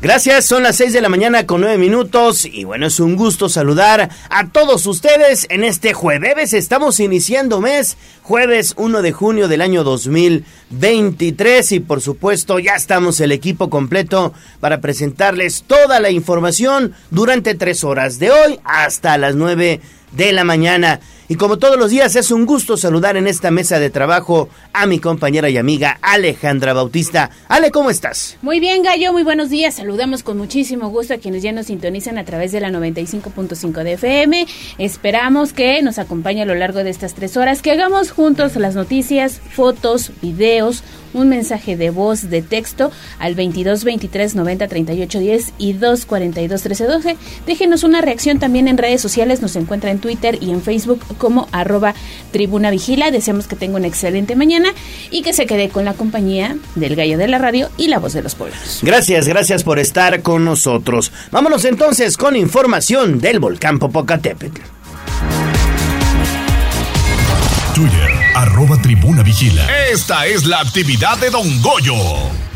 Gracias, son las 6 de la mañana con 9 minutos y bueno, es un gusto saludar a todos ustedes en este jueves. Estamos iniciando mes, jueves 1 de junio del año 2023 y por supuesto ya estamos el equipo completo para presentarles toda la información durante tres horas de hoy hasta las 9 de la mañana. Y como todos los días es un gusto saludar en esta mesa de trabajo a mi compañera y amiga Alejandra Bautista. Ale, ¿cómo estás? Muy bien, Gallo, muy buenos días. Saludamos con muchísimo gusto a quienes ya nos sintonizan a través de la 95.5 de FM. Esperamos que nos acompañe a lo largo de estas tres horas, que hagamos juntos las noticias, fotos, videos, un mensaje de voz, de texto al 22 23 90 38 10 y 2 42 13 12. Déjenos una reacción también en redes sociales, nos encuentra en Twitter y en Facebook como arroba tribuna vigila. Deseamos que tenga una excelente mañana y que se quede con la compañía del gallo de la radio y la voz de los pueblos. Gracias, gracias por estar con nosotros. Vámonos entonces con información del volcán Popocatépetl. Twitter, arroba tribuna vigila. Esta es la actividad de Don Goyo.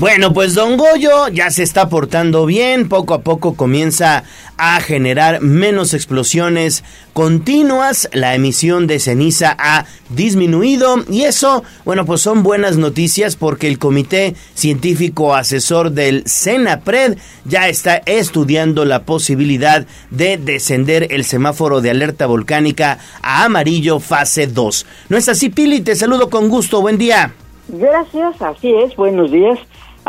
Bueno, pues Don Goyo ya se está portando bien, poco a poco comienza a generar menos explosiones continuas, la emisión de ceniza ha disminuido y eso, bueno, pues son buenas noticias porque el Comité Científico Asesor del CENAPRED ya está estudiando la posibilidad de descender el semáforo de alerta volcánica a amarillo fase 2. ¿No es así, Pili? Te saludo con gusto, buen día. Gracias, así es, buenos días.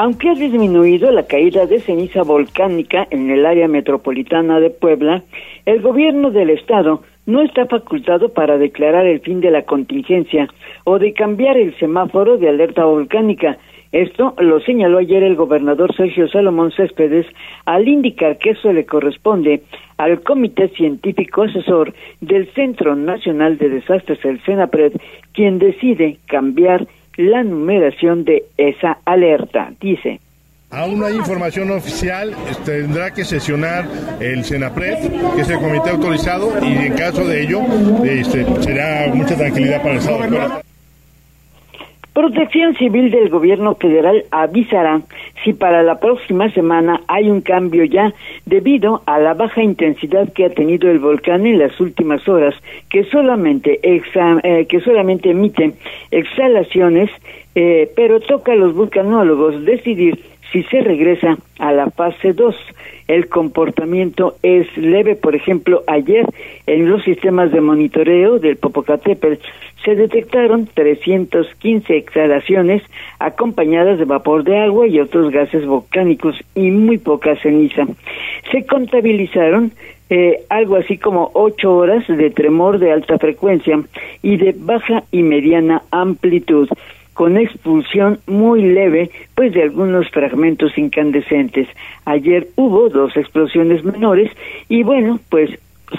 Aunque ha disminuido la caída de ceniza volcánica en el área metropolitana de Puebla, el gobierno del estado no está facultado para declarar el fin de la contingencia o de cambiar el semáforo de alerta volcánica. Esto lo señaló ayer el gobernador Sergio Salomón Céspedes al indicar que eso le corresponde al Comité Científico Asesor del Centro Nacional de Desastres, el CENAPRED, quien decide cambiar la numeración de esa alerta. Dice. Aún no hay información oficial, este, tendrá que sesionar el CENAPRED, que es el comité autorizado, y en caso de ello este, será mucha tranquilidad para el Estado. Protección Civil del Gobierno Federal avisará si para la próxima semana hay un cambio ya debido a la baja intensidad que ha tenido el volcán en las últimas horas, que solamente eh, que solamente emite exhalaciones, eh, pero toca a los vulcanólogos decidir si se regresa a la fase 2 el comportamiento es leve. Por ejemplo, ayer en los sistemas de monitoreo del Popocatépetl se detectaron 315 exhalaciones acompañadas de vapor de agua y otros gases volcánicos y muy poca ceniza. Se contabilizaron eh, algo así como ocho horas de tremor de alta frecuencia y de baja y mediana amplitud con expulsión muy leve, pues de algunos fragmentos incandescentes. Ayer hubo dos explosiones menores y bueno, pues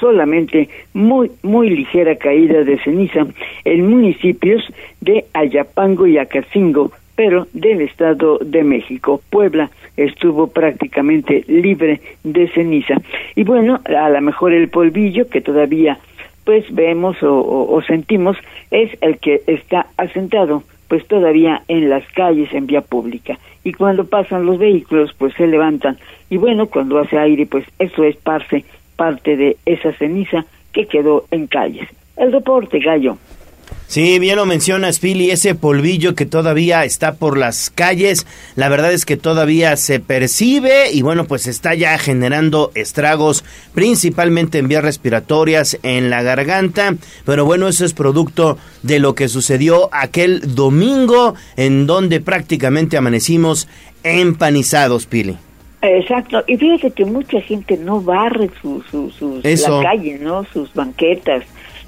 solamente muy muy ligera caída de ceniza en municipios de Ayapango y Acacingo, pero del Estado de México. Puebla estuvo prácticamente libre de ceniza. Y bueno, a lo mejor el polvillo que todavía pues vemos o sentimos es el que está asentado pues todavía en las calles en vía pública. Y cuando pasan los vehículos pues se levantan. Y bueno cuando hace aire pues eso es parte parte de esa ceniza que quedó en calles. El deporte gallo Sí, bien lo menciona Pili, ese polvillo que todavía está por las calles, la verdad es que todavía se percibe y bueno, pues está ya generando estragos, principalmente en vías respiratorias, en la garganta, pero bueno, eso es producto de lo que sucedió aquel domingo en donde prácticamente amanecimos empanizados, Pili. Exacto, y fíjate que mucha gente no barre su, su, sus, la calle, ¿no? Sus banquetas,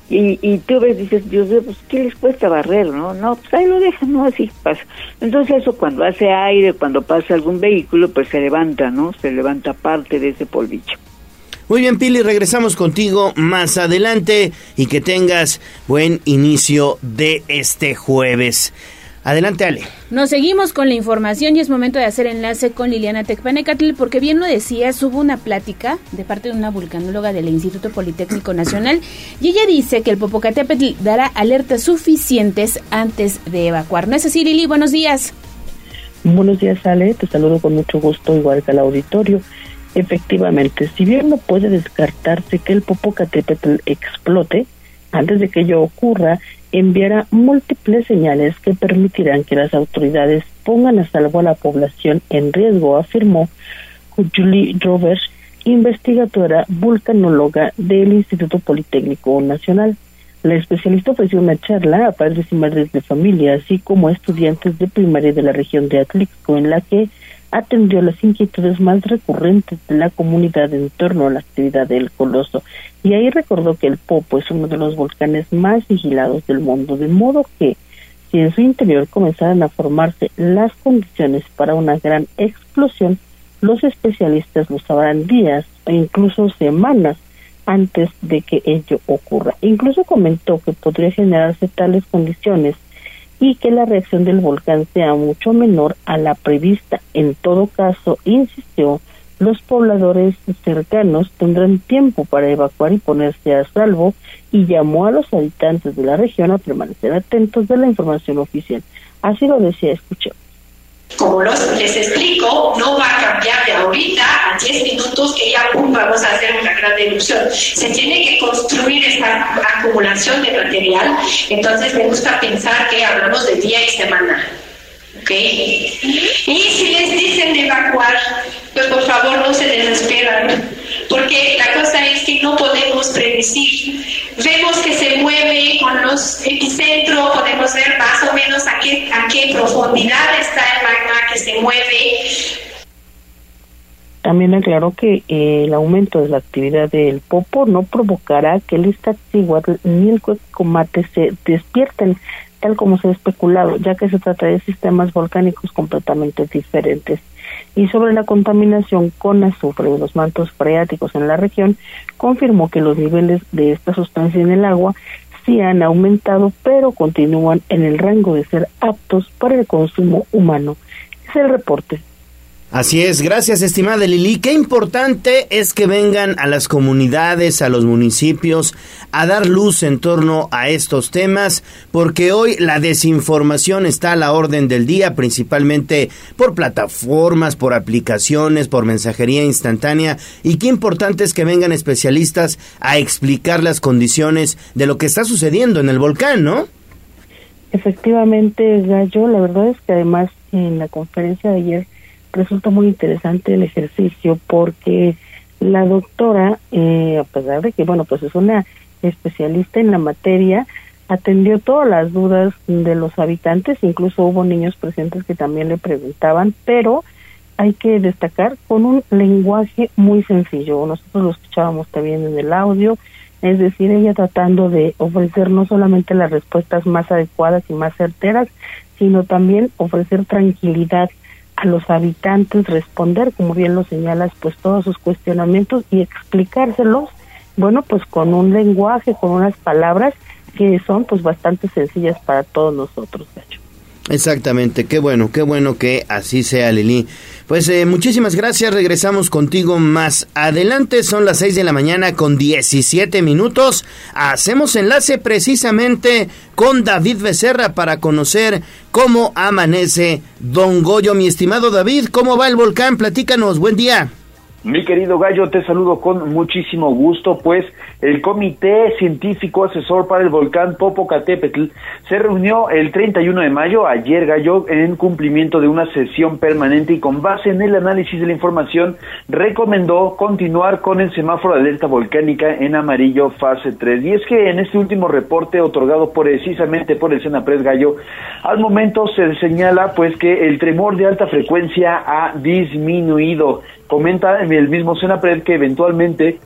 y, y tú ves, dices, Dios mío, pues ¿qué les cuesta barrer, no? No, pues ahí lo dejan, no, así pasa. Entonces eso cuando hace aire, cuando pasa algún vehículo, pues se levanta, ¿no? Se levanta parte de ese polvillo. Muy bien, Pili, regresamos contigo más adelante y que tengas buen inicio de este jueves. Adelante, Ale. Nos seguimos con la información y es momento de hacer enlace con Liliana Tecpanecatl, porque bien lo decía, hubo una plática de parte de una vulcanóloga del Instituto Politécnico Nacional y ella dice que el Popocatépetl dará alertas suficientes antes de evacuar. ¿No es así, Lili? Buenos días. Buenos días, Ale. Te saludo con mucho gusto, igual que al auditorio. Efectivamente, si bien no puede descartarse que el Popocatépetl explote, antes de que ello ocurra, enviará múltiples señales que permitirán que las autoridades pongan a salvo a la población en riesgo, afirmó Julie Rovers, investigadora vulcanóloga del Instituto Politécnico Nacional. La especialista ofreció una charla a padres y madres de familia, así como a estudiantes de primaria de la región de Atlixco, en la que atendió las inquietudes más recurrentes de la comunidad en torno a la actividad del coloso. Y ahí recordó que el Popo es uno de los volcanes más vigilados del mundo, de modo que si en su interior comenzaran a formarse las condiciones para una gran explosión, los especialistas lo sabrán días o incluso semanas antes de que ello ocurra. Incluso comentó que podría generarse tales condiciones y que la reacción del volcán sea mucho menor a la prevista. En todo caso, insistió, los pobladores cercanos tendrán tiempo para evacuar y ponerse a salvo y llamó a los habitantes de la región a permanecer atentos de la información oficial. Así lo decía, escuchemos. Como les explico, no va a cambiar de ahorita a 10 minutos que ya vamos a hacer una gran erupción. Se tiene que construir esta acumulación de material, entonces me gusta pensar que hablamos de día y semana. ¿Ok? Y si les dicen evacuar, pues por favor no se desesperan, porque la cosa es que no podemos predecir. Vemos que se mueve con los epicentros, podemos ver más o menos a qué, a qué profundidad está el magma que se mueve. También aclaró que eh, el aumento de la actividad del Popo no provocará que el Iztaccíhuatl ni el Cuecomate se despierten, tal como se ha especulado, ya que se trata de sistemas volcánicos completamente diferentes y sobre la contaminación con azufre de los mantos freáticos en la región, confirmó que los niveles de esta sustancia en el agua sí han aumentado, pero continúan en el rango de ser aptos para el consumo humano. Es el reporte. Así es, gracias estimada Lili. Qué importante es que vengan a las comunidades, a los municipios, a dar luz en torno a estos temas, porque hoy la desinformación está a la orden del día, principalmente por plataformas, por aplicaciones, por mensajería instantánea, y qué importante es que vengan especialistas a explicar las condiciones de lo que está sucediendo en el volcán, ¿no? Efectivamente, Gallo, la verdad es que además en la conferencia de ayer resulta muy interesante el ejercicio porque la doctora, eh, a pesar de que, bueno, pues es una especialista en la materia, atendió todas las dudas de los habitantes, incluso hubo niños presentes que también le preguntaban, pero hay que destacar con un lenguaje muy sencillo. Nosotros lo escuchábamos también en el audio, es decir, ella tratando de ofrecer no solamente las respuestas más adecuadas y más certeras, sino también ofrecer tranquilidad a los habitantes responder, como bien lo señalas, pues todos sus cuestionamientos y explicárselos, bueno, pues con un lenguaje, con unas palabras que son pues bastante sencillas para todos nosotros, Gacho. Exactamente, qué bueno, qué bueno que así sea, Lili. Pues eh, muchísimas gracias, regresamos contigo más adelante, son las 6 de la mañana con 17 minutos. Hacemos enlace precisamente con David Becerra para conocer cómo amanece Don Goyo. Mi estimado David, ¿cómo va el volcán? Platícanos, buen día. Mi querido Gallo, te saludo con muchísimo gusto, pues el Comité Científico Asesor para el Volcán Popocatépetl se reunió el 31 de mayo, ayer Gallo, en cumplimiento de una sesión permanente y con base en el análisis de la información, recomendó continuar con el semáforo de alerta volcánica en amarillo fase 3. Y es que en este último reporte otorgado precisamente por el Senapres Gallo, al momento se señala pues que el tremor de alta frecuencia ha disminuido Comenta el mismo Senapred que eventualmente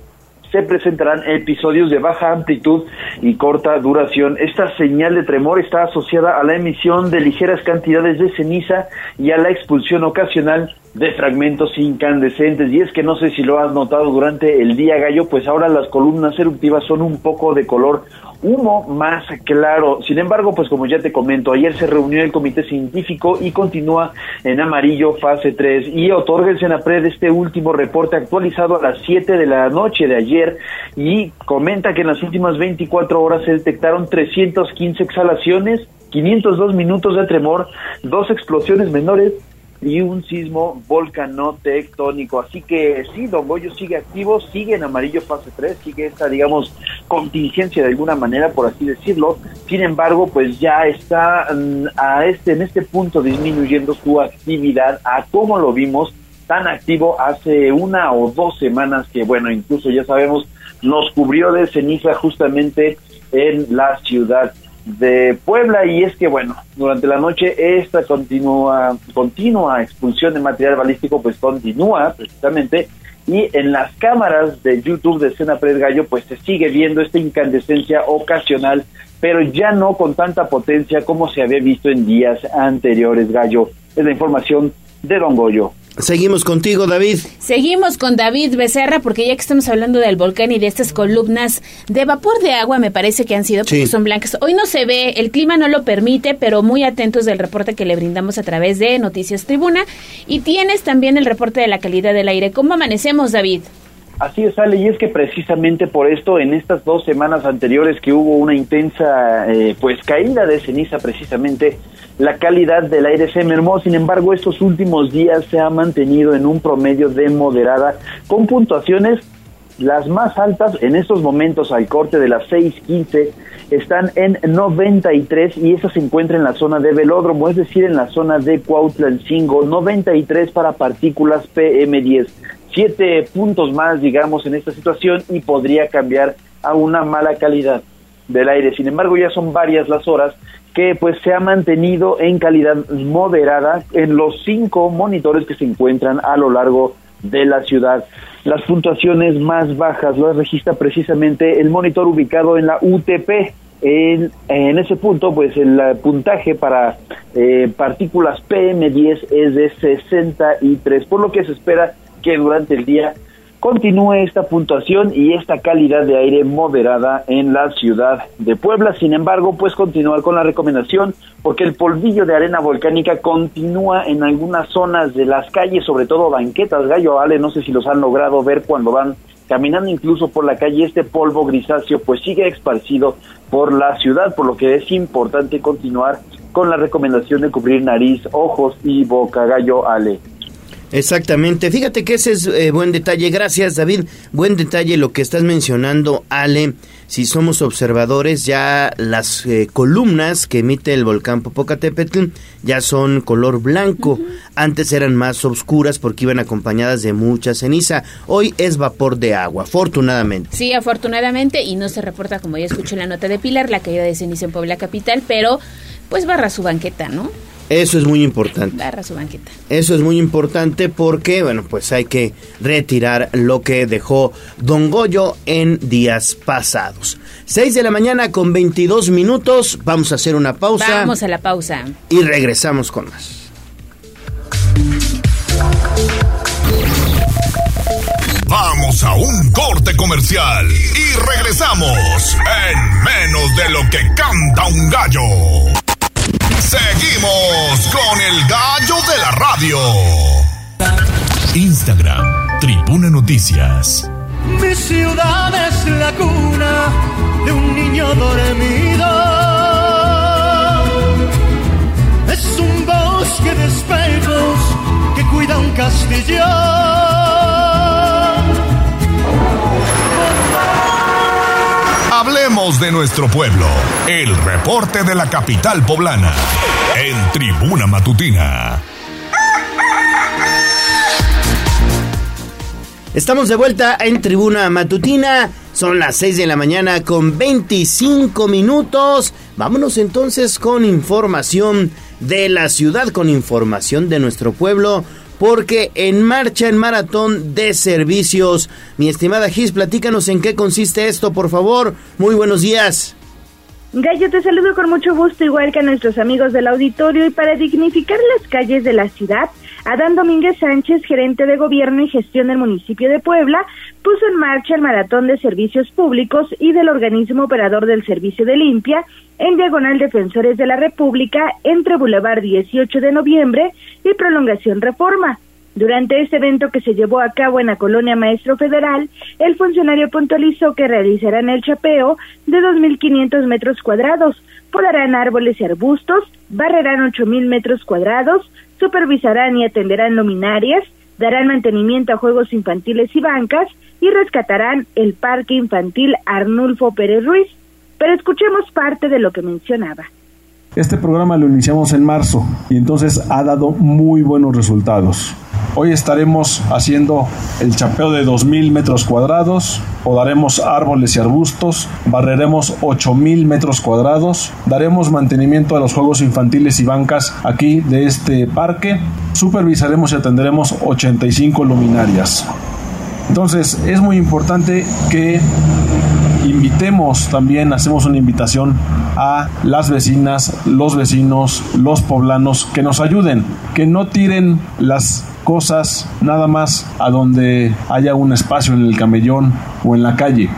se presentarán episodios de baja amplitud y corta duración. Esta señal de tremor está asociada a la emisión de ligeras cantidades de ceniza y a la expulsión ocasional de fragmentos incandescentes. Y es que no sé si lo has notado durante el día gallo, pues ahora las columnas eruptivas son un poco de color humo más claro. Sin embargo, pues como ya te comento, ayer se reunió el comité científico y continúa en amarillo fase 3 y otorga el Senapred este último reporte actualizado a las 7 de la noche de ayer y comenta que en las últimas 24 horas se detectaron 315 exhalaciones, 502 minutos de tremor, dos explosiones menores y un sismo volcanotectónico. Así que sí, Don Goyo sigue activo, sigue en amarillo fase 3, sigue esta, digamos, contingencia de alguna manera, por así decirlo. Sin embargo, pues ya está mm, a este, en este punto disminuyendo su actividad a como lo vimos tan activo hace una o dos semanas que, bueno, incluso ya sabemos, nos cubrió de ceniza justamente en la ciudad de Puebla y es que bueno, durante la noche esta continua continua expulsión de material balístico pues continúa precisamente y en las cámaras de YouTube de Escena Pres Gallo pues se sigue viendo esta incandescencia ocasional, pero ya no con tanta potencia como se había visto en días anteriores, Gallo. Es la información de Don Goyo. Seguimos contigo, David. Seguimos con David Becerra, porque ya que estamos hablando del volcán y de estas columnas de vapor de agua, me parece que han sido, porque son blancas. Hoy no se ve, el clima no lo permite, pero muy atentos del reporte que le brindamos a través de Noticias Tribuna. Y tienes también el reporte de la calidad del aire. ¿Cómo amanecemos, David? Así es, Ale, y es que precisamente por esto, en estas dos semanas anteriores que hubo una intensa, eh, pues, caída de ceniza precisamente, la calidad del aire se mermó, sin embargo, estos últimos días se ha mantenido en un promedio de moderada, con puntuaciones las más altas en estos momentos al corte de las 6.15 están en 93 y esa se encuentra en la zona de velódromo, es decir, en la zona de Cuautlancingo, 93 para partículas PM10 siete puntos más, digamos, en esta situación y podría cambiar a una mala calidad del aire. Sin embargo, ya son varias las horas que pues se ha mantenido en calidad moderada en los cinco monitores que se encuentran a lo largo de la ciudad. Las puntuaciones más bajas las registra precisamente el monitor ubicado en la UTP. En, ese punto, pues el puntaje para eh, partículas PM10 es de 63, por lo que se espera que durante el día continúe esta puntuación y esta calidad de aire moderada en la ciudad de Puebla. Sin embargo, pues continuar con la recomendación porque el polvillo de arena volcánica continúa en algunas zonas de las calles, sobre todo banquetas, Gallo Ale, no sé si los han logrado ver cuando van caminando incluso por la calle, este polvo grisáceo pues sigue esparcido por la ciudad, por lo que es importante continuar con la recomendación de cubrir nariz, ojos y boca, Gallo Ale. Exactamente. Fíjate que ese es eh, buen detalle. Gracias, David. Buen detalle lo que estás mencionando, Ale. Si somos observadores, ya las eh, columnas que emite el volcán Popocatépetl ya son color blanco. Antes eran más oscuras porque iban acompañadas de mucha ceniza. Hoy es vapor de agua, afortunadamente. Sí, afortunadamente, y no se reporta, como ya escuché en la nota de Pilar, la caída de ceniza en Puebla Capital, pero pues barra su banqueta, ¿no? Eso es muy importante. Barra su banqueta. Eso es muy importante porque, bueno, pues hay que retirar lo que dejó Don Goyo en días pasados. 6 de la mañana con 22 minutos. Vamos a hacer una pausa. Vamos a la pausa. Y regresamos con más. Vamos a un corte comercial y regresamos en menos de lo que canta un gallo. Seguimos con el gallo de la radio. Instagram, Tribuna Noticias. Mi ciudad es la cuna de un niño dormido. Es un bosque de espejos que cuida un castillo Hablemos de nuestro pueblo. El reporte de la capital poblana. En Tribuna Matutina. Estamos de vuelta en Tribuna Matutina. Son las 6 de la mañana con 25 minutos. Vámonos entonces con información de la ciudad, con información de nuestro pueblo porque en marcha el maratón de servicios. Mi estimada Gis, platícanos en qué consiste esto, por favor. Muy buenos días. Gallo, te saludo con mucho gusto, igual que a nuestros amigos del auditorio, y para dignificar las calles de la ciudad, Adán Domínguez Sánchez, gerente de gobierno y gestión del municipio de Puebla, puso en marcha el maratón de servicios públicos y del organismo operador del servicio de limpia en Diagonal Defensores de la República entre Boulevard 18 de Noviembre y Prolongación Reforma. Durante este evento que se llevó a cabo en la colonia Maestro Federal, el funcionario puntualizó que realizarán el chapeo de 2.500 metros cuadrados, podarán árboles y arbustos, barrerán 8.000 metros cuadrados, supervisarán y atenderán luminarias, darán mantenimiento a juegos infantiles y bancas y rescatarán el Parque Infantil Arnulfo Pérez Ruiz. Pero escuchemos parte de lo que mencionaba. Este programa lo iniciamos en marzo y entonces ha dado muy buenos resultados. Hoy estaremos haciendo el chapeo de 2.000 metros cuadrados, podaremos árboles y arbustos, barreremos 8.000 metros cuadrados, daremos mantenimiento a los juegos infantiles y bancas aquí de este parque, supervisaremos y atenderemos 85 luminarias. Entonces es muy importante que invitemos también, hacemos una invitación a las vecinas, los vecinos, los poblanos que nos ayuden, que no tiren las cosas nada más a donde haya un espacio en el camellón o en la calle.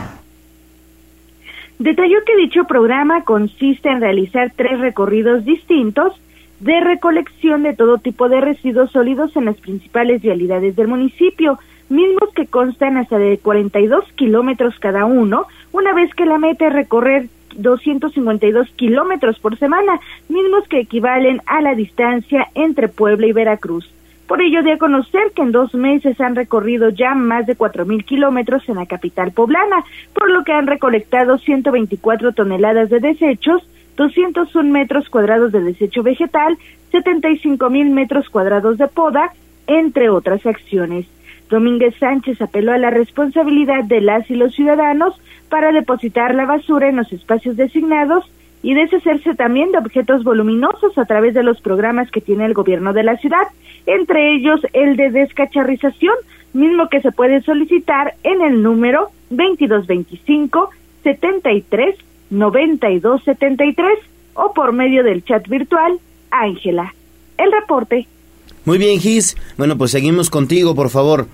Detalló que dicho programa consiste en realizar tres recorridos distintos de recolección de todo tipo de residuos sólidos en las principales vialidades del municipio, mismos que constan hasta de 42 kilómetros cada uno, una vez que la meta es recorrer 252 kilómetros por semana, mismos que equivalen a la distancia entre Puebla y Veracruz. Por ello, de conocer que en dos meses han recorrido ya más de cuatro mil kilómetros en la capital poblana, por lo que han recolectado 124 toneladas de desechos, 201 metros cuadrados de desecho vegetal, 75 mil metros cuadrados de poda, entre otras acciones. Domínguez Sánchez apeló a la responsabilidad de las y los ciudadanos para depositar la basura en los espacios designados y deshacerse también de objetos voluminosos a través de los programas que tiene el gobierno de la ciudad, entre ellos el de descacharrización, mismo que se puede solicitar en el número 2225 73 92 73 o por medio del chat virtual Ángela. El reporte. Muy bien, Gis. Bueno, pues seguimos contigo, por favor.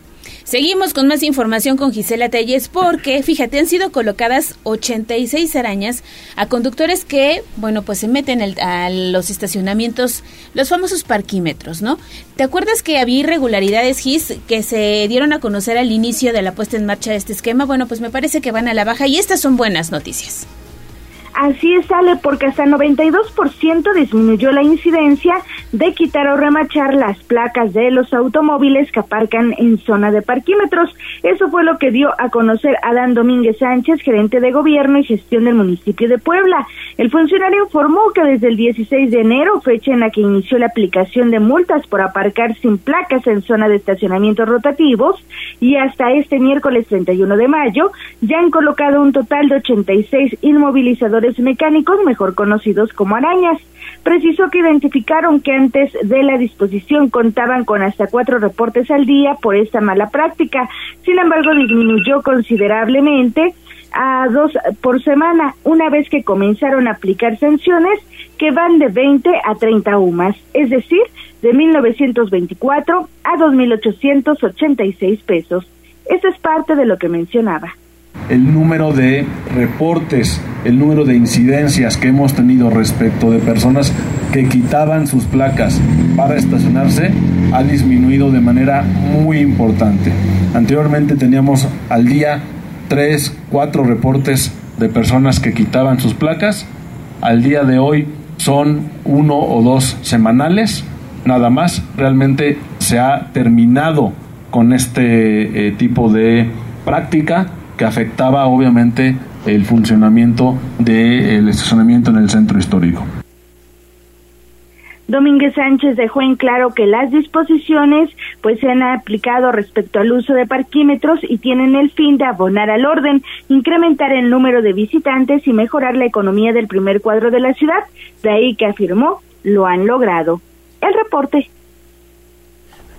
Seguimos con más información con Gisela Telles porque, fíjate, han sido colocadas 86 arañas a conductores que, bueno, pues se meten a los estacionamientos, los famosos parquímetros, ¿no? ¿Te acuerdas que había irregularidades, Gis, que se dieron a conocer al inicio de la puesta en marcha de este esquema? Bueno, pues me parece que van a la baja y estas son buenas noticias. Así es, sale porque hasta 92% disminuyó la incidencia de quitar o remachar las placas de los automóviles que aparcan en zona de parquímetros. Eso fue lo que dio a conocer Adán Domínguez Sánchez, gerente de gobierno y gestión del municipio de Puebla. El funcionario informó que desde el 16 de enero, fecha en la que inició la aplicación de multas por aparcar sin placas en zona de estacionamientos rotativos, y hasta este miércoles 31 de mayo, ya han colocado un total de 86 inmovilizadores mecánicos, mejor conocidos como arañas. Precisó que identificaron que antes de la disposición contaban con hasta cuatro reportes al día por esta mala práctica. Sin embargo, disminuyó considerablemente a dos por semana, una vez que comenzaron a aplicar sanciones que van de 20 a 30 UMAS, es decir, de 1.924 a 2.886 pesos. Eso es parte de lo que mencionaba el número de reportes, el número de incidencias que hemos tenido respecto de personas que quitaban sus placas para estacionarse ha disminuido de manera muy importante. Anteriormente teníamos al día tres, cuatro reportes de personas que quitaban sus placas. Al día de hoy son uno o dos semanales, nada más. Realmente se ha terminado con este eh, tipo de práctica que afectaba obviamente el funcionamiento del estacionamiento en el centro histórico. Domínguez Sánchez dejó en claro que las disposiciones pues se han aplicado respecto al uso de parquímetros y tienen el fin de abonar al orden, incrementar el número de visitantes y mejorar la economía del primer cuadro de la ciudad, de ahí que afirmó lo han logrado. El reporte.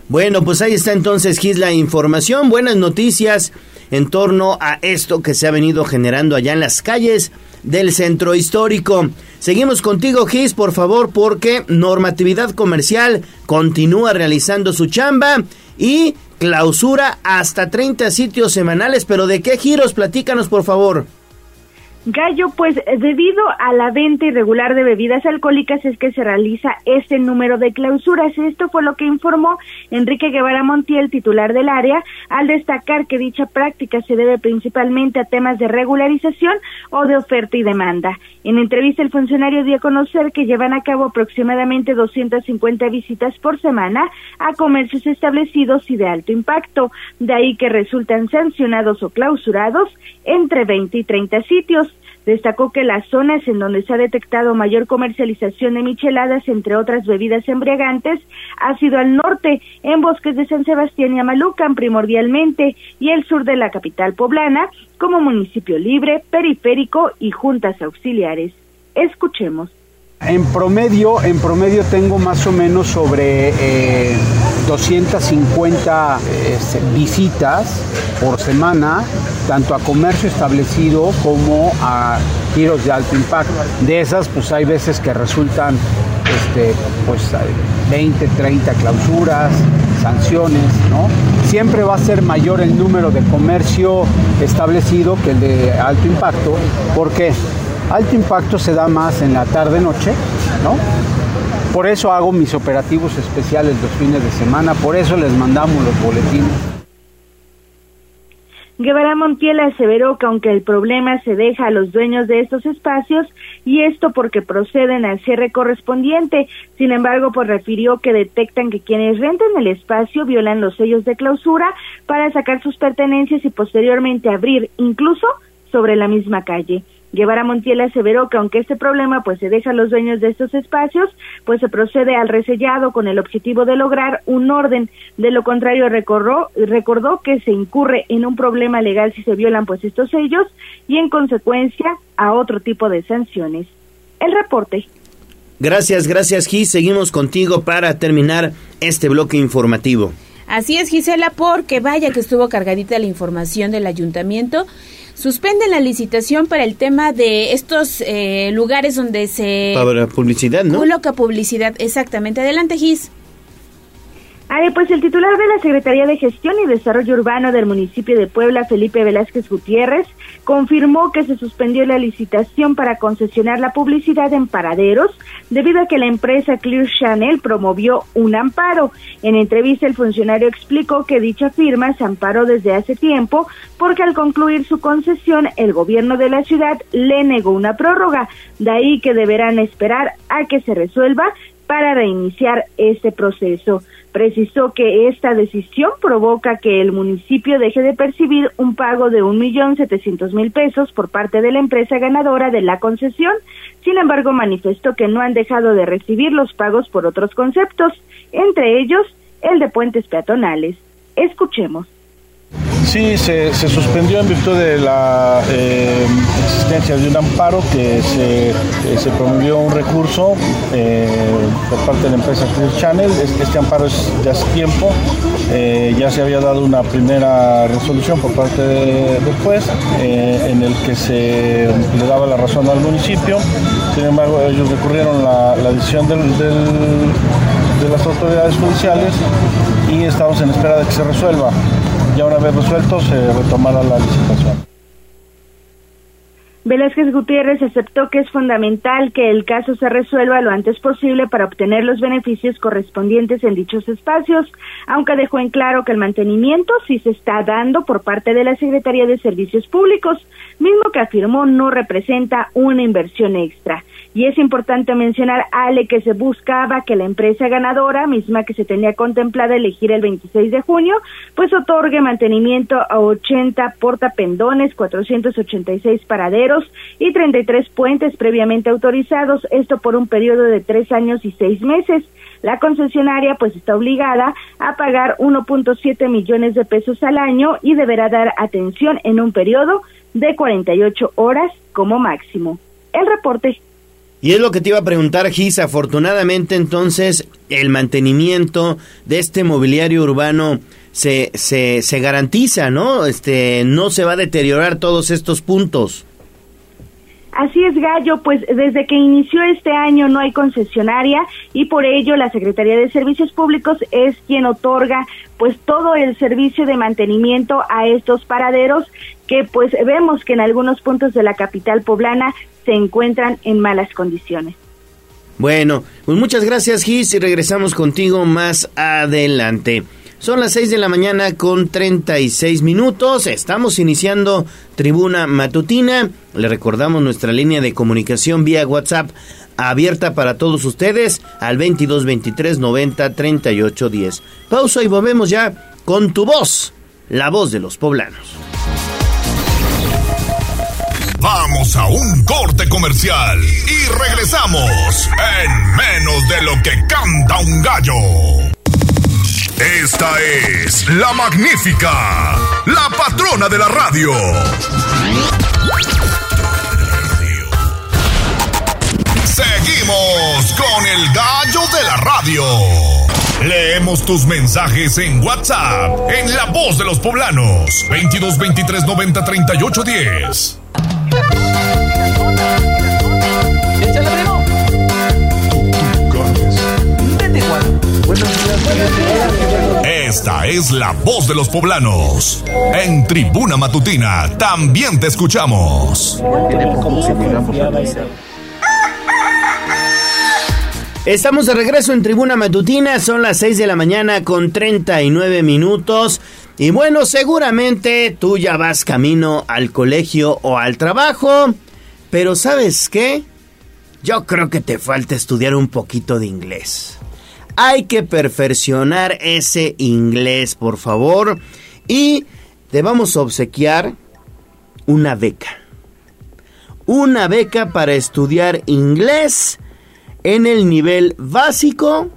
Bueno, pues ahí está entonces, Gis, la información. Buenas noticias en torno a esto que se ha venido generando allá en las calles del centro histórico. Seguimos contigo, Gis, por favor, porque normatividad comercial continúa realizando su chamba y clausura hasta 30 sitios semanales. Pero ¿de qué giros? Platícanos, por favor. Gallo, pues debido a la venta irregular de bebidas alcohólicas es que se realiza este número de clausuras. Esto fue lo que informó Enrique Guevara Montiel, titular del área, al destacar que dicha práctica se debe principalmente a temas de regularización o de oferta y demanda. En entrevista el funcionario dio a conocer que llevan a cabo aproximadamente 250 visitas por semana a comercios establecidos y de alto impacto, de ahí que resultan sancionados o clausurados entre 20 y 30 sitios. Destacó que las zonas en donde se ha detectado mayor comercialización de micheladas, entre otras bebidas embriagantes, ha sido al norte, en bosques de San Sebastián y Amalucan primordialmente, y el sur de la capital poblana, como municipio libre, periférico y juntas auxiliares. Escuchemos. En promedio, en promedio tengo más o menos sobre 250 eh, este, visitas por semana, tanto a comercio establecido como a giros de alto impacto. De esas, pues hay veces que resultan este, pues 20, 30 clausuras, sanciones, ¿no? Siempre va a ser mayor el número de comercio establecido que el de alto impacto. ¿Por qué? Alto impacto se da más en la tarde-noche, ¿no? Por eso hago mis operativos especiales los fines de semana, por eso les mandamos los boletines. Guevara Montiel aseveró que aunque el problema se deja a los dueños de estos espacios, y esto porque proceden al cierre correspondiente, sin embargo, pues refirió que detectan que quienes rentan el espacio violan los sellos de clausura para sacar sus pertenencias y posteriormente abrir, incluso sobre la misma calle. Guevara Montiel aseveró que aunque este problema pues se deja a los dueños de estos espacios, pues se procede al resellado con el objetivo de lograr un orden. De lo contrario, recordó, recordó que se incurre en un problema legal si se violan pues estos sellos y en consecuencia a otro tipo de sanciones. El reporte. Gracias, gracias Gis. Seguimos contigo para terminar este bloque informativo. Así es, Gisela, porque vaya que estuvo cargadita la información del ayuntamiento suspenden la licitación para el tema de estos eh, lugares donde se... Para publicidad, ¿no? Coloca publicidad, exactamente. Adelante, Gis. Ah, pues el titular de la Secretaría de Gestión y Desarrollo Urbano del municipio de Puebla, Felipe Velázquez Gutiérrez, confirmó que se suspendió la licitación para concesionar la publicidad en paraderos debido a que la empresa Clear Channel promovió un amparo. En entrevista el funcionario explicó que dicha firma se amparó desde hace tiempo porque al concluir su concesión el gobierno de la ciudad le negó una prórroga, de ahí que deberán esperar a que se resuelva para reiniciar este proceso. Precisó que esta decisión provoca que el municipio deje de percibir un pago de un millón setecientos mil pesos por parte de la empresa ganadora de la concesión. Sin embargo, manifestó que no han dejado de recibir los pagos por otros conceptos, entre ellos el de puentes peatonales. Escuchemos. Sí, se, suspendió en virtud de la eh, existencia de un amparo que se, eh, promovió un recurso eh, por parte de la empresa Clear Channel. Este, amparo es de hace tiempo, ya se había dado una primera resolución por parte del juez en el que se le daba la razón al municipio. Sin embargo, ellos recurrieron la decisión de las autoridades judiciales y estamos en espera de que se resuelva y una vez resuelto se retomará la licitación. Velázquez Gutiérrez aceptó que es fundamental que el caso se resuelva lo antes posible para obtener los beneficios correspondientes en dichos espacios, aunque dejó en claro que el mantenimiento sí se está dando por parte de la Secretaría de Servicios Públicos, mismo que afirmó no representa una inversión extra. Y es importante mencionar, Ale, que se buscaba que la empresa ganadora, misma que se tenía contemplada elegir el 26 de junio, pues otorgue mantenimiento a 80 portapendones, 486 paraderos y 33 puentes previamente autorizados, esto por un periodo de tres años y seis meses. La concesionaria pues está obligada a pagar 1.7 millones de pesos al año y deberá dar atención en un periodo de 48 horas como máximo. El reporte. Y es lo que te iba a preguntar, Gis. Afortunadamente, entonces, el mantenimiento de este mobiliario urbano se, se, se garantiza, ¿no? Este, no se va a deteriorar todos estos puntos. Así es, Gallo, pues desde que inició este año no hay concesionaria y por ello la Secretaría de Servicios Públicos es quien otorga pues todo el servicio de mantenimiento a estos paraderos que pues vemos que en algunos puntos de la capital poblana se encuentran en malas condiciones. Bueno, pues muchas gracias Gis y regresamos contigo más adelante. Son las 6 de la mañana con 36 minutos. Estamos iniciando tribuna matutina. Le recordamos nuestra línea de comunicación vía WhatsApp abierta para todos ustedes al 22 23 90 38 10. Pausa y volvemos ya con tu voz, la voz de los poblanos. Vamos a un corte comercial y regresamos en menos de lo que canta un gallo. Esta es la magnífica, la patrona de la radio. Seguimos con el gallo de la radio. Leemos tus mensajes en WhatsApp, en La Voz de los Poblanos, 22 23 90 38 10. Esta es la voz de los poblanos. En Tribuna Matutina también te escuchamos. Estamos de regreso en Tribuna Matutina, son las 6 de la mañana con 39 minutos. Y bueno, seguramente tú ya vas camino al colegio o al trabajo, pero ¿sabes qué? Yo creo que te falta estudiar un poquito de inglés. Hay que perfeccionar ese inglés, por favor. Y te vamos a obsequiar una beca. Una beca para estudiar inglés en el nivel básico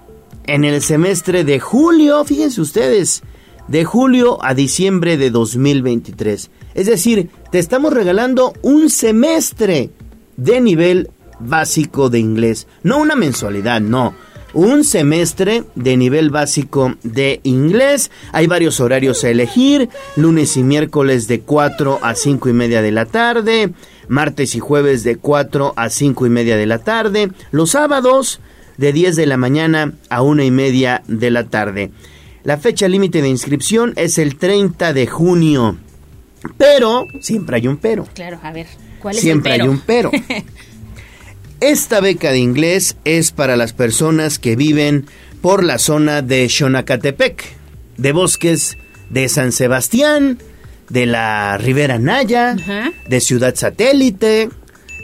en el semestre de julio. Fíjense ustedes, de julio a diciembre de 2023. Es decir, te estamos regalando un semestre de nivel básico de inglés. No una mensualidad, no. Un semestre de nivel básico de inglés. Hay varios horarios a elegir. Lunes y miércoles de 4 a 5 y media de la tarde. Martes y jueves de 4 a 5 y media de la tarde. Los sábados de 10 de la mañana a 1 y media de la tarde. La fecha límite de inscripción es el 30 de junio. Pero, siempre hay un pero. Claro, a ver, ¿cuál es Siempre el pero? hay un pero. Esta beca de inglés es para las personas que viven por la zona de Xonacatepec, de bosques de San Sebastián, de la Ribera Naya, de Ciudad Satélite,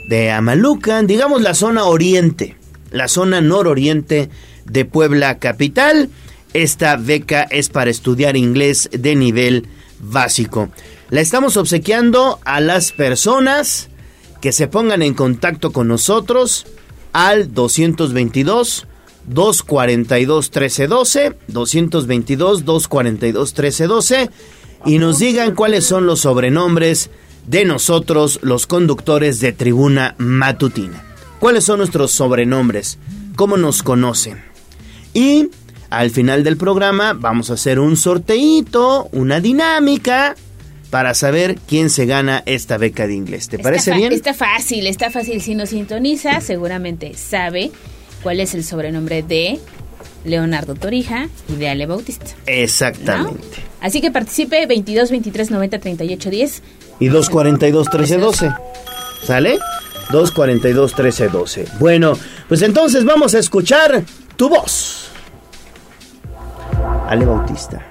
de Amalucan, digamos la zona oriente, la zona nororiente de Puebla capital. Esta beca es para estudiar inglés de nivel básico. La estamos obsequiando a las personas que se pongan en contacto con nosotros al 222 242 1312 222 242 1312 y nos digan cuáles son los sobrenombres de nosotros los conductores de Tribuna Matutina. ¿Cuáles son nuestros sobrenombres? ¿Cómo nos conocen? Y al final del programa vamos a hacer un sorteíto, una dinámica para saber quién se gana esta beca de inglés. ¿Te parece Está bien? Está fácil, está fácil. Si nos sintoniza, seguramente sabe cuál es el sobrenombre de Leonardo Torija y de Ale Bautista. Exactamente. Así que participe 22 23 90 38 10. Y 242 1312. ¿Sale? 242 1312. Bueno, pues entonces vamos a escuchar tu voz. Ale Bautista.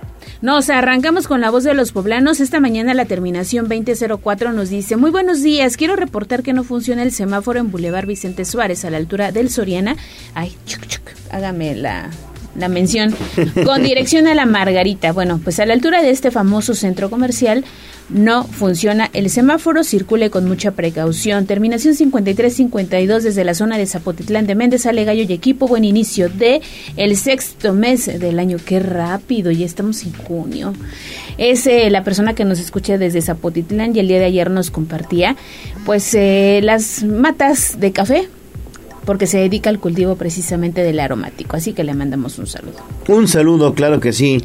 Nos arrancamos con la voz de los poblanos. Esta mañana la terminación 2004 nos dice, muy buenos días, quiero reportar que no funciona el semáforo en Boulevard Vicente Suárez a la altura del Soriana. Ay, chuc, chuc, hágame la, la mención. Con dirección a la Margarita. Bueno, pues a la altura de este famoso centro comercial no funciona el semáforo, circule con mucha precaución. Terminación 5352 desde la zona de Zapotitlán de Méndez, Ale Gallo y equipo. Buen inicio de el sexto mes del año. Qué rápido, ya estamos en junio. Es eh, la persona que nos escucha desde Zapotitlán y el día de ayer nos compartía pues eh, las matas de café porque se dedica al cultivo precisamente del aromático. Así que le mandamos un saludo. Un saludo, claro que sí.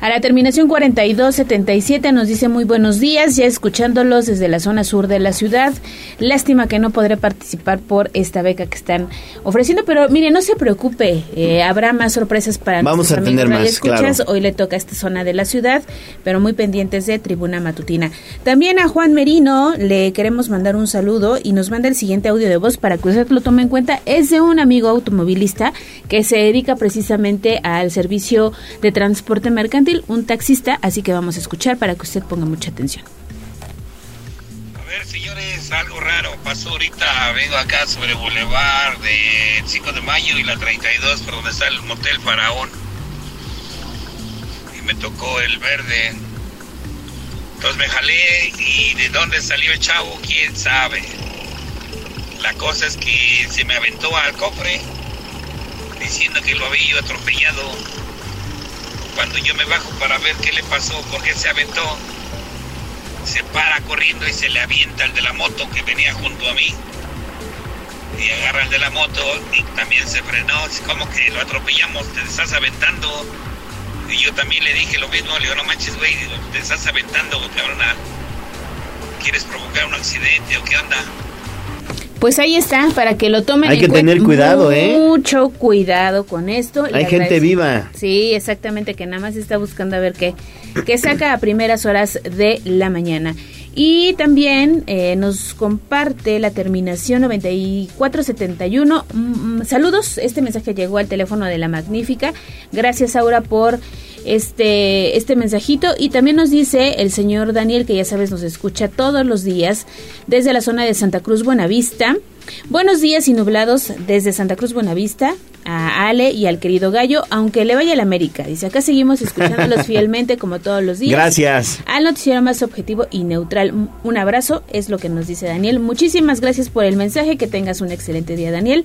A la terminación 4277 nos dice muy buenos días, ya escuchándolos desde la zona sur de la ciudad. Lástima que no podré participar por esta beca que están ofreciendo, pero mire, no se preocupe, eh, habrá más sorpresas para Vamos a tener más, escuchas. Hoy le toca a esta zona de la ciudad, pero muy pendientes de Tribuna Matutina. También a Juan Merino le queremos mandar un saludo y nos manda el siguiente audio de voz para que usted lo tome en cuenta. Es de un amigo automovilista que se dedica precisamente al servicio de transporte mercantil un taxista, así que vamos a escuchar para que usted ponga mucha atención. A ver, señores, algo raro pasó ahorita. Vengo acá sobre el Boulevard de 5 de Mayo y la 32, por donde está el Motel Faraón. Y me tocó el verde. Entonces me jalé y de dónde salió el chavo, quién sabe. La cosa es que se me aventó al cofre diciendo que lo había atropellado cuando yo me bajo para ver qué le pasó, por qué se aventó, se para corriendo y se le avienta el de la moto que venía junto a mí. Y agarra el de la moto y también se frenó. Como que lo atropellamos, te estás aventando. Y yo también le dije lo mismo, le digo, no manches, güey, te estás aventando, cabrona. ¿Quieres provocar un accidente o qué onda? Pues ahí está, para que lo tomen Hay que tener cuidado, ¿eh? Mucho cuidado con esto. Hay gente viva. Sí, exactamente, que nada más está buscando a ver qué, qué saca a primeras horas de la mañana. Y también eh, nos comparte la terminación 9471. Mm, mm, saludos, este mensaje llegó al teléfono de la Magnífica. Gracias, Aura, por este, este mensajito. Y también nos dice el señor Daniel, que ya sabes, nos escucha todos los días desde la zona de Santa Cruz Buenavista. Buenos días y nublados desde Santa Cruz Buenavista a Ale y al querido Gallo, aunque le vaya a la América. Dice, acá seguimos escuchándolos fielmente como todos los días. Gracias. Al noticiero más objetivo y neutral. Un abrazo, es lo que nos dice Daniel. Muchísimas gracias por el mensaje, que tengas un excelente día, Daniel.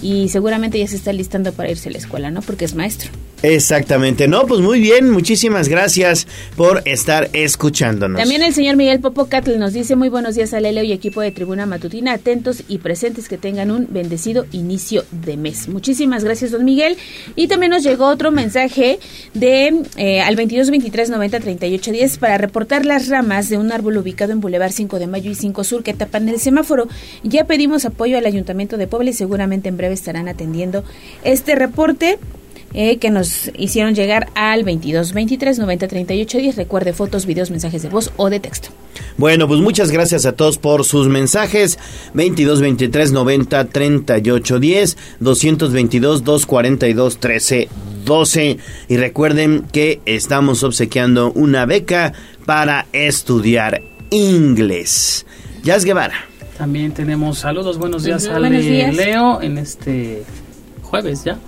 Y seguramente ya se está listando para irse a la escuela, ¿no? Porque es maestro. Exactamente, no, pues muy bien, muchísimas gracias por estar escuchándonos. También el señor Miguel Popocatl nos dice muy buenos días a Leleo y equipo de Tribuna Matutina, atentos y presentes que tengan un bendecido inicio de mes. Muchísimas gracias, don Miguel. Y también nos llegó otro mensaje de eh, al 22 23 90 38 10 para reportar las ramas de un árbol ubicado en Boulevard 5 de Mayo y 5 Sur que tapan el semáforo. Ya pedimos apoyo al Ayuntamiento de Puebla y seguramente en breve estarán atendiendo este reporte. Eh, que nos hicieron llegar al 22 23 90 38 10. Recuerde fotos, videos, mensajes de voz o de texto. Bueno, pues muchas gracias a todos por sus mensajes. 22 23 90 38 10, 222 242 13 12. Y recuerden que estamos obsequiando una beca para estudiar inglés. Jazz Guevara. También tenemos saludos, buenos días, a Leo en este jueves ya.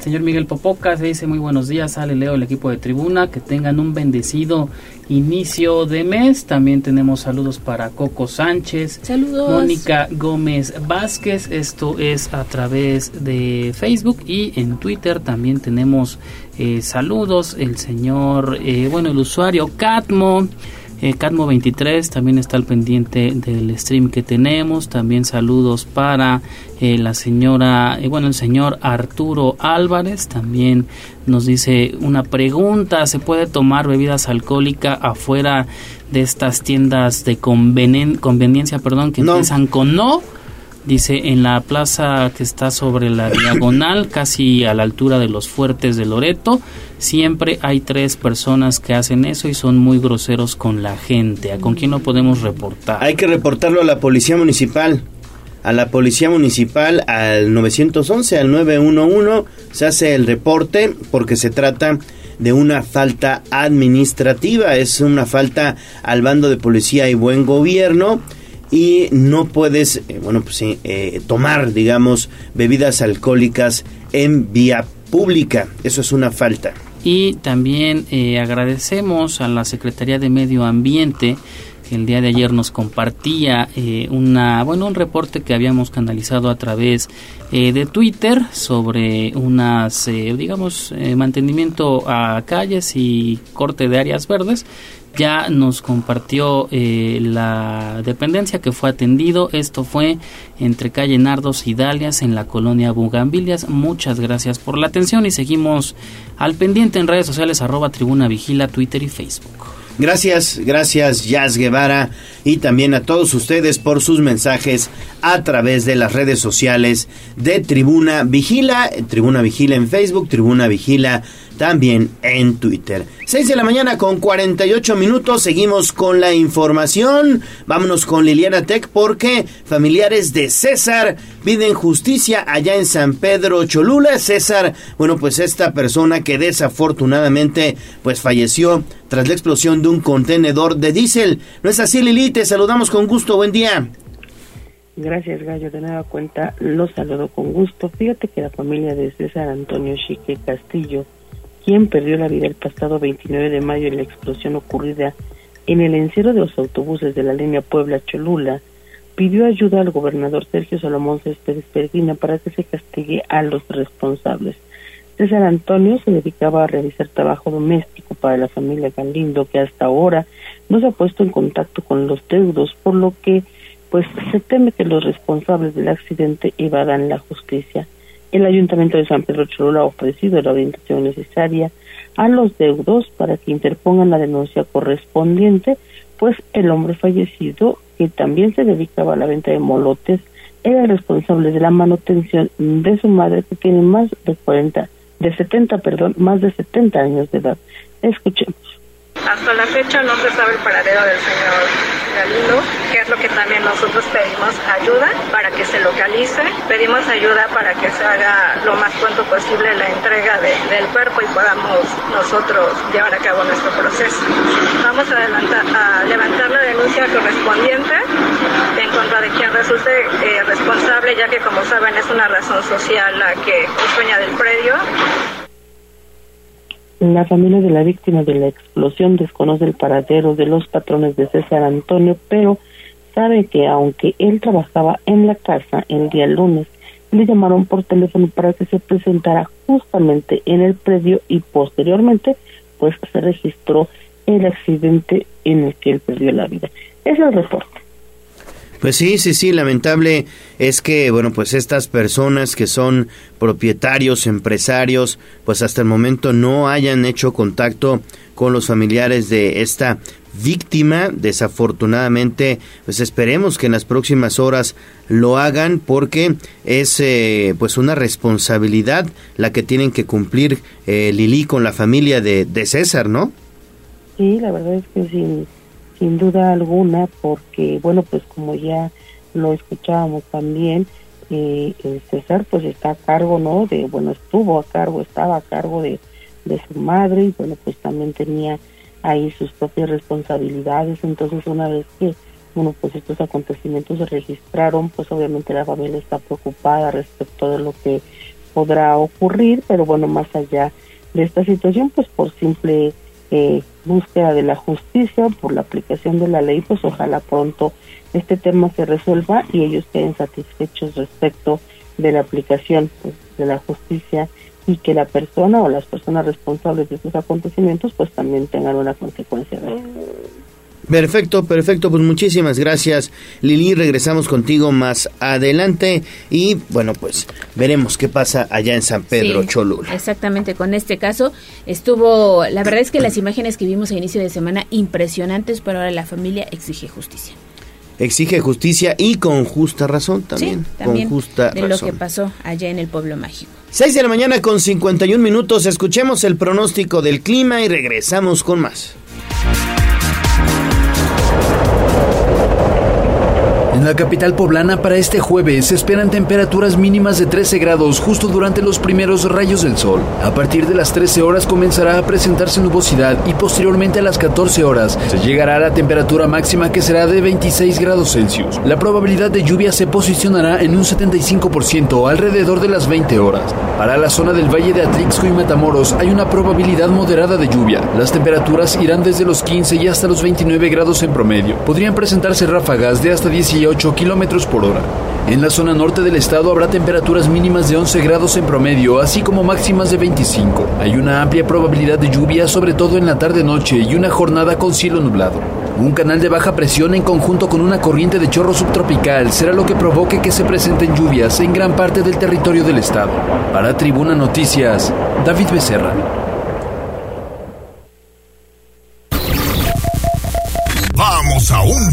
Señor Miguel Popoca se dice muy buenos días, sale Leo, el equipo de tribuna, que tengan un bendecido inicio de mes. También tenemos saludos para Coco Sánchez, saludos. Mónica Gómez Vázquez, esto es a través de Facebook y en Twitter también tenemos eh, saludos, el señor, eh, bueno, el usuario Catmo. Eh, Catmo23 también está al pendiente del stream que tenemos. También saludos para eh, la señora, eh, bueno, el señor Arturo Álvarez. También nos dice una pregunta: ¿se puede tomar bebidas alcohólicas afuera de estas tiendas de conveniencia, perdón, que empiezan con no? Dice, en la plaza que está sobre la diagonal, casi a la altura de los fuertes de Loreto, siempre hay tres personas que hacen eso y son muy groseros con la gente. ¿A con quién no podemos reportar? Hay que reportarlo a la policía municipal. A la policía municipal, al 911, al 911, se hace el reporte porque se trata de una falta administrativa, es una falta al bando de policía y buen gobierno y no puedes, eh, bueno, pues eh, tomar, digamos, bebidas alcohólicas en vía pública. Eso es una falta. Y también eh, agradecemos a la Secretaría de Medio Ambiente que el día de ayer nos compartía una bueno un reporte que habíamos canalizado a través de Twitter sobre unas digamos mantenimiento a calles y corte de áreas verdes ya nos compartió eh, la dependencia que fue atendido. Esto fue entre calle Nardos y Dalias en la colonia Bugambilias. Muchas gracias por la atención y seguimos al pendiente en redes sociales arroba tribuna vigila, Twitter y Facebook. Gracias, gracias Jazz Guevara y también a todos ustedes por sus mensajes a través de las redes sociales de Tribuna Vigila, Tribuna Vigila en Facebook, Tribuna Vigila también en Twitter. 6 de la mañana con 48 minutos, seguimos con la información. Vámonos con Liliana Tech porque familiares de César piden justicia allá en San Pedro Cholula. César, bueno, pues esta persona que desafortunadamente pues falleció tras la explosión de un contenedor de diésel. ¿No es así, Lili? Te saludamos con gusto. Buen día. Gracias, Gallo. De nueva cuenta, los saludo con gusto. Fíjate que la familia de César Antonio Chique Castillo quien perdió la vida el pasado 29 de mayo en la explosión ocurrida en el encierro de los autobuses de la línea Puebla-Cholula, pidió ayuda al gobernador Sergio Salomón Céspedes Peregrina para que se castigue a los responsables. César Antonio se dedicaba a realizar trabajo doméstico para la familia Galindo, que hasta ahora no se ha puesto en contacto con los deudos, por lo que pues se teme que los responsables del accidente evadan la justicia. El Ayuntamiento de San Pedro Cholula ha ofrecido la orientación necesaria a los deudos para que interpongan la denuncia correspondiente, pues el hombre fallecido, que también se dedicaba a la venta de molotes, era responsable de la manutención de su madre que tiene más de 40, de 70, perdón, más de 70 años de edad. Escuchemos. Hasta la fecha no se sabe el paradero del señor Galindo, que es lo que también nosotros pedimos ayuda para que se localice. Pedimos ayuda para que se haga lo más pronto posible la entrega del cuerpo y podamos nosotros llevar a cabo nuestro proceso. Vamos a, levantar la denuncia correspondiente en contra de quien resulte eh, responsable, ya que como saben es una razón social la que es dueña del predio la familia de la víctima de la explosión desconoce el paradero de los patrones de César Antonio, pero sabe que aunque él trabajaba en la casa el día lunes, le llamaron por teléfono para que se presentara justamente en el predio y posteriormente pues se registró el accidente en el que él perdió la vida. Es el reporte. Pues sí, sí, sí, lamentable es que, bueno, pues estas personas que son propietarios, empresarios, pues hasta el momento no hayan hecho contacto con los familiares de esta víctima. Desafortunadamente, pues esperemos que en las próximas horas lo hagan porque es eh, pues una responsabilidad la que tienen que cumplir eh, Lili con la familia de, de César, ¿no? Sí, la verdad es que sí sin duda alguna, porque, bueno, pues como ya lo escuchábamos también, eh, César pues está a cargo, ¿no? De, bueno, estuvo a cargo, estaba a cargo de, de su madre y, bueno, pues también tenía ahí sus propias responsabilidades. Entonces, una vez que, bueno, pues estos acontecimientos se registraron, pues obviamente la familia está preocupada respecto de lo que podrá ocurrir, pero bueno, más allá de esta situación, pues por simple eh, búsqueda de la justicia por la aplicación de la ley, pues ojalá pronto este tema se resuelva y ellos queden satisfechos respecto de la aplicación pues, de la justicia y que la persona o las personas responsables de estos acontecimientos pues también tengan una consecuencia. de Perfecto, perfecto, pues muchísimas gracias Lili, regresamos contigo más adelante y bueno pues veremos qué pasa allá en San Pedro Cholula. Exactamente, con este caso estuvo, la verdad es que las imágenes que vimos a inicio de semana impresionantes, pero ahora la familia exige justicia. Exige justicia y con justa razón también. también con justa de lo que pasó allá en el pueblo mágico. 6 de la mañana con 51 minutos, escuchemos el pronóstico del clima y regresamos con más. En la capital poblana para este jueves se esperan temperaturas mínimas de 13 grados justo durante los primeros rayos del sol. A partir de las 13 horas comenzará a presentarse nubosidad y posteriormente a las 14 horas se llegará a la temperatura máxima que será de 26 grados Celsius. La probabilidad de lluvia se posicionará en un 75% alrededor de las 20 horas. Para la zona del Valle de Atlixco y Matamoros hay una probabilidad moderada de lluvia. Las temperaturas irán desde los 15 y hasta los 29 grados en promedio. Podrían presentarse ráfagas de hasta 18 8 kilómetros por hora. En la zona norte del estado habrá temperaturas mínimas de 11 grados en promedio, así como máximas de 25. Hay una amplia probabilidad de lluvia, sobre todo en la tarde-noche, y una jornada con cielo nublado. Un canal de baja presión en conjunto con una corriente de chorro subtropical será lo que provoque que se presenten lluvias en gran parte del territorio del estado. Para Tribuna Noticias, David Becerra.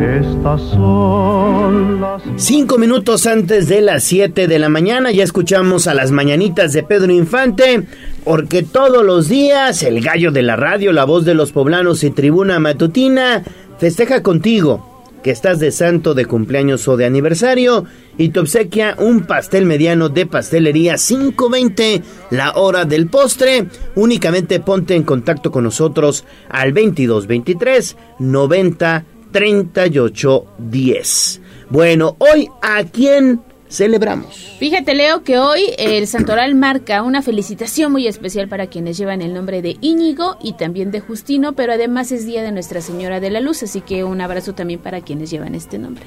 Estas son las... Cinco minutos antes de las 7 de la mañana ya escuchamos a las mañanitas de Pedro Infante, porque todos los días el gallo de la radio, la voz de los poblanos y tribuna matutina festeja contigo que estás de santo de cumpleaños o de aniversario y te obsequia un pastel mediano de pastelería 520 la hora del postre. Únicamente ponte en contacto con nosotros al 2223 90 38 10. Bueno, hoy a quién celebramos. Fíjate, Leo, que hoy el Santoral marca una felicitación muy especial para quienes llevan el nombre de Íñigo y también de Justino, pero además es Día de Nuestra Señora de la Luz, así que un abrazo también para quienes llevan este nombre.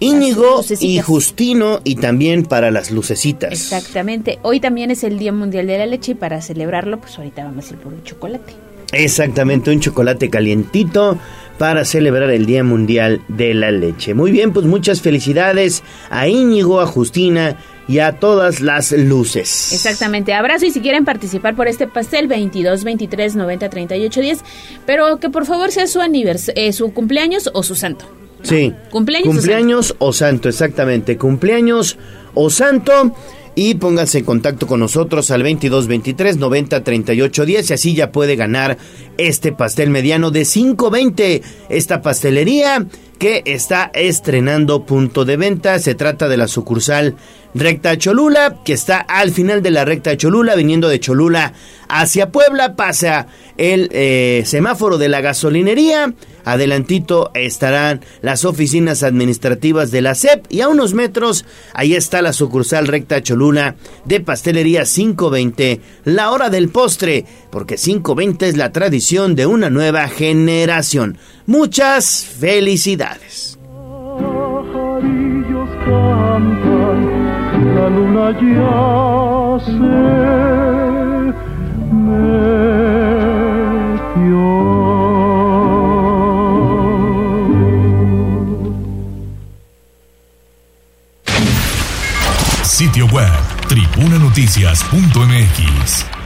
Íñigo y Justino y también para las lucecitas. Exactamente. Hoy también es el Día Mundial de la Leche y para celebrarlo, pues ahorita vamos a ir por un chocolate. Exactamente, un chocolate calientito para celebrar el Día Mundial de la Leche. Muy bien, pues muchas felicidades a Íñigo, a Justina y a todas las luces. Exactamente, abrazo y si quieren participar por este pastel 22 23 90 38 10, pero que por favor sea su anivers eh, su cumpleaños o su santo. Sí. Cumpleaños, cumpleaños o, santo. o santo, exactamente. Cumpleaños o santo y pónganse en contacto con nosotros al 22 23 90 38 10 y así ya puede ganar este pastel mediano de 520. Esta pastelería que está estrenando punto de venta. Se trata de la sucursal Recta Cholula, que está al final de la Recta Cholula, viniendo de Cholula hacia Puebla, pasa el eh, semáforo de la gasolinería. Adelantito estarán las oficinas administrativas de la SEP y a unos metros ahí está la sucursal Recta Cholula de Pastelería 520, la hora del postre, porque 520 es la tradición de una nueva generación. Muchas felicidades. La luna ya Sitio web tribunanoticias.mx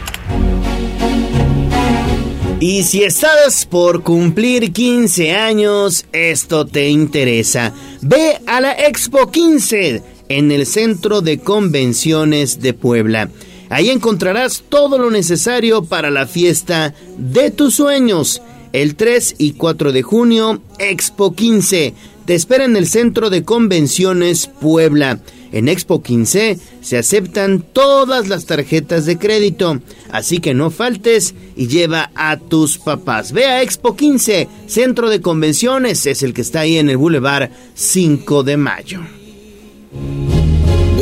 y si estás por cumplir 15 años, esto te interesa. Ve a la Expo 15 en el Centro de Convenciones de Puebla. Ahí encontrarás todo lo necesario para la fiesta de tus sueños. El 3 y 4 de junio, Expo 15. Te espera en el Centro de Convenciones Puebla. En Expo 15 se aceptan todas las tarjetas de crédito, así que no faltes y lleva a tus papás. Ve a Expo 15, Centro de Convenciones, es el que está ahí en el Boulevard 5 de Mayo.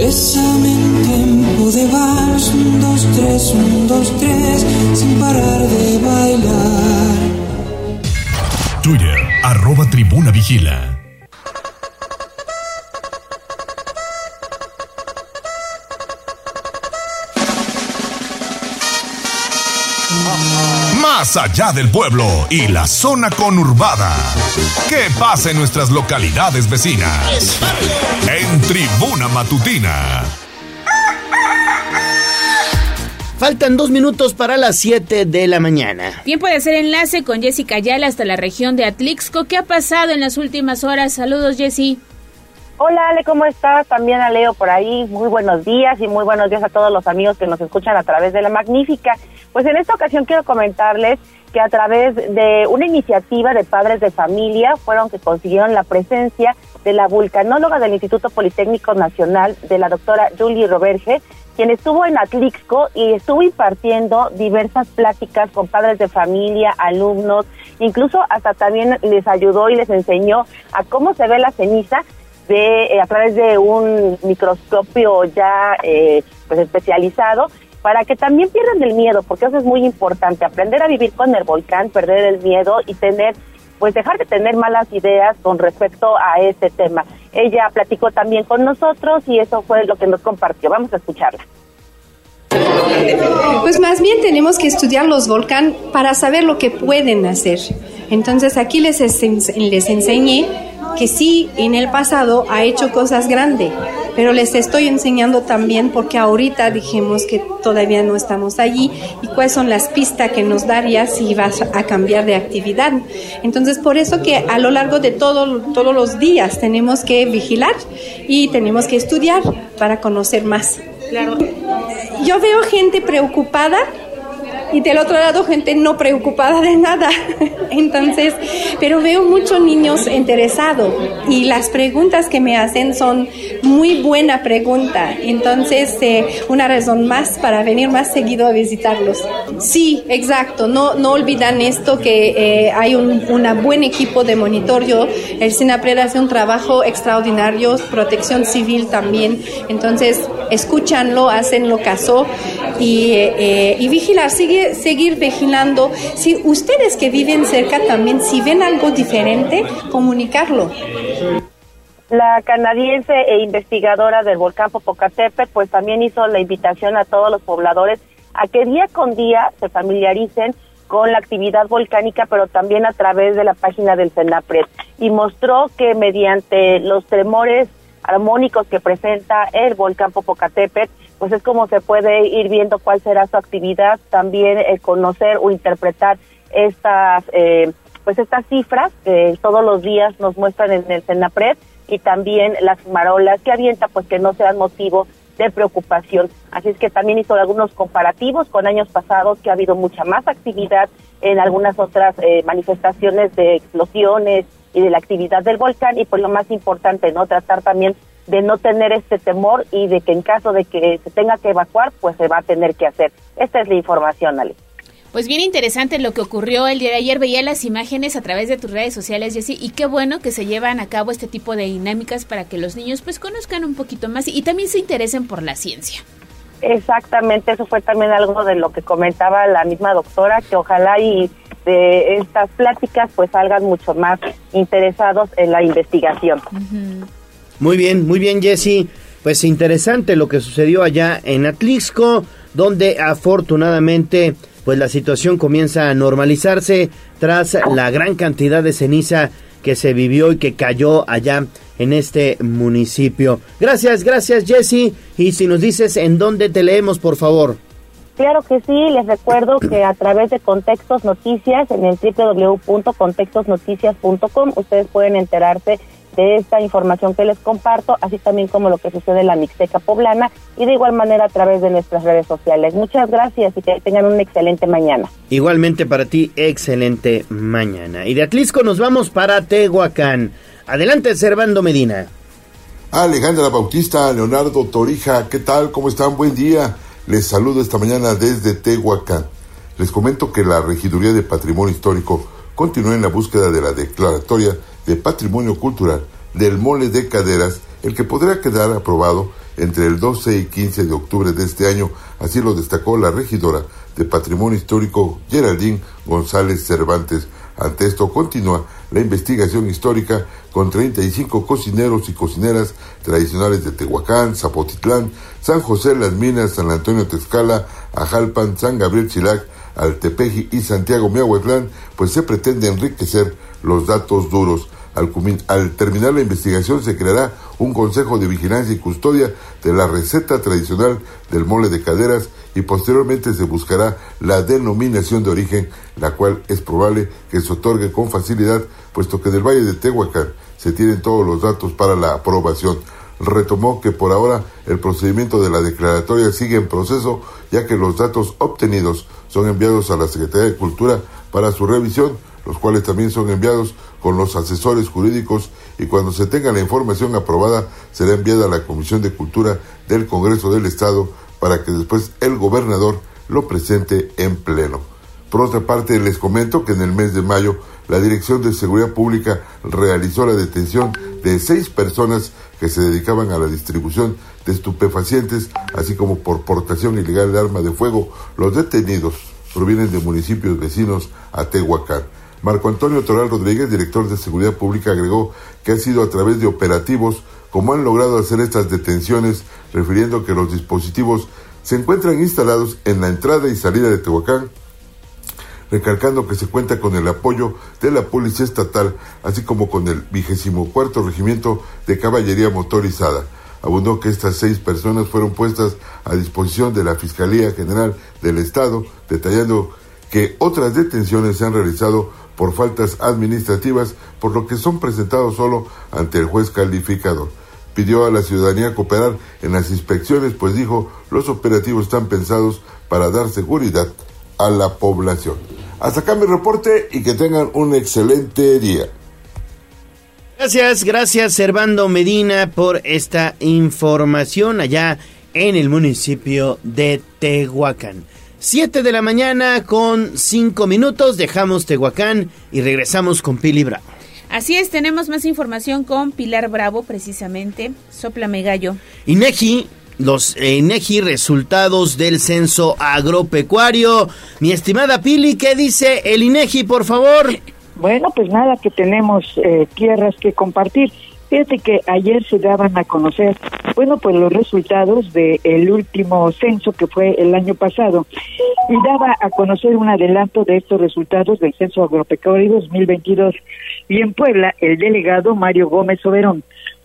Bésame en tiempo de vals, un, dos, tres, un, dos, tres, sin parar de bailar. Twitter, arroba tribuna vigila. Más allá del pueblo y la zona conurbada. ¿Qué pasa en nuestras localidades vecinas? En Tribuna Matutina. Faltan dos minutos para las 7 de la mañana. Tiempo de hacer enlace con Jessica Ayala hasta la región de Atlixco. ¿Qué ha pasado en las últimas horas? Saludos, Jessy. Hola Ale, ¿cómo estás? También a Leo por ahí. Muy buenos días y muy buenos días a todos los amigos que nos escuchan a través de la Magnífica. Pues en esta ocasión quiero comentarles que a través de una iniciativa de padres de familia fueron que consiguieron la presencia de la vulcanóloga del Instituto Politécnico Nacional, de la doctora Julie Roberge, quien estuvo en Atlixco y estuvo impartiendo diversas pláticas con padres de familia, alumnos, incluso hasta también les ayudó y les enseñó a cómo se ve la ceniza de, eh, a través de un microscopio ya eh, pues especializado para que también pierdan el miedo, porque eso es muy importante, aprender a vivir con el volcán, perder el miedo y tener, pues dejar de tener malas ideas con respecto a este tema. Ella platicó también con nosotros y eso fue lo que nos compartió. Vamos a escucharla. Pues más bien tenemos que estudiar los volcanes para saber lo que pueden hacer. Entonces aquí les, les enseñé que sí, en el pasado ha hecho cosas grandes, pero les estoy enseñando también porque ahorita dijimos que todavía no estamos allí y cuáles son las pistas que nos daría si vas a cambiar de actividad. Entonces, por eso que a lo largo de todo, todos los días tenemos que vigilar y tenemos que estudiar para conocer más. Claro. Yo veo gente preocupada y del otro lado gente no preocupada de nada. Entonces, pero veo muchos niños interesados y las preguntas que me hacen son muy buena pregunta. Entonces, eh, una razón más para venir más seguido a visitarlos. Sí, exacto. No, no olvidan esto que eh, hay un una buen equipo de monitoreo. El SINAPRED hace un trabajo extraordinario, protección civil también. Entonces, escúchanlo, hacenlo caso y, eh, y vigilar. Sigue seguir vigilando. Si ustedes que viven cerca también, si ven algo diferente, comunicarlo. La canadiense e investigadora del volcán Popocatépetl, pues también hizo la invitación a todos los pobladores a que día con día se familiaricen con la actividad volcánica, pero también a través de la página del CENAPRED. Y mostró que mediante los tremores armónicos que presenta el volcán Popocatépetl, pues es como se puede ir viendo cuál será su actividad, también eh, conocer o interpretar estas eh, pues estas cifras que todos los días nos muestran en el Senapred y también las marolas que avienta pues que no sean motivo de preocupación. Así es que también hizo algunos comparativos con años pasados que ha habido mucha más actividad en algunas otras eh, manifestaciones de explosiones y de la actividad del volcán y pues lo más importante, ¿no? Tratar también de no tener este temor y de que en caso de que se tenga que evacuar, pues se va a tener que hacer. Esta es la información, Ale. Pues bien interesante lo que ocurrió el día de ayer. Veía las imágenes a través de tus redes sociales, Jessy, y qué bueno que se llevan a cabo este tipo de dinámicas para que los niños pues conozcan un poquito más y, también se interesen por la ciencia. Exactamente, eso fue también algo de lo que comentaba la misma doctora, que ojalá y de estas pláticas pues salgan mucho más interesados en la investigación. Muy bien, muy bien, Jesse. Pues interesante lo que sucedió allá en Atlixco, donde afortunadamente pues la situación comienza a normalizarse tras la gran cantidad de ceniza que se vivió y que cayó allá en este municipio. Gracias, gracias Jesse. Y si nos dices en dónde te leemos, por favor. Claro que sí, les recuerdo que a través de Contextos Noticias en el www.contextosnoticias.com ustedes pueden enterarse de esta información que les comparto, así también como lo que sucede en la Mixteca Poblana y de igual manera a través de nuestras redes sociales. Muchas gracias y que tengan una excelente mañana. Igualmente para ti, excelente mañana. Y de Atlisco nos vamos para Tehuacán. Adelante, Servando Medina. Alejandra Bautista, Leonardo Torija, ¿qué tal? ¿Cómo están? Buen día. Les saludo esta mañana desde Tehuacán. Les comento que la Regiduría de Patrimonio Histórico continúa en la búsqueda de la declaratoria de Patrimonio Cultural del Mole de Caderas, el que podrá quedar aprobado entre el 12 y 15 de octubre de este año, así lo destacó la regidora de Patrimonio Histórico Geraldine González Cervantes. Ante esto continúa la investigación histórica con 35 cocineros y cocineras tradicionales de Tehuacán, Zapotitlán, San José Las Minas, San Antonio Texcala, Ajalpan, San Gabriel Chilac, Altepeji y Santiago Miahuatlán, pues se pretende enriquecer los datos duros. Al, terminar la investigación se creará un consejo de vigilancia y custodia de la receta tradicional del mole de caderas y posteriormente se buscará la denominación de origen, la cual es probable que se otorgue con facilidad, puesto que del Valle de Tehuacán se tienen todos los datos para la aprobación. Retomó que por ahora el procedimiento de la declaratoria sigue en proceso, ya que los datos obtenidos son enviados a la Secretaría de Cultura para su revisión, los cuales también son enviados con los asesores jurídicos y cuando se tenga la información aprobada será enviada a la Comisión de Cultura del Congreso del Estado para que después el gobernador lo presente en pleno. Por otra parte, les comento que en el mes de mayo la Dirección de Seguridad Pública realizó la detención de seis personas que se dedicaban a la distribución de estupefacientes, así como por portación ilegal de arma de fuego. Los detenidos provienen de municipios vecinos a Tehuacán. Marco Antonio Toral Rodríguez, director de Seguridad Pública, agregó que ha sido a través de operativos como han logrado hacer estas detenciones, refiriendo que los dispositivos se encuentran instalados en la entrada y salida de Tehuacán, recalcando que se cuenta con el apoyo de la Policía Estatal, así como con el vigésimo cuarto Regimiento de Caballería Motorizada. Abundó que estas seis personas fueron puestas a disposición de la Fiscalía General del Estado, detallando que otras detenciones se han realizado por faltas administrativas, por lo que son presentados solo ante el juez calificador. Pidió a la ciudadanía cooperar en las inspecciones, pues dijo, los operativos están pensados para dar seguridad a la población. Hasta acá mi reporte y que tengan un excelente día. Gracias, gracias Servando Medina por esta información allá en el municipio de Tehuacán. 7 de la mañana con 5 minutos, dejamos Tehuacán y regresamos con Pili Bravo. Así es, tenemos más información con Pilar Bravo, precisamente. Soplame gallo. INEGI, los eh, INEGI resultados del censo agropecuario. Mi estimada Pili, ¿qué dice el INEGI, por favor? Bueno, pues nada, que tenemos eh, tierras que compartir. Fíjate que ayer se daban a conocer, bueno, pues los resultados del último censo que fue el año pasado y daba a conocer un adelanto de estos resultados del censo agropecuario 2022. Y en Puebla, el delegado Mario Gómez Soberón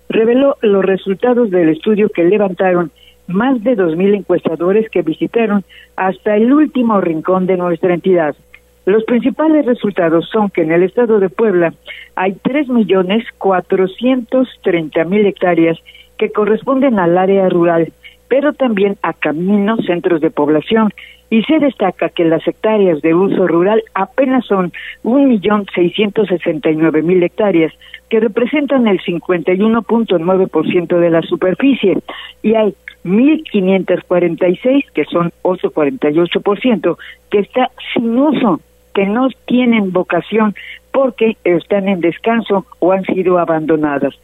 reveló los resultados del estudio que levantaron más de 2.000 encuestadores que visitaron hasta el último rincón de nuestra entidad. Los principales resultados son que en el estado de Puebla hay tres millones treinta mil hectáreas que corresponden al área rural, pero también a caminos, centros de población, y se destaca que las hectáreas de uso rural apenas son un millón seiscientos sesenta y nueve mil hectáreas, que representan el 51.9% de la superficie, y hay 1.546, que son 8.48%, que está sin uso que no tienen vocación porque están en descanso o han sido abandonadas.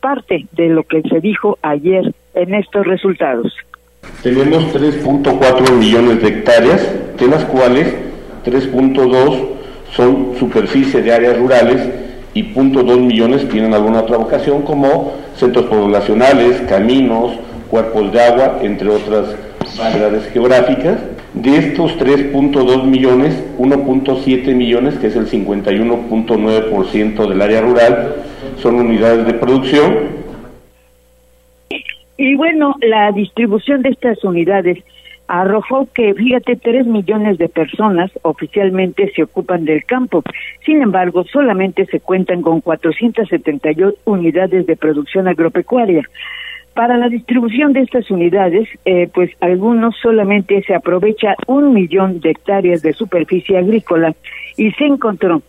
Parte de lo que se dijo ayer en estos resultados. Tenemos 3.4 millones de hectáreas, de las cuales 3.2 son superficie de áreas rurales y 0.2 millones tienen alguna otra vocación como centros poblacionales, caminos, cuerpos de agua, entre otras variedades geográficas. De estos 3.2 millones, 1.7 millones, que es el 51.9% del área rural, son unidades de producción. Y bueno, la distribución de estas unidades arrojó que, fíjate, 3 millones de personas oficialmente se ocupan del campo. Sin embargo, solamente se cuentan con 478 unidades de producción agropecuaria. Para la distribución de estas unidades, eh, pues algunos solamente se aprovecha un millón de hectáreas de superficie agrícola y se encontró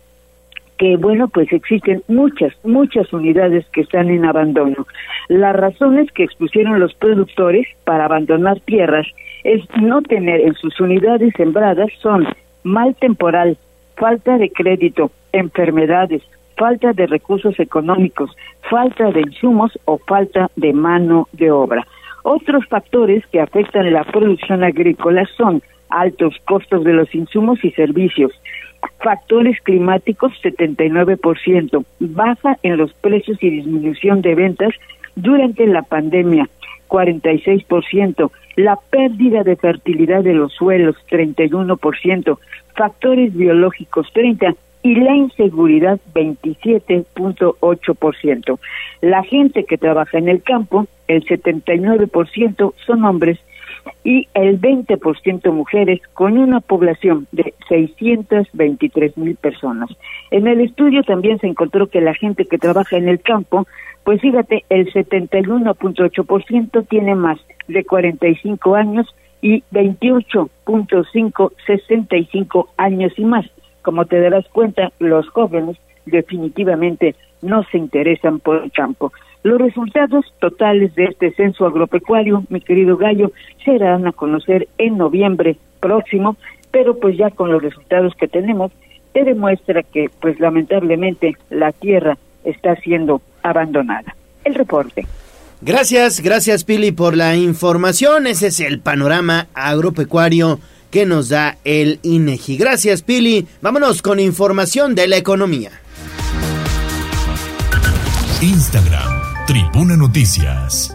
que, bueno, pues existen muchas, muchas unidades que están en abandono. Las razones que expusieron los productores para abandonar tierras es no tener en sus unidades sembradas son mal temporal, falta de crédito, enfermedades, falta de recursos económicos, falta de insumos o falta de mano de obra. Otros factores que afectan la producción agrícola son altos costos de los insumos y servicios, factores climáticos 79%, baja en los precios y disminución de ventas durante la pandemia 46%, la pérdida de fertilidad de los suelos 31%, factores biológicos 30 y la inseguridad 27.8%. La gente que trabaja en el campo, el 79% son hombres y el 20% mujeres con una población de 623 mil personas. En el estudio también se encontró que la gente que trabaja en el campo, pues fíjate, el 71.8% tiene más de 45 años y 28.5 65 años y más. Como te darás cuenta, los jóvenes definitivamente no se interesan por el campo. Los resultados totales de este censo agropecuario, mi querido Gallo, se darán a conocer en noviembre próximo, pero pues ya con los resultados que tenemos, te demuestra que pues lamentablemente la tierra está siendo abandonada. El reporte. Gracias, gracias Pili por la información. Ese es el panorama agropecuario que nos da el INEGI. Gracias Pili. Vámonos con información de la economía. Instagram, Tribuna Noticias.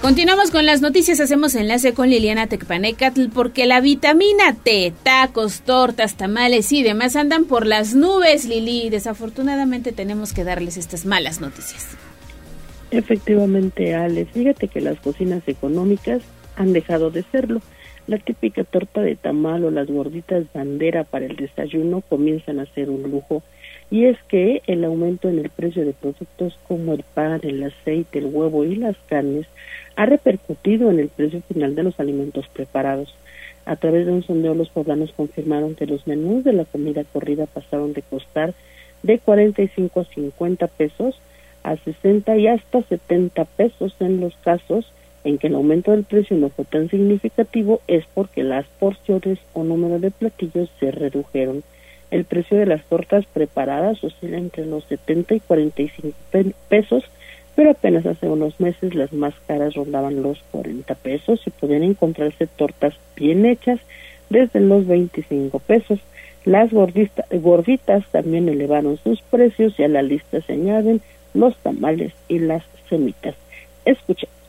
Continuamos con las noticias, hacemos enlace con Liliana Tecpanecatl porque la vitamina T, tacos, tortas, tamales y demás andan por las nubes, Lili. Desafortunadamente tenemos que darles estas malas noticias. Efectivamente, Alex, fíjate que las cocinas económicas han dejado de serlo. La típica torta de tamal o las gorditas bandera para el desayuno comienzan a ser un lujo. Y es que el aumento en el precio de productos como el pan, el aceite, el huevo y las carnes ha repercutido en el precio final de los alimentos preparados. A través de un sondeo, los poblanos confirmaron que los menús de la comida corrida pasaron de costar de 45 a 50 pesos a 60 y hasta 70 pesos en los casos en que el aumento del precio no fue tan significativo es porque las porciones o número de platillos se redujeron. El precio de las tortas preparadas oscila entre los 70 y 45 pesos, pero apenas hace unos meses las más caras rondaban los 40 pesos y podían encontrarse tortas bien hechas desde los 25 pesos. Las gorditas también elevaron sus precios y a la lista se añaden los tamales y las semitas. Escuchen.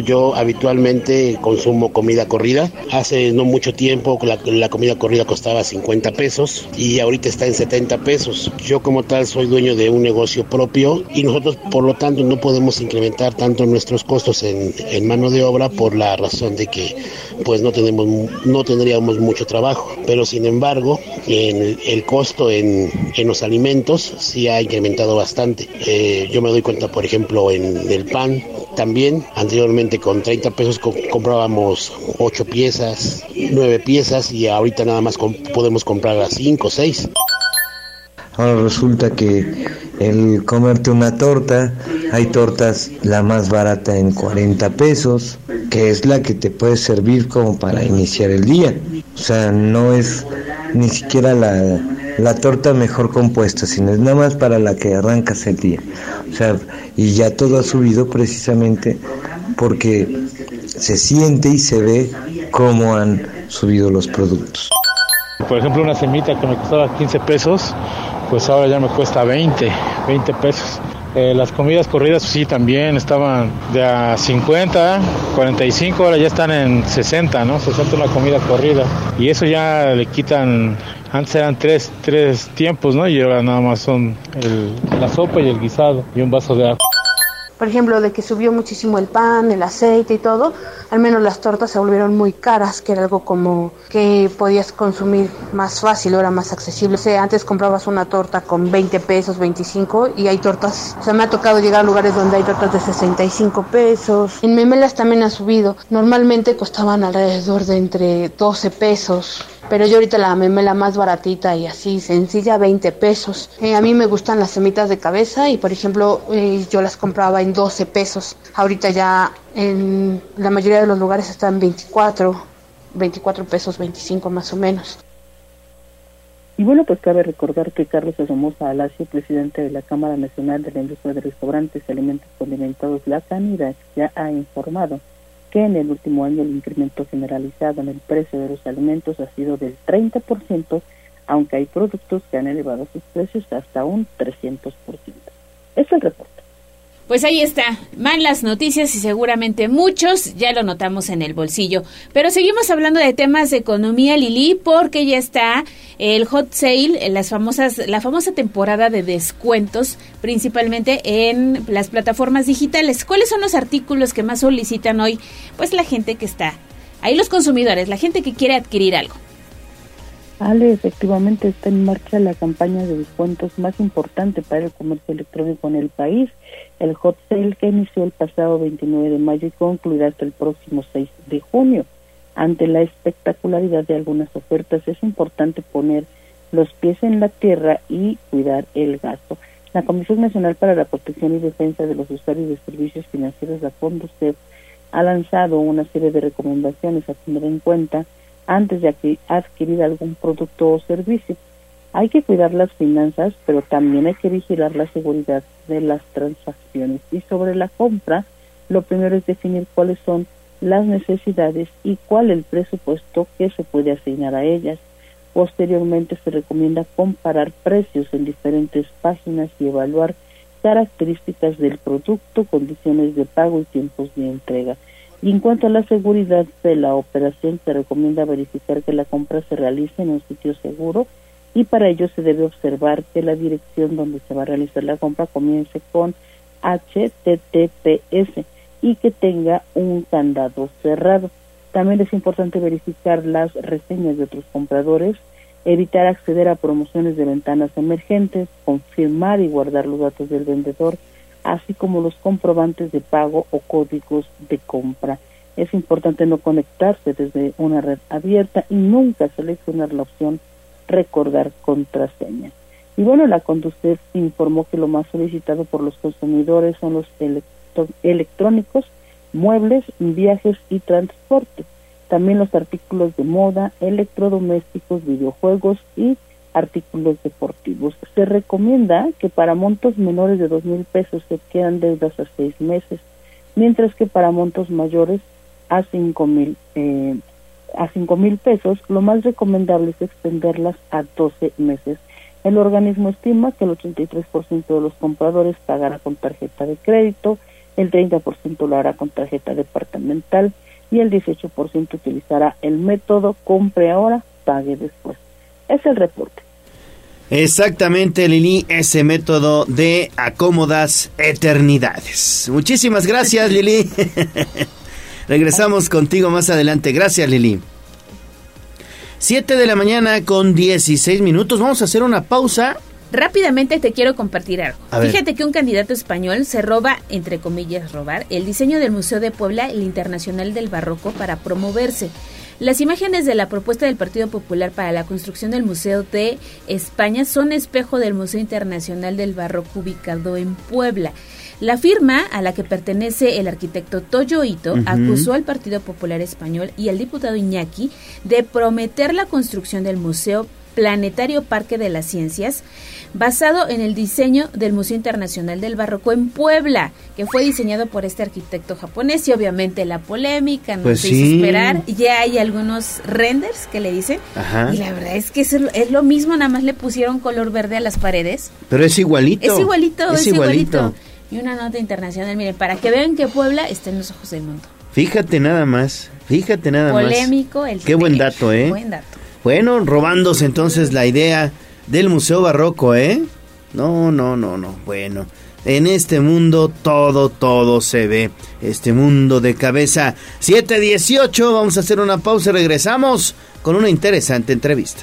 Yo habitualmente consumo comida corrida. Hace no mucho tiempo la, comida corrida costaba 50 pesos y ahorita está en 70 pesos. Yo como tal soy dueño de un negocio propio y nosotros por lo tanto no podemos incrementar tanto nuestros costos en, mano de obra por la razón de que pues no tenemos no tendríamos mucho trabajo. Pero sin embargo en el, el costo en, en, los alimentos sí ha incrementado bastante. Eh, yo me doy cuenta por ejemplo en el pan también anteriormente con 30 pesos comprábamos 8 piezas, 9 piezas y ahorita nada más podemos comprar a 5 o 6. Ahora resulta que el comerte una torta, hay tortas la más barata en 40 pesos, que es la que te puede servir como para iniciar el día. O sea, no es ni siquiera la, la torta mejor compuesta, sino es nada más para la que arrancas el día. O sea, y ya todo ha subido precisamente porque se siente y se ve cómo han subido los productos. Por ejemplo, una semita que me costaba 15 pesos, pues ahora ya me cuesta 20, 20 pesos. Eh, las comidas corridas sí también estaban de a 50, 45, ahora ya están en 60, ¿no? 60 una comida corrida. Y eso ya le quitan, antes eran tres, tres tiempos, ¿no? Y ahora nada más son la sopa y el guisado y un vaso de agua por ejemplo, de que subió muchísimo el pan, el aceite y todo, al menos las tortas se volvieron muy caras, que era algo como que podías consumir más fácil, era más accesible. O sea, antes comprabas una torta con 20 pesos, 25 y hay tortas, o sea, me ha tocado llegar a lugares donde hay tortas de 65 pesos. En memelas también ha subido, normalmente costaban alrededor de entre 12 pesos pero yo ahorita la memela más baratita y así sencilla, 20 pesos. Eh, a mí me gustan las semitas de cabeza y por ejemplo eh, yo las compraba en 12 pesos. Ahorita ya en la mayoría de los lugares están 24, 24 pesos, 25 más o menos. Y bueno, pues cabe recordar que Carlos Somoza Alacio, presidente de la Cámara Nacional de la Industria de Restaurantes y Alimentos Condimentados, la Sanidad, ya ha informado que en el último año el incremento generalizado en el precio de los alimentos ha sido del 30%, aunque hay productos que han elevado sus precios hasta un 300%. Es el reporte. Pues ahí está, malas noticias y seguramente muchos ya lo notamos en el bolsillo. Pero seguimos hablando de temas de economía, Lili, porque ya está el hot sale, las famosas, la famosa temporada de descuentos, principalmente en las plataformas digitales. ¿Cuáles son los artículos que más solicitan hoy? Pues la gente que está ahí, los consumidores, la gente que quiere adquirir algo. Ale, efectivamente está en marcha la campaña de descuentos más importante para el comercio electrónico en el país, el hot sale que inició el pasado 29 de mayo y concluirá hasta el próximo 6 de junio. Ante la espectacularidad de algunas ofertas es importante poner los pies en la tierra y cuidar el gasto. La Comisión Nacional para la Protección y Defensa de los Usuarios de Servicios Financieros, la FONDUCEF, ha lanzado una serie de recomendaciones a tener en cuenta antes de adquirir algún producto o servicio. Hay que cuidar las finanzas, pero también hay que vigilar la seguridad de las transacciones. Y sobre la compra, lo primero es definir cuáles son las necesidades y cuál el presupuesto que se puede asignar a ellas. Posteriormente se recomienda comparar precios en diferentes páginas y evaluar características del producto, condiciones de pago y tiempos de entrega. Y en cuanto a la seguridad de la operación, se recomienda verificar que la compra se realice en un sitio seguro y para ello se debe observar que la dirección donde se va a realizar la compra comience con HTTPS y que tenga un candado cerrado. También es importante verificar las reseñas de otros compradores, evitar acceder a promociones de ventanas emergentes, confirmar y guardar los datos del vendedor, así como los comprobantes de pago o códigos de compra. Es importante no conectarse desde una red abierta y nunca seleccionar la opción recordar contraseña. Y bueno, la Conducef informó que lo más solicitado por los consumidores son los electrónicos, muebles, viajes y transporte. También los artículos de moda, electrodomésticos, videojuegos y artículos deportivos. Se recomienda que para montos menores de dos mil pesos se quedan deudas a seis meses, mientras que para montos mayores a cinco mil eh, a cinco mil pesos, lo más recomendable es extenderlas a 12 meses. El organismo estima que el 83% de los compradores pagará con tarjeta de crédito, el 30% lo hará con tarjeta departamental y el 18% utilizará el método compre ahora, pague después. Es el reporte. Exactamente, Lili, ese método de acomodas eternidades. Muchísimas gracias, Lili. Regresamos contigo más adelante. Gracias, Lili. 7 de la mañana con 16 minutos. Vamos a hacer una pausa. Rápidamente te quiero compartir algo. Fíjate que un candidato español se roba, entre comillas, robar, el diseño del Museo de Puebla, el Internacional del Barroco, para promoverse. Las imágenes de la propuesta del Partido Popular para la construcción del Museo de España son espejo del Museo Internacional del Barroco ubicado en Puebla. La firma a la que pertenece el arquitecto Toyo Ito acusó al Partido Popular Español y al diputado Iñaki de prometer la construcción del Museo Planetario Parque de las Ciencias, basado en el diseño del Museo Internacional del Barroco en Puebla, que fue diseñado por este arquitecto japonés y obviamente la polémica no Pues se sí. hizo esperar. Ya hay algunos renders que le dicen Ajá. y la verdad es que es, es lo mismo, nada más le pusieron color verde a las paredes. Pero es igualito. Es igualito, es, igualito. Y una nota internacional, miren, para que vean que Puebla está en los ojos del mundo. Fíjate nada más. Fíjate nada más. Polémico el Qué buen dato, ¿eh? Buen dato. Bueno, robándose entonces la idea del Museo Barroco, ¿eh? No, no, no, no. Bueno, en este mundo todo, todo se ve. Este mundo de cabeza. 718, vamos a hacer una pausa y regresamos con una interesante entrevista.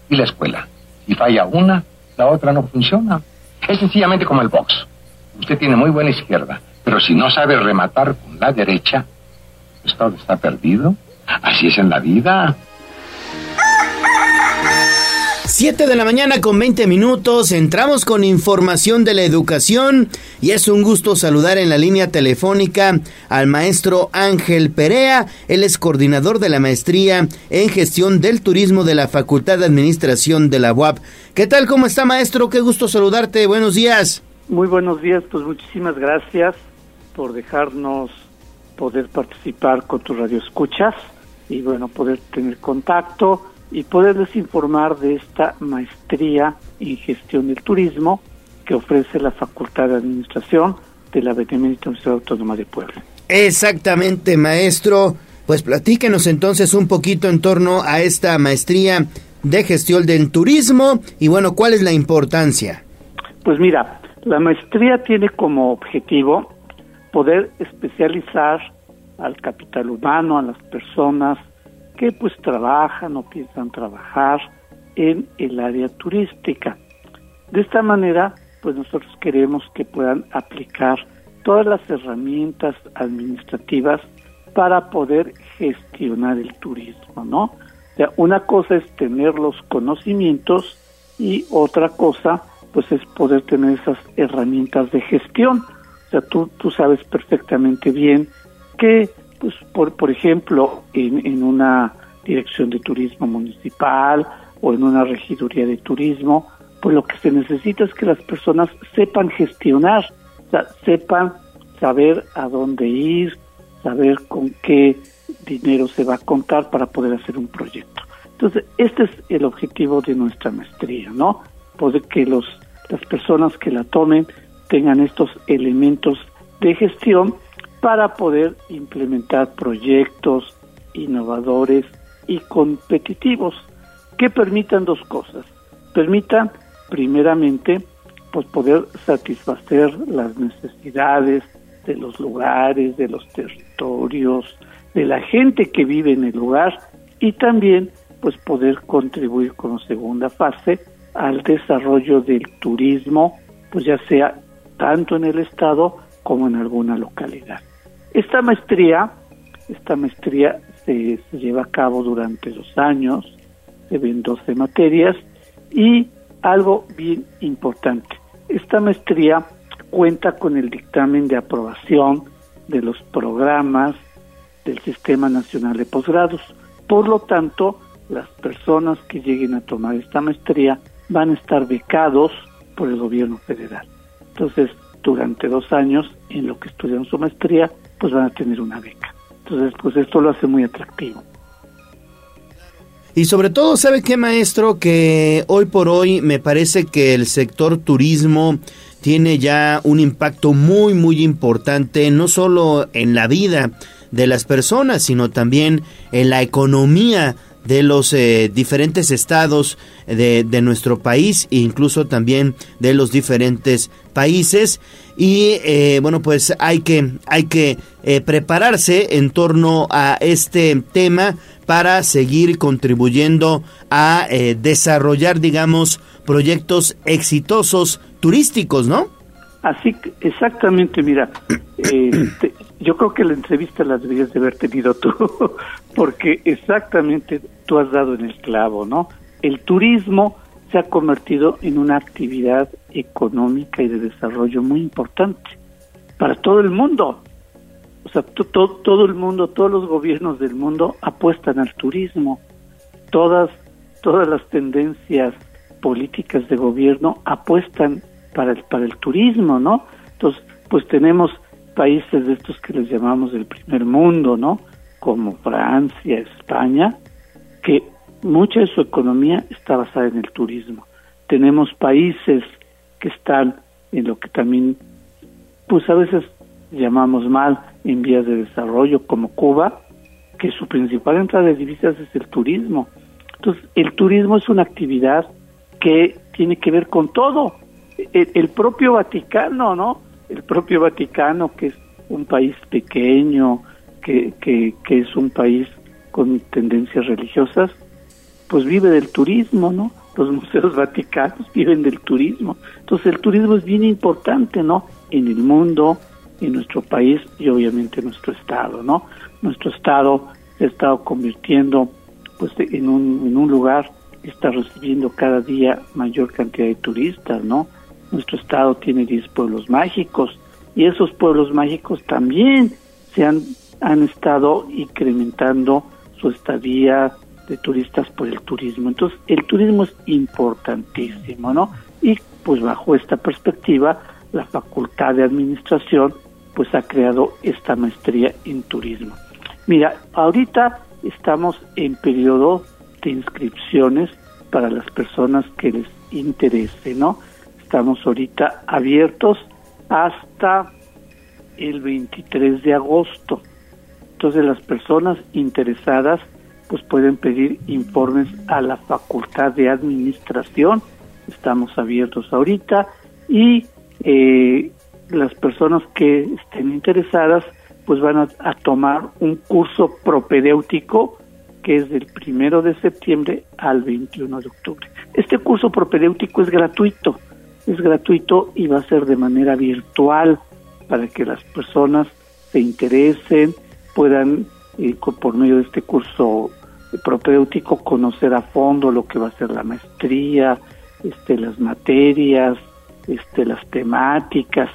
y la escuela. Si falla una, la otra no funciona. Es sencillamente como el box. Usted tiene muy buena izquierda, pero si no sabe rematar con la derecha, todo está perdido. Así es en la vida. 7 de la mañana con 20 minutos, entramos con información de la educación y es un gusto saludar en la línea telefónica al maestro Ángel Perea, él es coordinador de la maestría en gestión del turismo de la Facultad de Administración de la UAP. ¿Qué tal? ¿Cómo está maestro? Qué gusto saludarte, buenos días. Muy buenos días, pues muchísimas gracias por dejarnos poder participar con tu radio escuchas y bueno, poder tener contacto y poderles informar de esta maestría en gestión del turismo que ofrece la Facultad de Administración de la Benemérita Universidad Autónoma de Puebla. Exactamente, maestro. Pues platíquenos entonces un poquito en torno a esta maestría de gestión del turismo y bueno, ¿cuál es la importancia? Pues mira, la maestría tiene como objetivo poder especializar al capital humano, a las personas que pues trabajan o piensan trabajar en el área turística. De esta manera, pues nosotros queremos que puedan aplicar todas las herramientas administrativas para poder gestionar el turismo, ¿no? O sea, una cosa es tener los conocimientos y otra cosa, pues es poder tener esas herramientas de gestión. O sea, tú, tú sabes perfectamente bien que pues por, por ejemplo, en, en una dirección de turismo municipal o en una regiduría de turismo, pues lo que se necesita es que las personas sepan gestionar, sepan saber a dónde ir, saber con qué dinero se va a contar para poder hacer un proyecto. Entonces, este es el objetivo de nuestra maestría, ¿no? Poder que los, las personas que la tomen tengan estos elementos de gestión para poder implementar proyectos innovadores y competitivos que permitan dos cosas. Permitan, primeramente, pues poder satisfacer las necesidades de los lugares, de los territorios, de la gente que vive en el lugar y también pues poder contribuir con segunda fase al desarrollo del turismo, pues ya sea tanto en el estado como en alguna localidad. Esta maestría, esta maestría se, se lleva a cabo durante dos años, se ven 12 materias y algo bien importante, esta maestría cuenta con el dictamen de aprobación de los programas del Sistema Nacional de Posgrados. Por lo tanto, las personas que lleguen a tomar esta maestría van a estar becados por el gobierno federal. Entonces, durante dos años, en lo que estudian su maestría, pues van a tener una beca. Entonces, pues esto lo hace muy atractivo. Y sobre todo, ¿sabe qué, maestro? Que hoy por hoy me parece que el sector turismo tiene ya un impacto muy, muy importante, no solo en la vida de las personas, sino también en la economía de los eh, diferentes estados de, de, nuestro país e incluso también de los diferentes países. Y eh, bueno pues hay que hay que eh, prepararse en torno a este tema para seguir contribuyendo a eh, desarrollar digamos proyectos exitosos turísticos no así exactamente mira te, yo creo que la entrevista la deberías de haber tenido tú, porque exactamente tú has dado en el clavo, ¿no? El turismo se ha convertido en una actividad económica y de desarrollo muy importante para todo el mundo. O sea, todo, todo el mundo, todos los gobiernos del mundo apuestan al turismo. Todas, todas las tendencias políticas de gobierno apuestan para el, para el turismo, ¿no? Entonces, pues tenemos países de estos que les llamamos del primer mundo, ¿no? Como Francia, España, que mucha de su economía está basada en el turismo. Tenemos países que están en lo que también, pues a veces llamamos mal en vías de desarrollo como Cuba, que su principal entrada de divisas es el turismo. Entonces, el turismo es una actividad que tiene que ver con todo. El, el propio Vaticano, ¿no? El propio Vaticano, que es un país pequeño, que, que, que es un país con tendencias religiosas, pues vive del turismo, ¿no? Los museos vaticanos viven del turismo. Entonces el turismo es bien importante, ¿no? En el mundo, en nuestro país y obviamente en nuestro estado, ¿no? Nuestro estado se ha estado convirtiendo pues en un, en un lugar, está recibiendo cada día mayor cantidad de turistas, ¿no? Nuestro estado tiene 10 pueblos mágicos y esos pueblos mágicos también se han, han estado incrementando su estadía de turistas por el turismo. Entonces, el turismo es importantísimo, ¿no? Y pues bajo esta perspectiva, la Facultad de Administración pues ha creado esta maestría en turismo. Mira, ahorita estamos en periodo de inscripciones para las personas que les interese, ¿no? Estamos ahorita abiertos hasta el 23 de agosto. Entonces las personas interesadas pues pueden pedir informes a la Facultad de Administración. Estamos abiertos ahorita y eh, las personas que estén interesadas pues van a, tomar un curso propedéutico que es del primero de septiembre al 21 de octubre. Este curso propedéutico es gratuito, es gratuito y va a ser de manera virtual para que las personas se interesen, puedan eh, por medio de este curso propedéutico conocer a fondo lo que va a ser la maestría, este, las materias, este, las temáticas.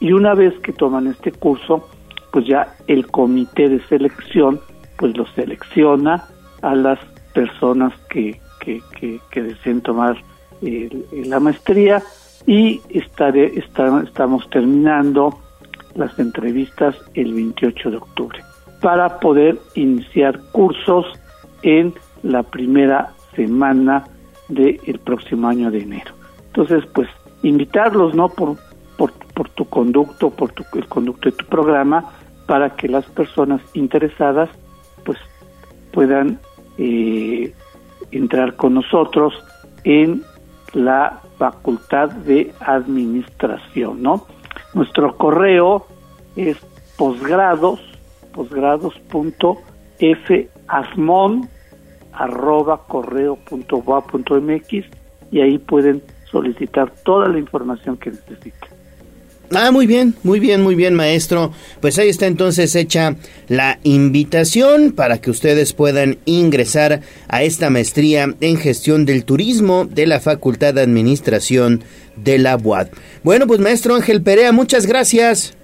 Y una vez que toman este curso, pues ya el comité de selección pues lo selecciona a las personas que, que, que, que deseen tomar el, la maestría y estaré, estamos terminando las entrevistas el 28 de octubre para poder iniciar cursos en la primera semana del próximo año de enero. Entonces, pues invitarlos, ¿no? Por, por, por tu conducto, por tu, el conducto de tu programa, para que las personas interesadas, pues puedan eh, entrar con nosotros en la Facultad de Administración, ¿no? Nuestro correo es posgrados, posgrados.fasmon arroba correo mx y ahí pueden solicitar toda la información que necesiten. Ah, muy bien, muy bien, muy bien, maestro. Pues ahí está entonces hecha la invitación para que ustedes puedan ingresar a esta maestría en gestión del turismo de la Facultad de Administración de la UAD. Bueno, pues maestro Ángel Perea, muchas gracias.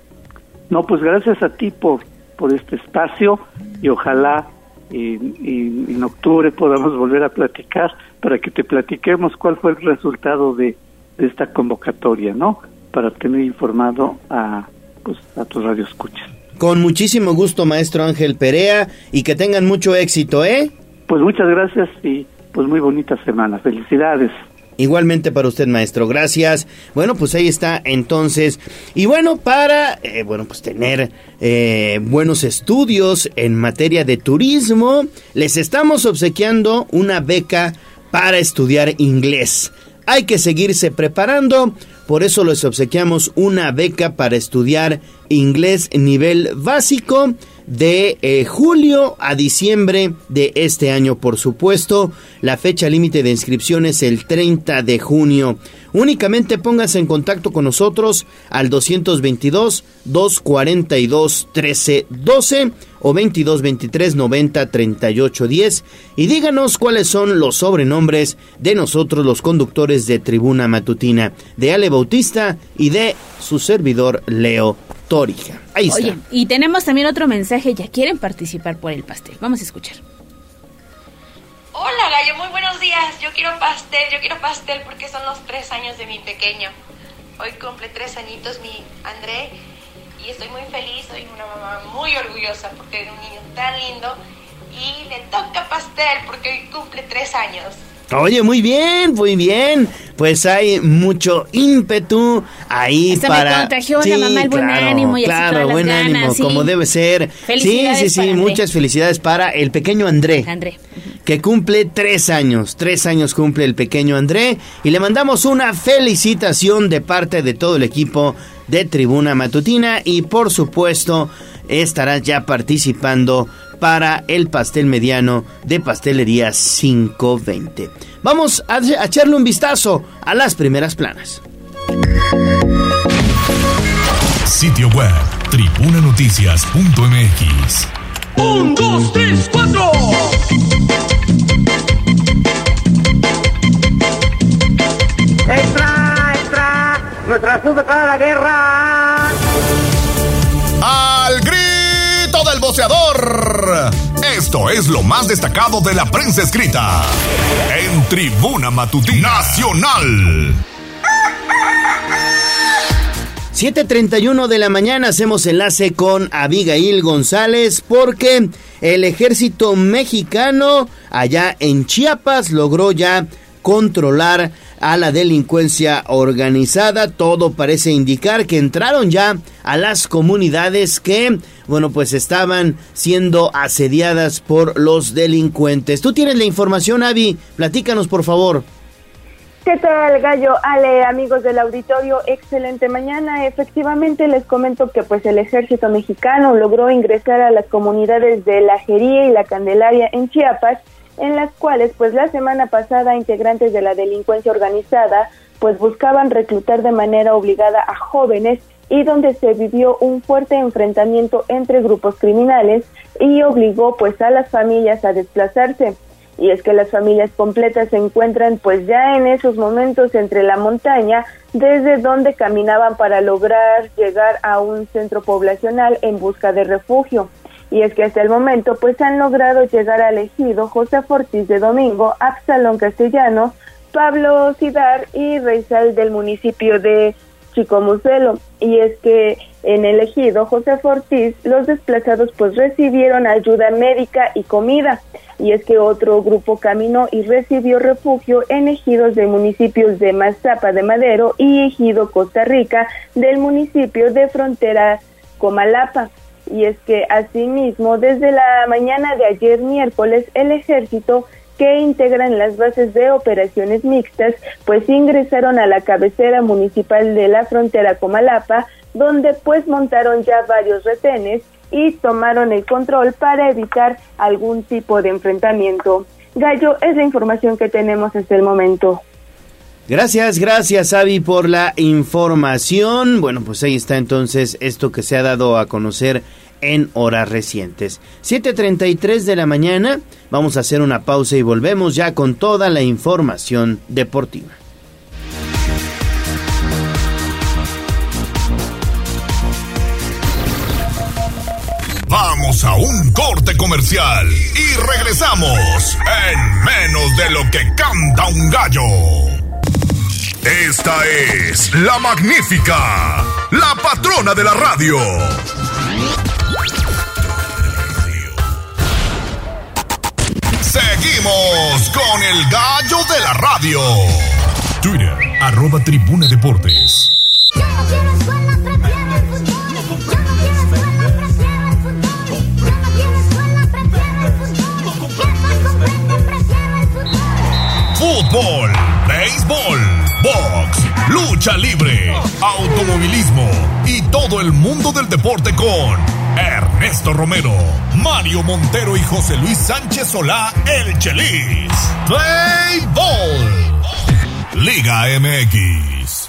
No, pues gracias a ti por, por este espacio y ojalá en, en, octubre podamos volver a platicar para que te platiquemos cuál fue el resultado de esta convocatoria, ¿no? Para tener informado a, pues, a tus radioescuchas. Con muchísimo gusto, maestro Ángel Perea, y que tengan mucho éxito, ¿eh? Pues muchas gracias y pues muy bonita semana. Felicidades. Igualmente para usted, maestro. Gracias. Bueno, pues ahí está entonces. Y bueno, para, eh, bueno, pues tener eh, buenos estudios en materia de turismo, les estamos obsequiando una beca para estudiar inglés. Hay que seguirse preparando por eso les obsequiamos una beca para estudiar inglés nivel básico de eh, julio a diciembre de este año, por supuesto. La fecha límite de inscripción es el 30 de junio. Únicamente pónganse en contacto con nosotros al 222 242 1312 o 22 23 90 38 10 y díganos cuáles son los sobrenombres de nosotros los conductores de Tribuna Matutina, de Ale Bautista y de su servidor Leo Torija. Ahí está. Oye, y tenemos también otro mensaje, ya quieren participar por el pastel. Vamos a escuchar. Hola Gallo, muy buenos días. Yo quiero pastel, yo quiero pastel porque son los tres años de mi pequeño. Hoy cumple tres añitos mi André y estoy muy feliz, soy una mamá muy orgullosa porque es un niño tan lindo y le toca pastel porque cumple tres años. Oye, muy bien, muy bien. Pues hay mucho ímpetu ahí Hasta me para. la mamá el buen ánimo y claro, todas las buen ganas, ánimo, sí. como debe ser. Sí, Felicidades sí, sí, André. muchas felicidades para el pequeño André. André. que cumple tres años. Tres años cumple el pequeño André. Y le mandamos una felicitación de parte de todo el equipo de Tribuna Matutina. Y por supuesto, estará ya participando para el pastel mediano de Pastelería 520. Vamos a, a echarle un vistazo a las primeras planas. Sitio web tribunanoticias.mx. Un, dos, tres, cuatro. ¡Extra, extra! ¡Nuestra sub declara la guerra! Boceador! Esto es lo más destacado de la prensa escrita en Tribuna Matutina Nacional. 7.31 de la mañana hacemos enlace con Abigail González porque el ejército mexicano allá en Chiapas logró ya controlar a la delincuencia organizada. Todo parece indicar que entraron ya a las comunidades que, bueno, pues estaban siendo asediadas por los delincuentes. Tú tienes la información, Avi. Platícanos, por favor. ¿Qué tal, Gallo? Ale, amigos del auditorio, excelente mañana. Efectivamente, les comento que pues el ejército mexicano logró ingresar a las comunidades de La Jería y La Candelaria en Chiapas, en las cuales pues la semana pasada integrantes de la delincuencia organizada pues buscaban reclutar de manera obligada a jóvenes y donde se vivió un fuerte enfrentamiento entre grupos criminales y obligó pues a las familias a desplazarse y es que las familias completas se encuentran pues ya en esos momentos entre la montaña desde donde caminaban para lograr llegar a un centro poblacional en busca de refugio. Y es que hasta el momento pues han logrado llegar al ejido José Fortis de Domingo, Absalón Castellano, Pablo Sidar y Reizal del municipio de Chicomucelo. Y es que en el ejido José Fortis los desplazados pues recibieron ayuda médica y comida y es que otro grupo caminó y recibió refugio en ejidos de municipios de Mazapa de Madero y ejido Costa Rica del municipio de frontera Comalapa. Y es que asimismo, desde la mañana de ayer miércoles, el ejército que integran las bases de operaciones mixtas, pues ingresaron a la cabecera municipal de la frontera Comalapa, donde pues montaron ya varios retenes y tomaron el control para evitar algún tipo de enfrentamiento. Gallo, es la información que tenemos hasta el momento. Gracias, gracias Avi por la información. Bueno, pues ahí está entonces esto que se ha dado a conocer en horas recientes. 7.33 de la mañana, vamos a hacer una pausa y volvemos ya con toda la información deportiva. Vamos a un corte comercial y regresamos en menos de lo que canta un gallo. Esta es la magnífica, la patrona de la radio. Seguimos con el gallo de la radio. Twitter, arroba tribuna deportes. Fútbol, béisbol, box, lucha libre, automovilismo y todo el mundo del deporte con Ernesto Romero, Mario Montero y José Luis Sánchez Solá, el Chelis. Béisbol, Liga MX.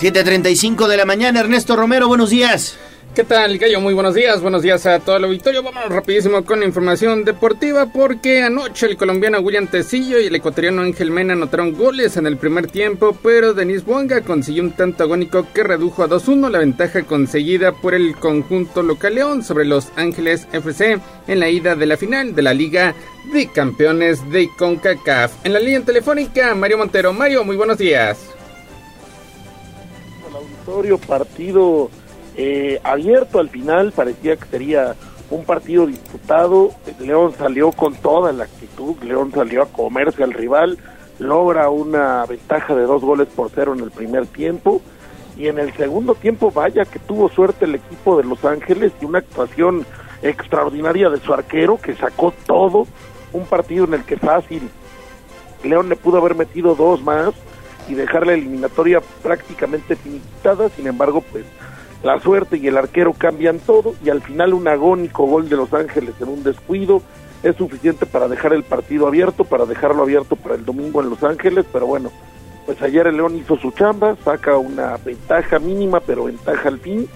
...7.35 de la mañana, Ernesto Romero, buenos días. ¿Qué tal, Gallo? Muy buenos días, buenos días a todo el auditorio. Vámonos rapidísimo con información deportiva porque anoche el colombiano William Tecillo y el ecuatoriano Ángel Mena anotaron goles en el primer tiempo, pero Denis Bonga consiguió un tanto agónico que redujo a 2-1 la ventaja conseguida por el conjunto local León sobre los Ángeles FC en la ida de la final de la Liga de Campeones de CONCACAF. En la línea telefónica, Mario Montero. Mario, muy buenos días. auditorio partido eh, abierto al final, parecía que sería un partido disputado, León salió con toda la actitud, León salió a comerse al rival, logra una ventaja de dos goles por cero en el primer tiempo. Y en el segundo tiempo vaya que tuvo suerte el equipo de Los Ángeles y una actuación extraordinaria de su arquero que sacó todo, un partido en el que fácil León le pudo haber metido dos más y dejar la eliminatoria prácticamente finiquitada, sin embargo pues la suerte y el arquero cambian todo y al final un agónico gol de Los Ángeles en un descuido es suficiente para dejar el partido abierto, para dejarlo abierto para el domingo en Los Ángeles, pero bueno, pues ayer el León hizo su chamba, saca una ventaja mínima, pero ventaja al fin,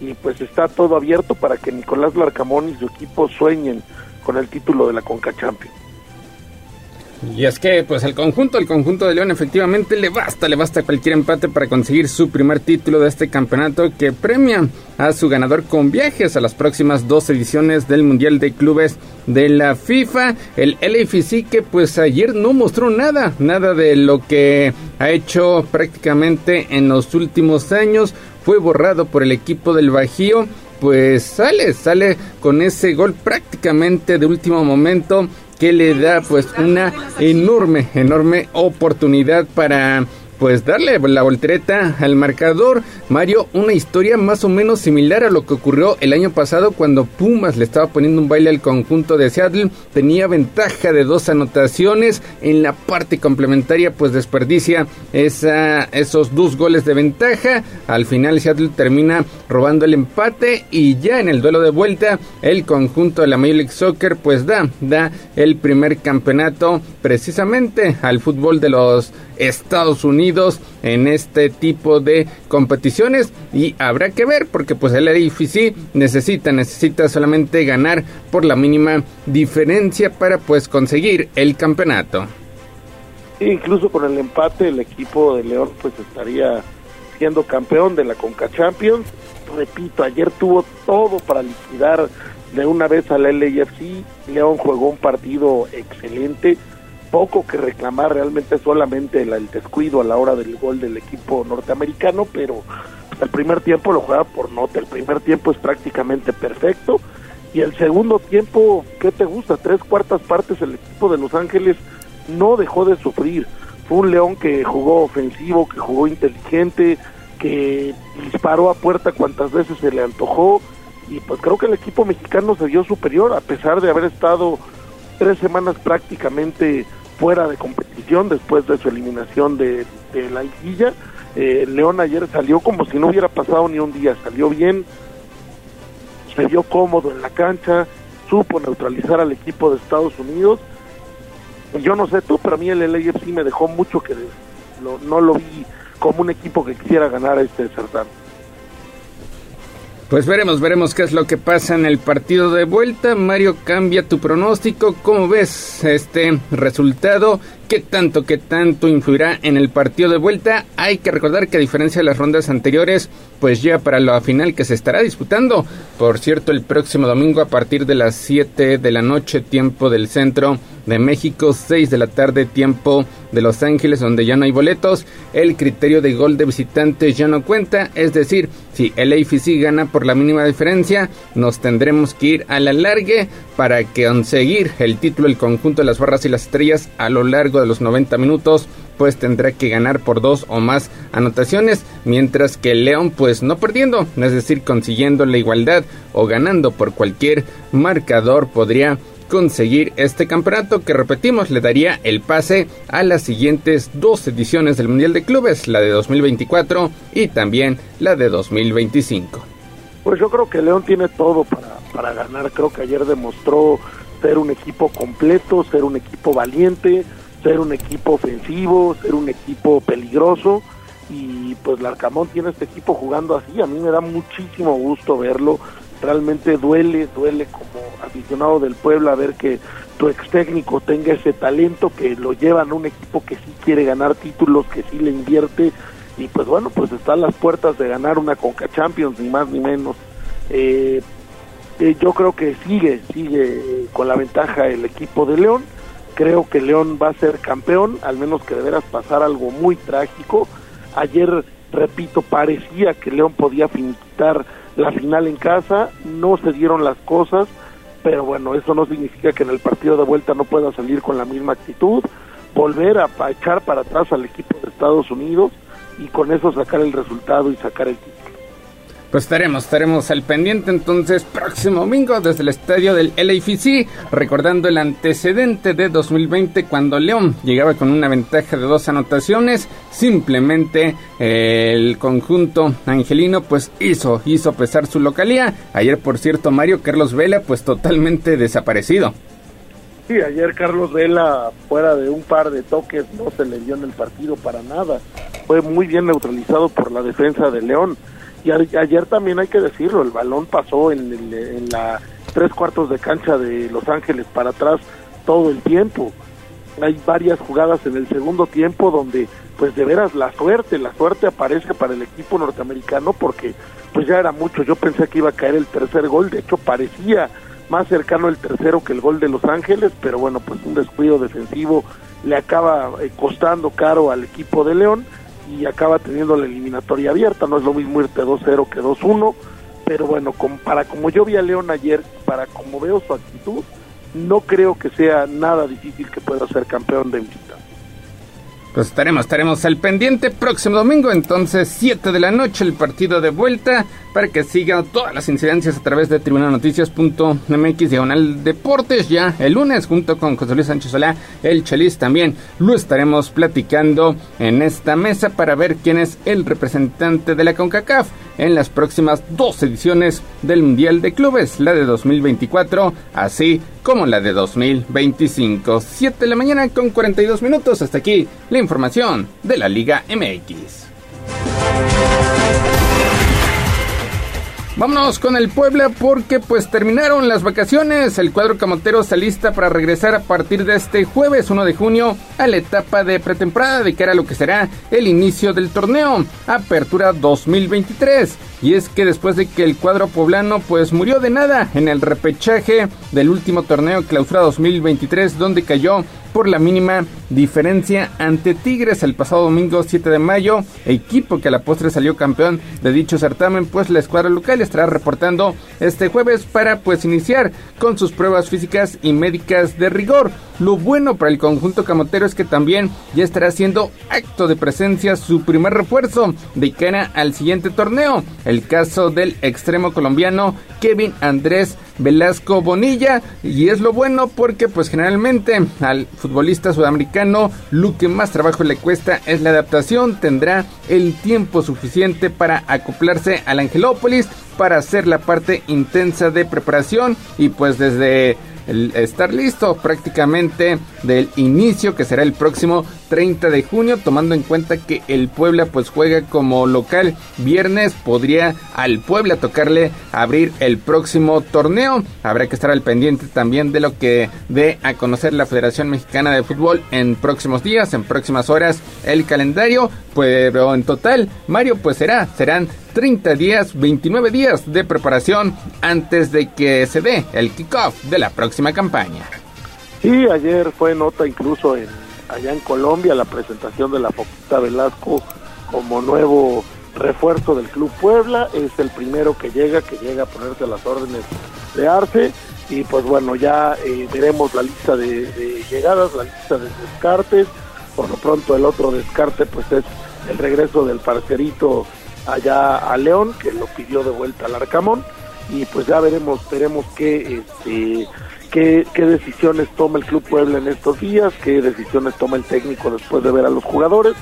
y pues está todo abierto para que Nicolás Larcamón y su equipo sueñen con el título de la Conca Champions. Y es que, pues el conjunto, el conjunto de León efectivamente le basta, le basta cualquier empate para conseguir su primer título de este campeonato que premia a su ganador con viajes a las próximas dos ediciones del Mundial de Clubes de la FIFA. El LAFC que pues ayer no mostró nada, nada de lo que ha hecho prácticamente en los últimos años. Fue borrado por el equipo del Bajío pues sale, sale con ese gol prácticamente de último momento que le da pues una enorme, enorme oportunidad para pues darle la voltereta al marcador. Mario, una historia más o menos similar a lo que ocurrió el año pasado cuando Pumas le estaba poniendo un baile al conjunto de Seattle. Tenía ventaja de dos anotaciones. En la parte complementaria pues desperdicia esa, esos dos goles de ventaja. Al final Seattle termina robando el empate y ya en el duelo de vuelta el conjunto de la Major League Soccer pues da, da el primer campeonato precisamente al fútbol de los Estados Unidos en este tipo de competiciones y habrá que ver porque pues el AFC necesita necesita solamente ganar por la mínima diferencia para pues conseguir el campeonato. incluso con el empate el equipo de León pues estaría siendo campeón de la Conca Champions. Repito, ayer tuvo todo para liquidar de una vez al LAFC. León jugó un partido excelente poco que reclamar, realmente solamente el, descuido a la hora del gol del equipo norteamericano, pero el primer tiempo lo juega por nota, el primer tiempo es prácticamente perfecto. Y el segundo tiempo, ¿qué te gusta? Tres cuartas partes el equipo de Los Ángeles no dejó de sufrir, fue un León que jugó ofensivo, que jugó inteligente, que disparó a puerta cuantas veces se le antojó. Y pues creo que el equipo mexicano se vio superior a pesar de haber estado tres semanas prácticamente fuera de competición después de su eliminación de, la liguilla. Eh, León ayer salió como si no hubiera pasado ni un día, salió bien, se vio cómodo en la cancha, supo neutralizar al equipo de Estados Unidos. Yo no sé tú, pero a mí el LAFC me dejó mucho que no lo vi como un equipo que quisiera ganar este certamen. Pues veremos, veremos qué es lo que pasa en el partido de vuelta. Mario, cambia tu pronóstico. ¿Cómo ves este resultado? ¿Qué tanto, qué tanto influirá en el partido de vuelta? Hay que recordar que a diferencia de las rondas anteriores, pues ya para la final que se estará disputando, por cierto, el próximo domingo a partir de las 7 de la noche, tiempo del centro de México, 6 de la tarde, tiempo de Los Ángeles, donde ya no hay boletos, el criterio de gol de visitantes ya no cuenta, es decir, si el AFC gana por la mínima diferencia, nos tendremos que ir a la largue para conseguir el título del conjunto de las barras y las estrellas a lo largo de los 90 minutos, pues tendrá que ganar por dos o más anotaciones, mientras que León pues no perdiendo, es decir, consiguiendo la igualdad o ganando por cualquier marcador podría conseguir este campeonato que repetimos le daría el pase a las siguientes dos ediciones del Mundial de Clubes, la de 2024 y también la de 2025. Pues yo creo que León tiene todo para, para ganar, creo que ayer demostró ser un equipo completo, ser un equipo valiente, ser un equipo ofensivo, ser un equipo peligroso y pues Larcamón tiene este equipo jugando así, a mí me da muchísimo gusto verlo, realmente duele, duele como aficionado del pueblo a ver que tu ex técnico tenga ese talento que lo lleva a un equipo que sí quiere ganar títulos, que sí le invierte. Y pues bueno, pues está a las puertas de ganar una Conca Champions, ni más ni menos. Eh, eh, yo creo que sigue, sigue con la ventaja el equipo de León Creo que León va a ser campeón, al menos que deberás pasar algo muy trágico. Ayer, repito, parecía que León podía finiquitar la final en casa, no se dieron las cosas, pero bueno, eso no significa que en el partido de vuelta no pueda salir con la misma actitud, volver a echar para atrás al equipo de Estados Unidos y con eso sacar el resultado y sacar el título. Pues estaremos, estaremos al pendiente entonces próximo domingo desde el estadio del LAFC, recordando el antecedente de 2020 cuando León llegaba con una ventaja de dos anotaciones, simplemente eh, el conjunto angelino pues hizo, hizo pesar su localía. Ayer por cierto Mario Carlos Vela pues totalmente desaparecido. Sí, ayer Carlos Vela fuera de un par de toques no se le dio en el partido para nada, fue muy bien neutralizado por la defensa de León y ayer también hay que decirlo, el balón pasó en, en la tres cuartos de cancha de Los Ángeles para atrás todo el tiempo. Hay varias jugadas en el segundo tiempo donde pues de veras la suerte, la suerte aparece para el equipo norteamericano porque pues ya era mucho, yo pensé que iba a caer el tercer gol, de hecho parecía más cercano el tercero que el gol de Los Ángeles, pero bueno, pues un descuido defensivo le acaba eh, costando caro al equipo de León y acaba teniendo la eliminatoria abierta. No es lo mismo irte 2-0 que 2-1, pero bueno, para como yo vi a León ayer, para como veo su actitud, no creo que sea nada difícil que pueda ser campeón de visita. Pues estaremos, estaremos al pendiente próximo domingo, entonces 7 de la noche el partido de vuelta para que sigan todas las incidencias a través de tribunanoticias.mx diagonal deportes. Ya el lunes junto con José Luis Sánchez Solá, el Chelis también lo estaremos platicando en esta mesa para ver quién es el representante de la CONCACAF en las próximas dos ediciones del Mundial de Clubes, la de 2024, así como la de 2025. 7 de la mañana con 42 minutos. Hasta aquí la información de la Liga MX. Vámonos con el Puebla porque pues terminaron las vacaciones. El cuadro camotero está lista para regresar a partir de este jueves 1 de junio a la etapa de pretemporada de cara a lo que será el inicio del torneo Apertura 2023. Y es que después de que el cuadro poblano pues murió de nada en el repechaje del último torneo Clausura 2023 donde cayó por la mínima diferencia ante Tigres el pasado domingo 7 de mayo, equipo que a la postre salió campeón de dicho certamen, pues la escuadra local estará reportando este jueves para pues iniciar con sus pruebas físicas y médicas de rigor. Lo bueno para el conjunto camotero es que también ya estará haciendo acto de presencia su primer refuerzo de cara al siguiente torneo, el caso del extremo colombiano Kevin Andrés Velasco Bonilla y es lo bueno porque pues generalmente al futbolista sudamericano lo que más trabajo le cuesta es la adaptación, tendrá el tiempo suficiente para acoplarse al Angelópolis para hacer la parte intensa de preparación y pues desde estar listo prácticamente del inicio que será el próximo 30 de junio, tomando en cuenta que el Puebla pues juega como local viernes, podría al Puebla tocarle abrir el próximo torneo. Habrá que estar al pendiente también de lo que dé a conocer la Federación Mexicana de Fútbol en próximos días, en próximas horas, el calendario, pero en total, Mario, pues será, serán 30 días, 29 días de preparación antes de que se dé el kickoff de la próxima campaña. Sí, ayer fue nota incluso en allá en Colombia la presentación de la Foquita Velasco como nuevo refuerzo del Club Puebla, es el primero que llega, que llega a ponerse las órdenes de Arce. Y pues bueno, ya eh, veremos la lista de, llegadas, la lista de descartes, por lo pronto el otro descarte pues es el regreso del parcerito allá a León, que lo pidió de vuelta al Arcamón, y pues ya veremos, veremos qué este qué, decisiones toma el Club Puebla en estos días, qué decisiones toma el técnico después de ver a los jugadores.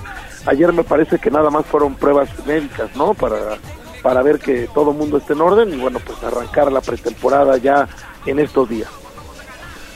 Ayer me parece que nada más fueron pruebas médicas, ¿no? Para, para ver que todo el mundo esté en orden y bueno, pues arrancar la pretemporada ya en estos días.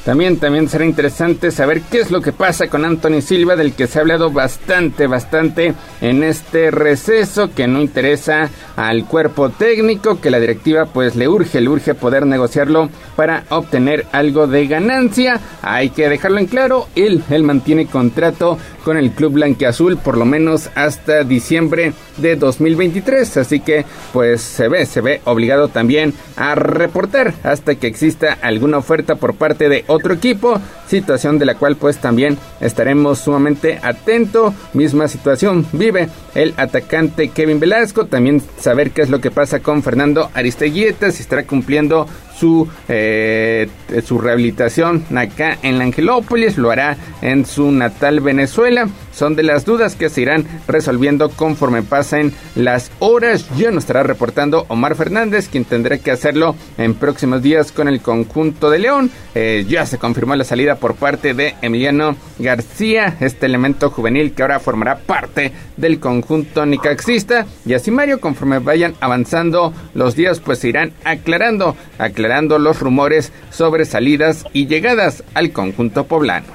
También, también será interesante saber qué es lo que pasa con Anthony Silva, del que se ha hablado bastante, bastante en este receso que no interesa al cuerpo técnico, que la directiva pues le urge, le urge poder negociarlo para obtener algo de ganancia. Hay que dejarlo en claro, él, él mantiene contrato con el club blanqueazul por lo menos hasta diciembre de 2023, así que pues se ve, se ve obligado también a reportar hasta que exista alguna oferta por parte de otro equipo, situación de la cual pues también estaremos sumamente atento. Misma situación vive el atacante Kevin Velasco, también saber qué es lo que pasa con Fernando Aristeguieta, si estará cumpliendo su, eh, su rehabilitación acá en la Angelópolis, lo hará en su natal Venezuela. Son de las dudas que se irán resolviendo conforme pasen las horas. Ya nos estará reportando Omar Fernández, quien tendrá que hacerlo en próximos días con el conjunto de León. Eh, ya se confirmó la salida por parte de Emiliano García, este elemento juvenil que ahora formará parte del conjunto nicaxista. Y así Mario, conforme vayan avanzando los días, pues se irán aclarando, aclarando los rumores sobre salidas y llegadas al conjunto poblano.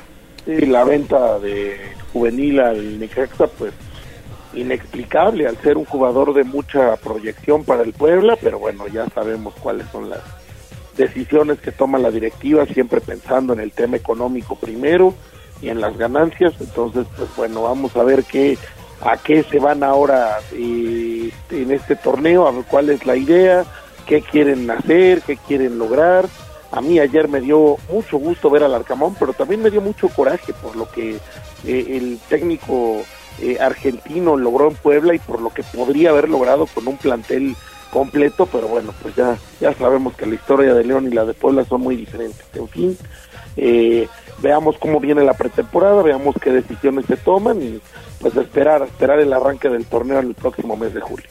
Sí, la venta de juvenil al Nicaxa, pues inexplicable al ser un jugador de mucha proyección para el Puebla, pero bueno, ya sabemos cuáles son las decisiones que toma la directiva, siempre pensando en el tema económico primero y en las ganancias. Entonces, pues bueno, vamos a ver qué a qué se van ahora eh, en este torneo, a ver cuál es la idea, qué quieren hacer, qué quieren lograr. A mí ayer me dio mucho gusto ver al Arcamón, pero también me dio mucho coraje por lo que eh, el técnico eh, argentino logró en Puebla y por lo que podría haber logrado con un plantel completo, pero bueno, pues ya, ya sabemos que la historia de León y la de Puebla son muy diferentes. En fin, eh, veamos cómo viene la pretemporada, veamos qué decisiones se toman y pues esperar, esperar el arranque del torneo en el próximo mes de julio.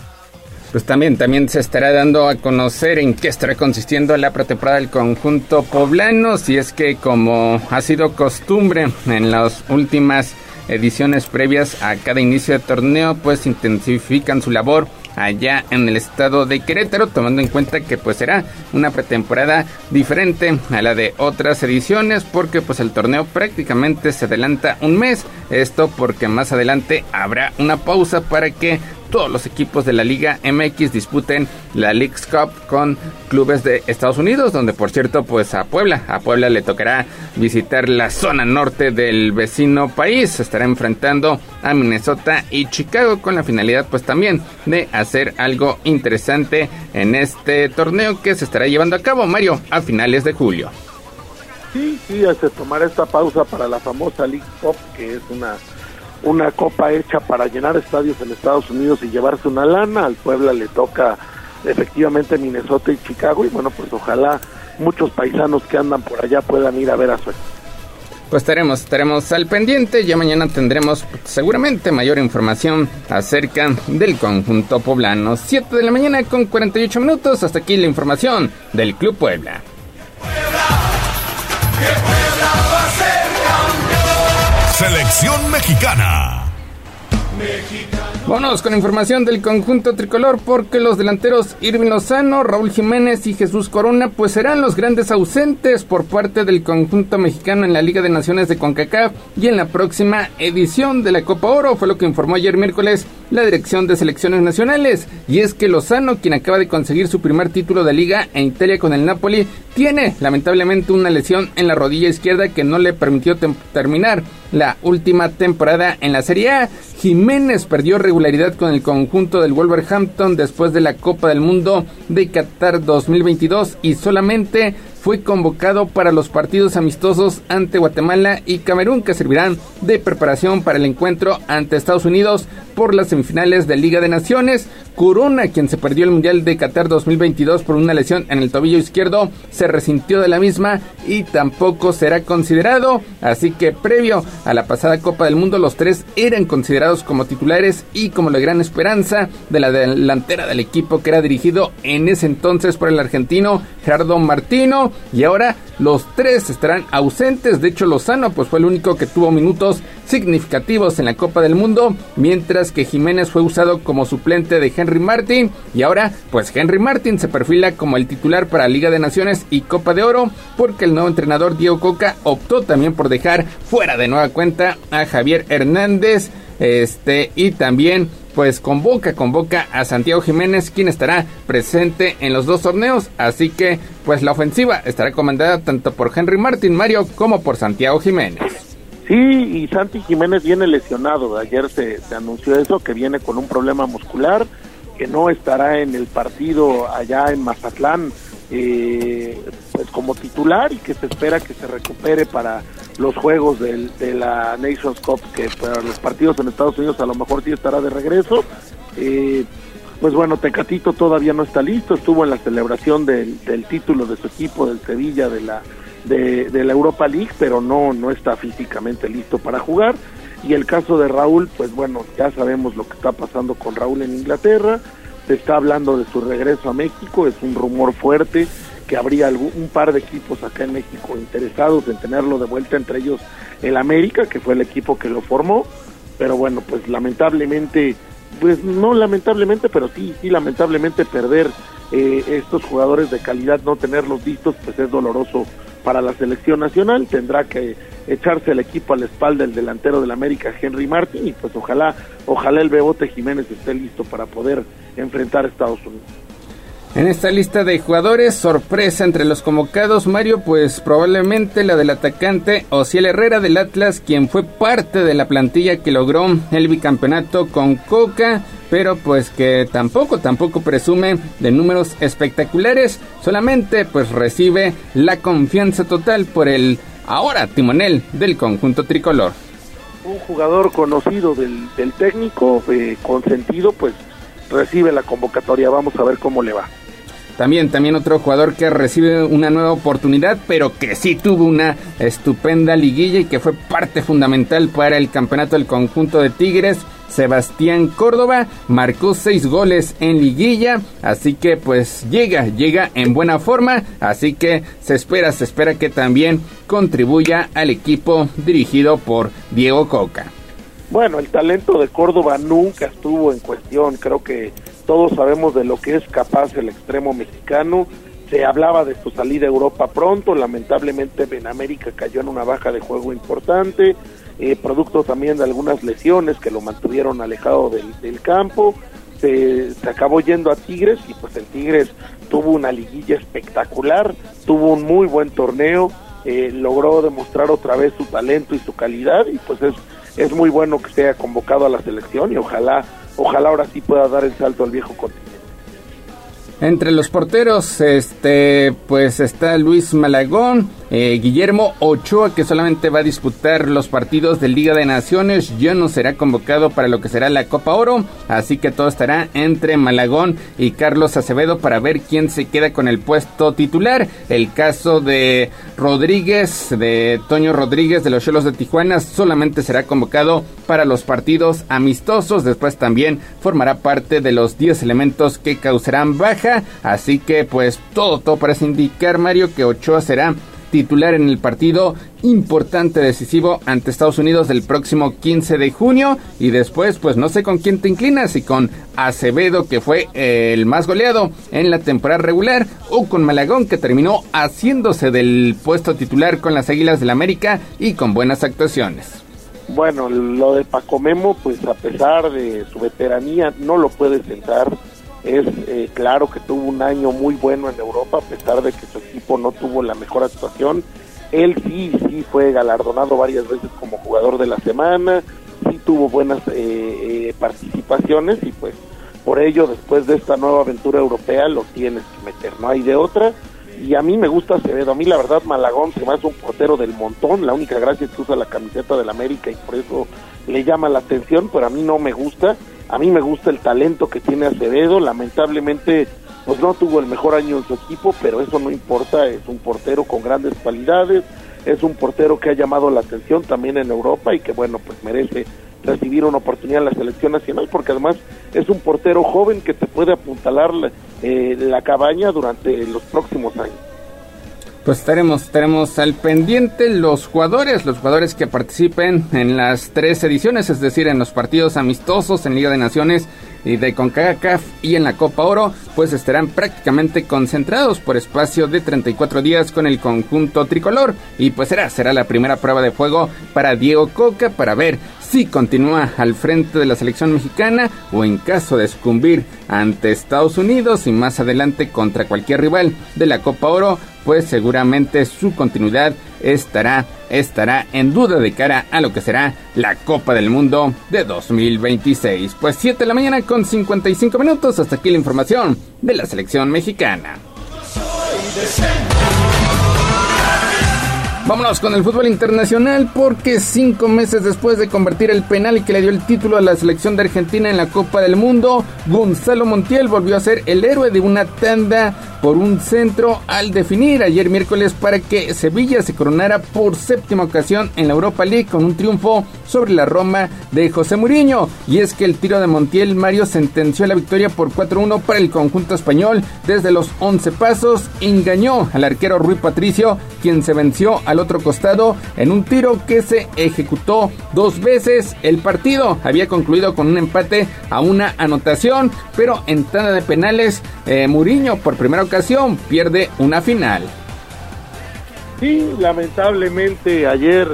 Pues también, también se estará dando a conocer en qué estará consistiendo la pretemporada del conjunto poblano, si es que como ha sido costumbre en las últimas ediciones previas a cada inicio de torneo, pues intensifican su labor allá en el estado de Querétaro, tomando en cuenta que pues será una pretemporada diferente a la de otras ediciones, porque pues el torneo prácticamente se adelanta un mes, esto porque más adelante habrá una pausa para que todos los equipos de la Liga MX disputen la League's Cup con clubes de Estados Unidos, donde por cierto, pues a Puebla, a Puebla le tocará visitar la zona norte del vecino país, estará enfrentando a Minnesota y Chicago con la finalidad pues también de hacer algo interesante en este torneo que se estará llevando a cabo, Mario, a finales de julio. Sí, sí, se tomará esta pausa para la famosa League Cup, que es una una copa hecha para llenar estadios en Estados Unidos y llevarse una lana. Al Puebla le toca efectivamente Minnesota y Chicago y bueno, pues ojalá muchos paisanos que andan por allá puedan ir a ver a su pues estaremos, estaremos al pendiente. Ya mañana tendremos seguramente mayor información acerca del conjunto poblano. 7 de la mañana con 48 minutos. Hasta aquí la información del Club Puebla. Selección mexicana. Vámonos con información del conjunto tricolor porque los delanteros Irving Lozano, Raúl Jiménez y Jesús Corona pues serán los grandes ausentes por parte del conjunto mexicano en la Liga de Naciones de CONCACAF y en la próxima edición de la Copa Oro, fue lo que informó ayer miércoles la Dirección de Selecciones Nacionales. Y es que Lozano, quien acaba de conseguir su primer título de liga en Italia con el Napoli, tiene lamentablemente una lesión en la rodilla izquierda que no le permitió terminar la última temporada en la Serie A. Jiménez perdió con el conjunto del Wolverhampton después de la Copa del Mundo de Qatar 2022 y solamente fue convocado para los partidos amistosos ante Guatemala y Camerún que servirán de preparación para el encuentro ante Estados Unidos por las semifinales de Liga de Naciones. Corona, quien se perdió el Mundial de Qatar 2022 por una lesión en el tobillo izquierdo, se resintió de la misma y tampoco será considerado. Así que previo a la pasada Copa del Mundo, los tres eran considerados como titulares y como la gran esperanza de la delantera del equipo que era dirigido en ese entonces por el argentino Gerardo Martino. Y ahora los tres estarán ausentes. De hecho, Lozano pues fue el único que tuvo minutos significativos en la Copa del Mundo, mientras que Jiménez fue usado como suplente de Henry Martin y ahora pues Henry Martin se perfila como el titular para Liga de Naciones y Copa de Oro porque el nuevo entrenador Diego Coca optó también por dejar fuera de nueva cuenta a Javier Hernández este y también pues convoca, convoca a Santiago Jiménez, quien estará presente en los dos torneos. Así que, pues la ofensiva estará comandada tanto por Henry Martin Mario como por Santiago Jiménez. Sí, y Santi Jiménez viene lesionado. Ayer se, anunció eso, que viene con un problema muscular, que no estará en el partido allá en Mazatlán eh, pues como titular y que se espera que se recupere para los juegos del, de la Nations Cup, que para los partidos en Estados Unidos a lo mejor sí estará de regreso. Eh, pues bueno, Tecatito todavía no está listo, estuvo en la celebración del, del título de su equipo del Sevilla de la de, de, la Europa League, pero no no está físicamente listo para jugar. Y el caso de Raúl, pues bueno, ya sabemos lo que está pasando con Raúl en Inglaterra, se está hablando de su regreso a México, es un rumor fuerte que habría un par de equipos acá en México interesados en tenerlo de vuelta, entre ellos el América, que fue el equipo que lo formó, pero bueno, pues lamentablemente pues no lamentablemente, pero sí, sí lamentablemente perder eh, estos jugadores de calidad, no tenerlos listos, pues es doloroso para la selección nacional. Tendrá que echarse el equipo a la espalda el delantero del América, Henry Martin, y pues ojalá, ojalá el Bebote Jiménez esté listo para poder enfrentar a Estados Unidos. En esta lista de jugadores, sorpresa entre los convocados, Mario, pues probablemente la del atacante Ociel Herrera del Atlas, quien fue parte de la plantilla que logró el bicampeonato con Coca, pero pues que tampoco, tampoco presume de números espectaculares, solamente pues recibe la confianza total por el ahora timonel del conjunto tricolor. Un jugador conocido del, técnico, eh, consentido, pues recibe la convocatoria, vamos a ver cómo le va. También, también otro jugador que recibe una nueva oportunidad, pero que sí tuvo una estupenda liguilla y que fue parte fundamental para el campeonato del conjunto de Tigres. Sebastián Córdoba marcó seis goles en liguilla, así que pues llega, llega en buena forma, así que se espera, se espera que también contribuya al equipo dirigido por Diego Coca. Bueno, el talento de Córdoba nunca estuvo en cuestión, creo que todos sabemos de lo que es capaz el extremo mexicano. Se hablaba de su salida a Europa pronto, lamentablemente en América cayó en una baja de juego importante, eh, producto también de algunas lesiones que lo mantuvieron alejado del, del campo. Se, se, acabó yendo a Tigres y pues el Tigres tuvo una liguilla espectacular, tuvo un muy buen torneo, eh, logró demostrar otra vez su talento y su calidad y pues es, es muy bueno que sea convocado a la selección y ojalá ojalá ahora sí pueda dar el salto al viejo continente. Entre los porteros, este, pues está Luis Malagón, eh, Guillermo Ochoa, que solamente va a disputar los partidos de Liga de Naciones, ya no será convocado para lo que será la Copa Oro, así que todo estará entre Malagón y Carlos Acevedo para ver quién se queda con el puesto titular. El caso de Rodríguez, de Toño Rodríguez de los Cholos de Tijuana, solamente será convocado para los partidos amistosos, después también formará parte de los 10 elementos que causarán baja así que pues todo, todo parece indicar Mario que Ochoa será titular en el partido importante decisivo ante Estados Unidos del próximo 15 de junio. Y después pues no sé con quién te inclinas si con Acevedo que fue el más goleado en la temporada regular o con Malagón que terminó haciéndose del puesto titular con las Águilas del América y con buenas actuaciones. Bueno, lo de Paco Memo pues a pesar de su veteranía no lo puede sentar es eh, claro que tuvo un año muy bueno en Europa, a pesar de que su equipo no tuvo la mejor actuación. Él sí, sí fue galardonado varias veces como jugador de la semana, sí tuvo buenas eh, eh, participaciones y pues por ello después de esta nueva aventura europea lo tienes que meter, no hay de otra. Y a mí me gusta Acevedo, a mí la verdad Malagón se me hace un portero del montón, la única gracia es que usa la camiseta del América y por eso le llama la atención, pero a mí no me gusta a mí me gusta el talento que tiene Acevedo, lamentablemente pues no tuvo el mejor año en su equipo, pero eso no importa, es un portero con grandes cualidades, es un portero que ha llamado la atención también en Europa y que bueno, pues merece recibir una oportunidad en la selección nacional porque además es un portero joven que te puede apuntalar eh, la cabaña durante los próximos años pues estaremos, estaremos al pendiente los jugadores, los jugadores que participen en las tres ediciones, es decir, en los partidos amistosos en Liga de Naciones y de CONCACAF y en la Copa Oro, pues estarán prácticamente concentrados por espacio de 34 días con el conjunto tricolor. Y pues será, será la primera prueba de fuego para Diego Coca para ver si continúa al frente de la selección mexicana o en caso de sucumbir ante Estados Unidos y más adelante contra cualquier rival de la Copa Oro, pues seguramente su continuidad estará, estará en duda de cara a lo que será la Copa del Mundo de 2026. Pues 7 de la mañana con 55 minutos, hasta aquí la información de la selección mexicana. Vámonos con el fútbol internacional porque cinco meses después de convertir el penal que le dio el título a la selección de Argentina en la Copa del Mundo, Gonzalo Montiel volvió a ser el héroe de una tanda por un centro al definir ayer miércoles para que Sevilla se coronara por séptima ocasión en la Europa League con un triunfo sobre la Roma de José Mourinho. Y es que el tiro de Montiel Mario sentenció la victoria por 4-1 para el conjunto español desde los 11 pasos. Engañó al arquero Rui Patricio, quien se venció al otro costado en un tiro que se ejecutó dos veces. El partido había concluido con un empate a una anotación, pero en tanda de penales, eh, Mourinho por primera ocasión pierde una final. Sí, lamentablemente ayer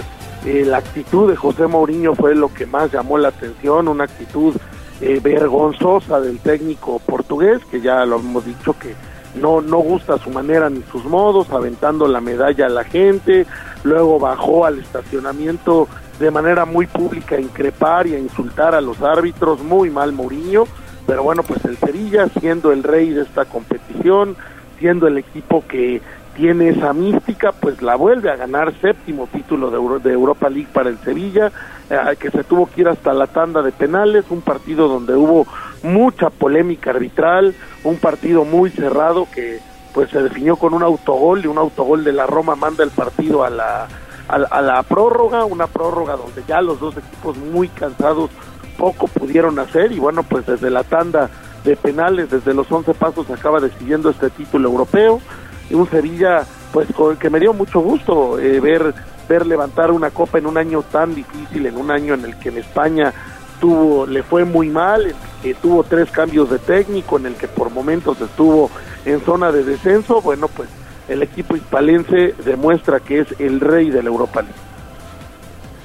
eh, la actitud de José Mourinho fue lo que más llamó la atención, una actitud eh, vergonzosa del técnico portugués, que ya lo hemos dicho que no, no gusta su manera ni sus modos, aventando la medalla a la gente, luego bajó al estacionamiento de manera muy pública a increpar y a insultar a los árbitros, muy mal Mourinho, pero bueno, pues el Sevilla, siendo el rey de esta competición, siendo el equipo que tiene esa mística, pues la vuelve a ganar séptimo título de, de Europa League para el Sevilla, eh, que se tuvo que ir hasta la tanda de penales, un partido donde hubo mucha polémica arbitral, un partido muy cerrado que pues se definió con un autogol y un autogol de la Roma manda el partido a la, a, la prórroga, una prórroga donde ya los dos equipos muy cansados poco pudieron hacer y bueno pues desde la tanda de penales, desde los 11 pasos acaba decidiendo este título europeo. Y un Sevilla pues que me dio mucho gusto eh, ver ver levantar una copa en un año tan difícil, en un año en el que en España le fue muy mal, que tuvo tres cambios de técnico, en el que por momentos estuvo en zona de descenso, bueno, pues el equipo hispalense demuestra que es el rey de la Europa League.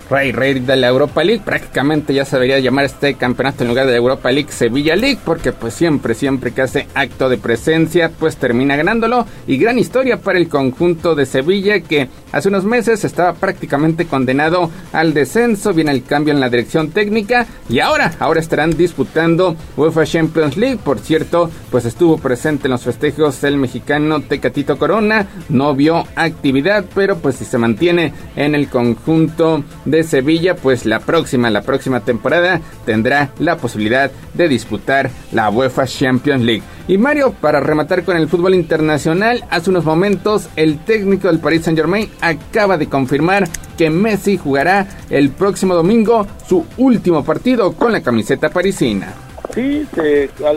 Rey, rey de la Europa League. Prácticamente ya se debería llamar este campeonato en lugar de Europa League Sevilla League, porque pues siempre, siempre que hace acto de presencia, pues termina ganándolo. Y gran historia para el conjunto de Sevilla que hace unos meses estaba prácticamente condenado al descenso. Viene el cambio en la dirección técnica y ahora, ahora estarán disputando UEFA Champions League. Por cierto, pues estuvo presente en los festejos el mexicano Tecatito Corona. No vio actividad, pero pues si se mantiene en el conjunto de Sevilla, pues la próxima, la próxima temporada tendrá la posibilidad de disputar la UEFA Champions League. Y Mario, para rematar con el fútbol internacional, hace unos momentos el técnico del Paris Saint Germain acaba de confirmar que Messi jugará el próximo domingo su último partido con la camiseta parisina. Sí,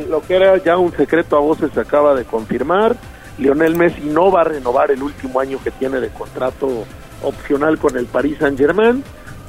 lo que era ya un secreto a voces se acaba de confirmar. Lionel Messi no va a renovar el último año que tiene de contrato opcional con el Paris Saint Germain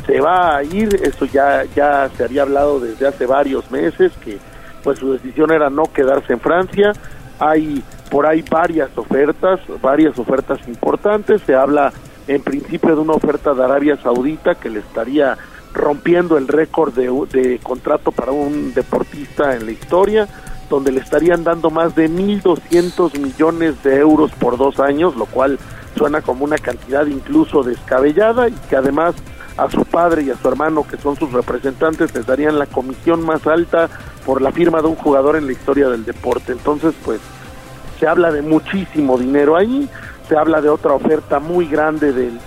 se va a ir, eso ya, ya se había hablado desde hace varios meses, que pues su decisión era no quedarse en Francia, hay por ahí varias ofertas, varias ofertas importantes, se habla en principio de una oferta de Arabia Saudita que le estaría rompiendo el récord de, de contrato para un deportista en la historia, donde le estarían dando más de 1.200 millones de euros por dos años, lo cual suena como una cantidad incluso descabellada y que además a su padre y a su hermano, que son sus representantes, les darían la comisión más alta por la firma de un jugador en la historia del deporte. Entonces, pues, se habla de muchísimo dinero ahí, se habla de otra oferta muy grande del,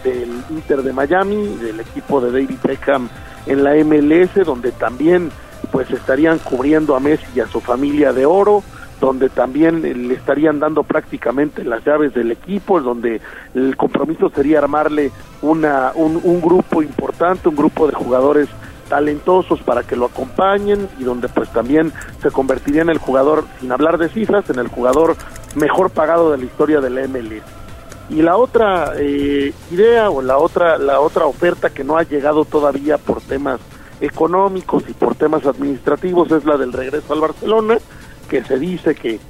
Inter de Miami, del equipo de David Beckham en la MLS, donde también pues estarían cubriendo a Messi y a su familia de oro donde también le estarían dando prácticamente las llaves del equipo, donde el compromiso sería armarle una, un, grupo importante, un grupo de jugadores talentosos para que lo acompañen y donde pues también se convertiría en el jugador, sin hablar de cifras, en el jugador mejor pagado de la historia del MLS. Y la otra eh, idea o la otra, la otra oferta que no ha llegado todavía por temas económicos y por temas administrativos es la del regreso al Barcelona, que se dice que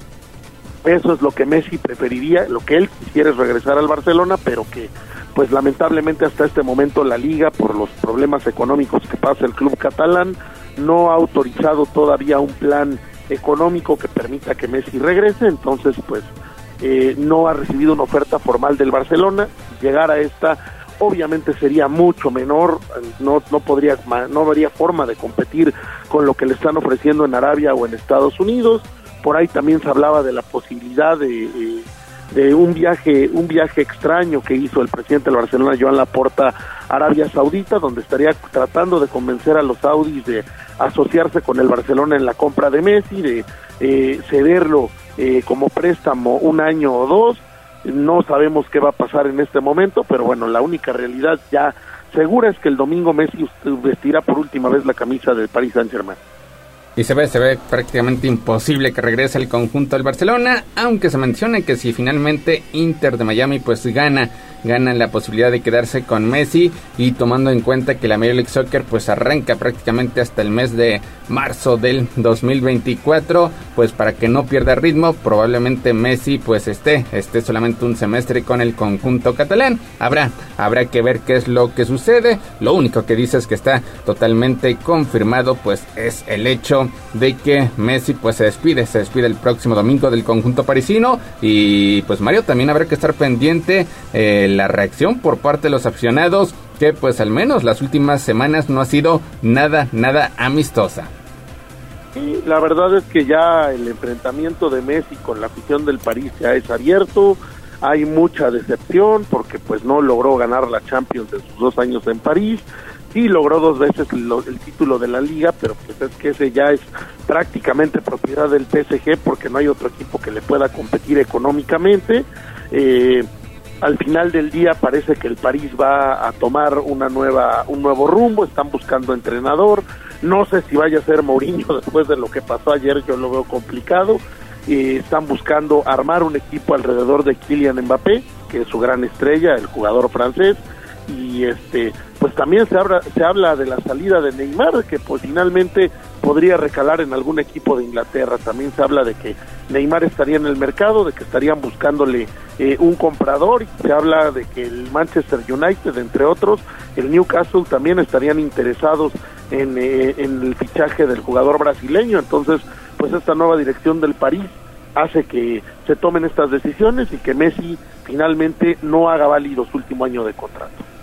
eso es lo que Messi preferiría, lo que él quisiera es regresar al Barcelona, pero que pues lamentablemente hasta este momento la liga por los problemas económicos que pasa el club catalán no ha autorizado todavía un plan económico que permita que Messi regrese, entonces pues eh, no ha recibido una oferta formal del Barcelona, llegar a esta obviamente sería mucho menor, no, no podría, no habría forma de competir con lo que le están ofreciendo en Arabia o en Estados Unidos. Por ahí también se hablaba de la posibilidad de, de un viaje, un viaje extraño que hizo el presidente del Barcelona, Joan Laporta, a Arabia Saudita, donde estaría tratando de convencer a los saudis de asociarse con el Barcelona en la compra de Messi, de eh, cederlo eh, como préstamo un año o dos. No sabemos qué va a pasar en este momento, pero bueno, la única realidad ya segura es que el domingo Messi vestirá por última vez la camisa del Paris Saint-Germain. Y se ve, se ve prácticamente imposible que regrese el conjunto del Barcelona, aunque se menciona que si finalmente Inter de Miami pues gana ganan la posibilidad de quedarse con Messi y tomando en cuenta que la Major League Soccer pues arranca prácticamente hasta el mes de marzo del 2024 pues para que no pierda ritmo probablemente Messi pues esté esté solamente un semestre con el conjunto catalán. Habrá habrá que ver qué es lo que sucede. Lo único que dice es que está totalmente confirmado pues es el hecho de que Messi pues se despide se despide el próximo domingo del conjunto parisino. Y pues Mario también habrá que estar pendiente eh, la reacción por parte de los aficionados que pues al menos las últimas semanas no ha sido nada, nada amistosa. Sí, la verdad es que ya el enfrentamiento de Messi con la afición del París ya es abierto, hay mucha decepción porque pues no logró ganar la Champions en sus dos años en París, sí logró dos veces el título de la liga, pero pues es que ese ya es prácticamente propiedad del PSG porque no hay otro equipo que le pueda competir económicamente. Eh, al final del día parece que el París va a tomar una nueva un nuevo rumbo, están buscando entrenador, no sé si vaya a ser Mourinho después de lo que pasó ayer, yo lo veo complicado, y están buscando armar un equipo alrededor de Kylian Mbappé, que es su gran estrella, el jugador francés, y este pues también se habla se habla de la salida de Neymar que pues finalmente podría recalar en algún equipo de Inglaterra. También se habla de que Neymar estaría en el mercado de que estarían buscándole eh, un comprador. Se habla de que el Manchester United entre otros el Newcastle también estarían interesados en, eh, en el fichaje del jugador brasileño. Entonces pues esta nueva dirección del París hace que se tomen estas decisiones y que Messi finalmente no haga válido su último año de contrato.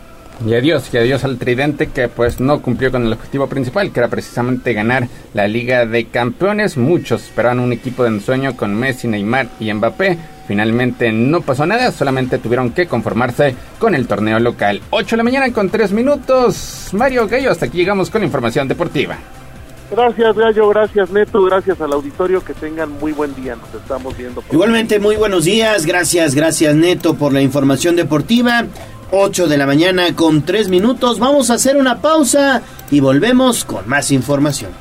Y adiós, y adiós al tridente que pues no cumplió con el objetivo principal, que era precisamente ganar la Liga de Campeones. Muchos esperaban un equipo de ensueño con Messi, Neymar y Mbappé. Finalmente no pasó nada, solamente tuvieron que conformarse con el torneo local. 8 de la mañana con 3 minutos. Mario Gallo, hasta aquí llegamos con la información deportiva. Gracias, Gallo, gracias, Neto, gracias al auditorio, que tengan muy buen día, nos estamos viendo. Igualmente, muy buenos días, gracias, gracias, Neto, por la información deportiva. 8 de la mañana con 3 minutos. Vamos a hacer una pausa y volvemos con más información.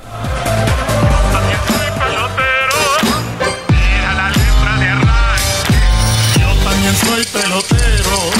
soy pelotero.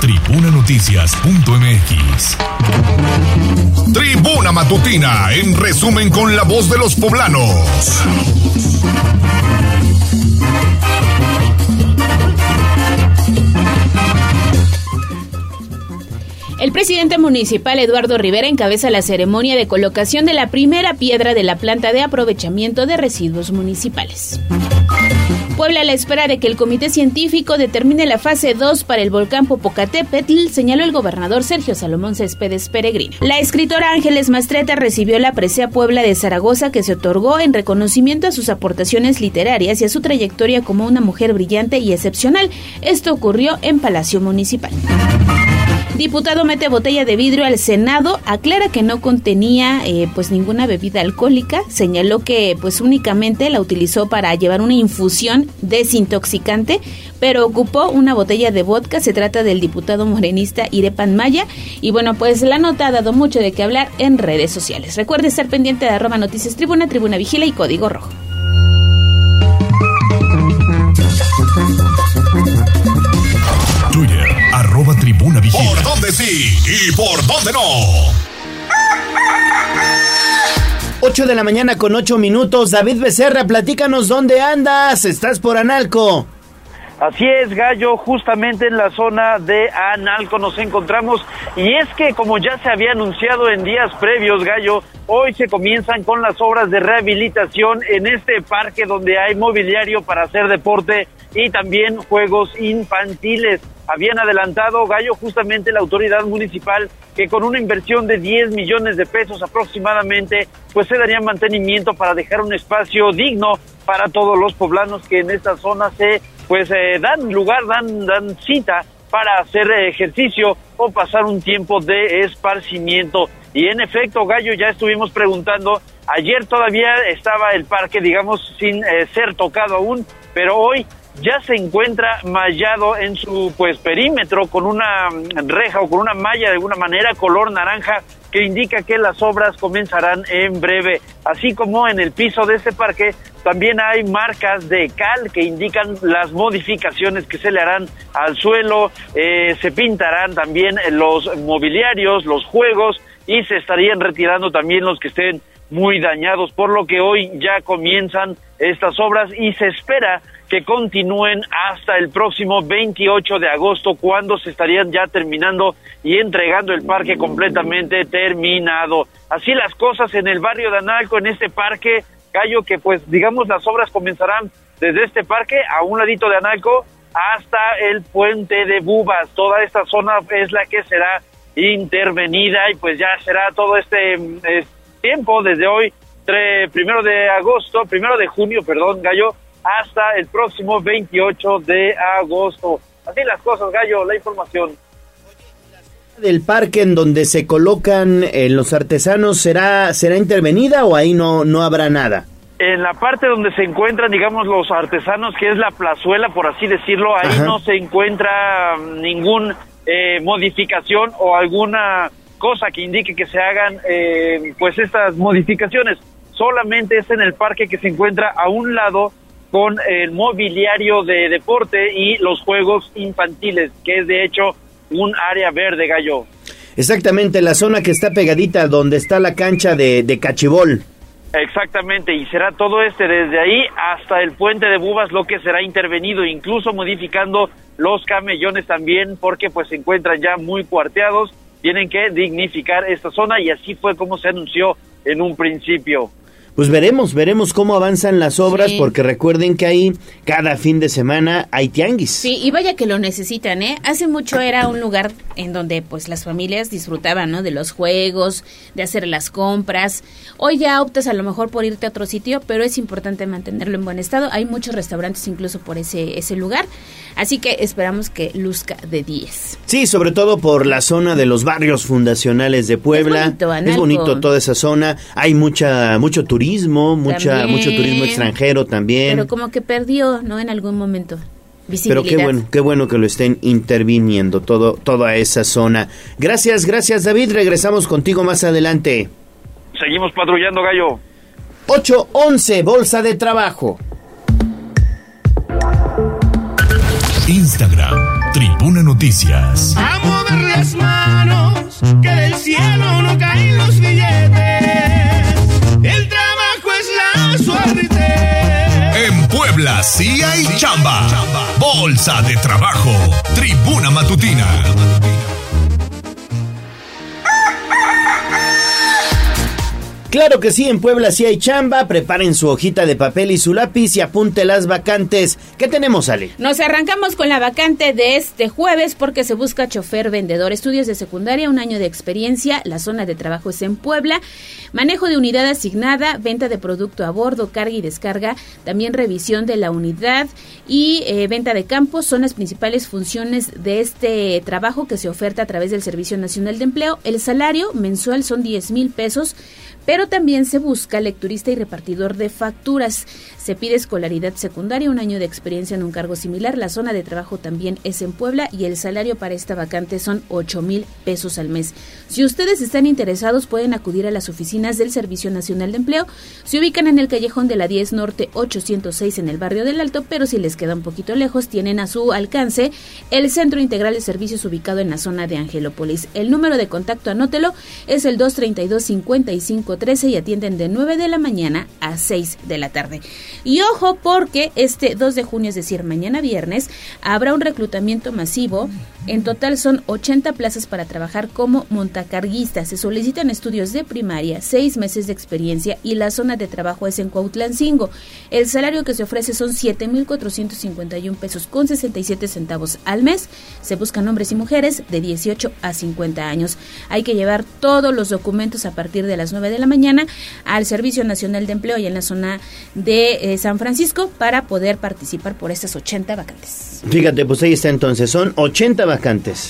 tribunanoticias.mx. Tribuna Matutina, en resumen con la voz de los poblanos. El presidente municipal Eduardo Rivera encabeza la ceremonia de colocación de la primera piedra de la planta de aprovechamiento de residuos municipales. Puebla a la espera de que el comité científico determine la fase 2 para el volcán Popocatépetl, señaló el gobernador Sergio Salomón Céspedes Peregrino. La escritora Ángeles Mastreta recibió la presea Puebla de Zaragoza que se otorgó en reconocimiento a sus aportaciones literarias y a su trayectoria como una mujer brillante y excepcional. Esto ocurrió en Palacio Municipal. Diputado mete botella de vidrio al Senado, aclara que no contenía eh, pues ninguna bebida alcohólica, señaló que pues únicamente la utilizó para llevar una infusión desintoxicante, pero ocupó una botella de vodka, se trata del diputado morenista Irepan Maya, y bueno pues la nota ha dado mucho de qué hablar en redes sociales. Recuerde estar pendiente de arroba noticias tribuna, tribuna vigila y código rojo. ¿Por dónde sí y por dónde no? 8 de la mañana con 8 minutos. David Becerra, platícanos dónde andas. Estás por Analco. Así es, Gallo, justamente en la zona de Analco nos encontramos y es que como ya se había anunciado en días previos, Gallo, hoy se comienzan con las obras de rehabilitación en este parque donde hay mobiliario para hacer deporte y también juegos infantiles. Habían adelantado, Gallo, justamente la autoridad municipal que con una inversión de 10 millones de pesos aproximadamente, pues se daría mantenimiento para dejar un espacio digno para todos los poblanos que en esta zona se pues eh, dan lugar, dan, dan cita para hacer ejercicio o pasar un tiempo de esparcimiento. Y en efecto, Gallo, ya estuvimos preguntando, ayer todavía estaba el parque, digamos, sin eh, ser tocado aún, pero hoy ya se encuentra mallado en su pues perímetro con una reja o con una malla de alguna manera color naranja que indica que las obras comenzarán en breve. Así como en el piso de este parque también hay marcas de cal que indican las modificaciones que se le harán al suelo, eh, se pintarán también los mobiliarios, los juegos y se estarían retirando también los que estén muy dañados, por lo que hoy ya comienzan estas obras y se espera que continúen hasta el próximo 28 de agosto, cuando se estarían ya terminando y entregando el parque completamente terminado. Así las cosas en el barrio de Analco, en este parque, Gallo, que pues digamos las obras comenzarán desde este parque a un ladito de Analco hasta el puente de Bubas. Toda esta zona es la que será intervenida y pues ya será todo este eh, tiempo desde hoy, primero de agosto, primero de junio, perdón, Gallo, hasta el próximo 28 de agosto. Así las cosas, Gallo, la información. ¿Del parque en donde se colocan eh, los artesanos será, será intervenida o ahí no, no habrá nada? En la parte donde se encuentran, digamos, los artesanos, que es la plazuela, por así decirlo, ahí no se encuentra ninguna eh, modificación o alguna cosa que indique que se hagan eh, pues estas modificaciones. Solamente es en el parque que se encuentra a un lado con el mobiliario de deporte y los juegos infantiles, que es de hecho un área verde, Gallo. Exactamente, la zona que está pegadita donde está la cancha de, de cachibol. Exactamente, y será todo este desde ahí hasta el puente de Bubas lo que será intervenido, incluso modificando los camellones también, porque pues se encuentran ya muy cuarteados, tienen que dignificar esta zona y así fue como se anunció en un principio. Pues veremos, veremos cómo avanzan las obras, porque recuerden que ahí cada fin de semana hay tianguis. Sí, y vaya que lo necesitan, ¿eh? Hace mucho era un lugar en donde pues las familias disfrutaban, ¿no? De los juegos, de hacer las compras. Hoy ya optas a lo mejor por irte a otro sitio, pero es importante mantenerlo en buen estado. Hay muchos restaurantes incluso por ese, ese lugar, así que esperamos que luzca de 10. Sí, sobre todo por la zona de los barrios fundacionales de Puebla. Es bonito, es bonito toda esa zona. Hay mucha mucho turismo mucha, mucho turismo extranjero también. Pero como que perdió, ¿no? En algún momento. Pero qué bueno, qué bueno que lo estén interviniendo todo, toda esa zona. Gracias, gracias David. Regresamos contigo más adelante. Seguimos patrullando, Gallo. 811, Bolsa de Trabajo. Instagram, Tribuna Noticias. A mover las manos, que del cielo no caen los billetes. En Puebla sí hay chamba. Bolsa de trabajo. Tribuna matutina. Claro que sí, en Puebla sí hay chamba. Preparen su hojita de papel y su lápiz y apunte las vacantes. ¿Qué tenemos, Ale? Nos arrancamos con la vacante de este jueves porque se busca chofer vendedor. Estudios de secundaria, un año de experiencia. La zona de trabajo es en Puebla. Manejo de unidad asignada, venta de producto a bordo, carga y descarga. También revisión de la unidad y eh, venta de campo son las principales funciones de este trabajo que se oferta a través del Servicio Nacional de Empleo. El salario mensual son 10 mil pesos pero también se busca lecturista y repartidor de facturas. Se pide escolaridad secundaria, un año de experiencia en un cargo similar. La zona de trabajo también es en Puebla y el salario para esta vacante son 8 mil pesos al mes. Si ustedes están interesados, pueden acudir a las oficinas del Servicio Nacional de Empleo. Se ubican en el callejón de la 10 Norte 806 en el barrio del Alto, pero si les queda un poquito lejos, tienen a su alcance el Centro Integral de Servicios ubicado en la zona de Angelópolis. El número de contacto, anótelo, es el 232-5513 y atienden de 9 de la mañana a 6 de la tarde. Y ojo porque este 2 de junio, es decir, mañana viernes, habrá un reclutamiento masivo. En total son 80 plazas para trabajar como montacarguistas. Se solicitan estudios de primaria, 6 meses de experiencia y la zona de trabajo es en Cuautlancingo. El salario que se ofrece son 7.451 pesos con 67 centavos al mes. Se buscan hombres y mujeres de 18 a 50 años. Hay que llevar todos los documentos a partir de las 9 de la mañana al Servicio Nacional de Empleo y en la zona de eh, San Francisco para poder participar por estas 80 vacantes. Fíjate, pues ahí está entonces, son 80 vacantes.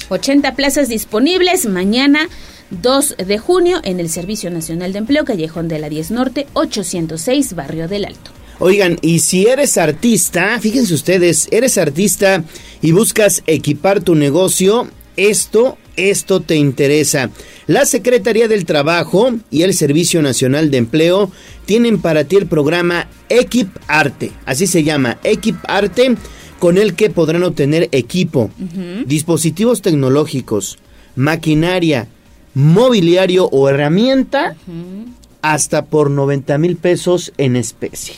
80 plazas disponibles mañana 2 de junio en el Servicio Nacional de Empleo, Callejón de la 10 Norte, 806, Barrio del Alto. Oigan, y si eres artista, fíjense ustedes, eres artista y buscas equipar tu negocio, esto, esto te interesa. La Secretaría del Trabajo y el Servicio Nacional de Empleo tienen para ti el programa Equip Arte, así se llama, Equip Arte, con el que podrán obtener equipo, dispositivos tecnológicos, maquinaria, mobiliario o herramienta, hasta por 90 mil pesos en especie.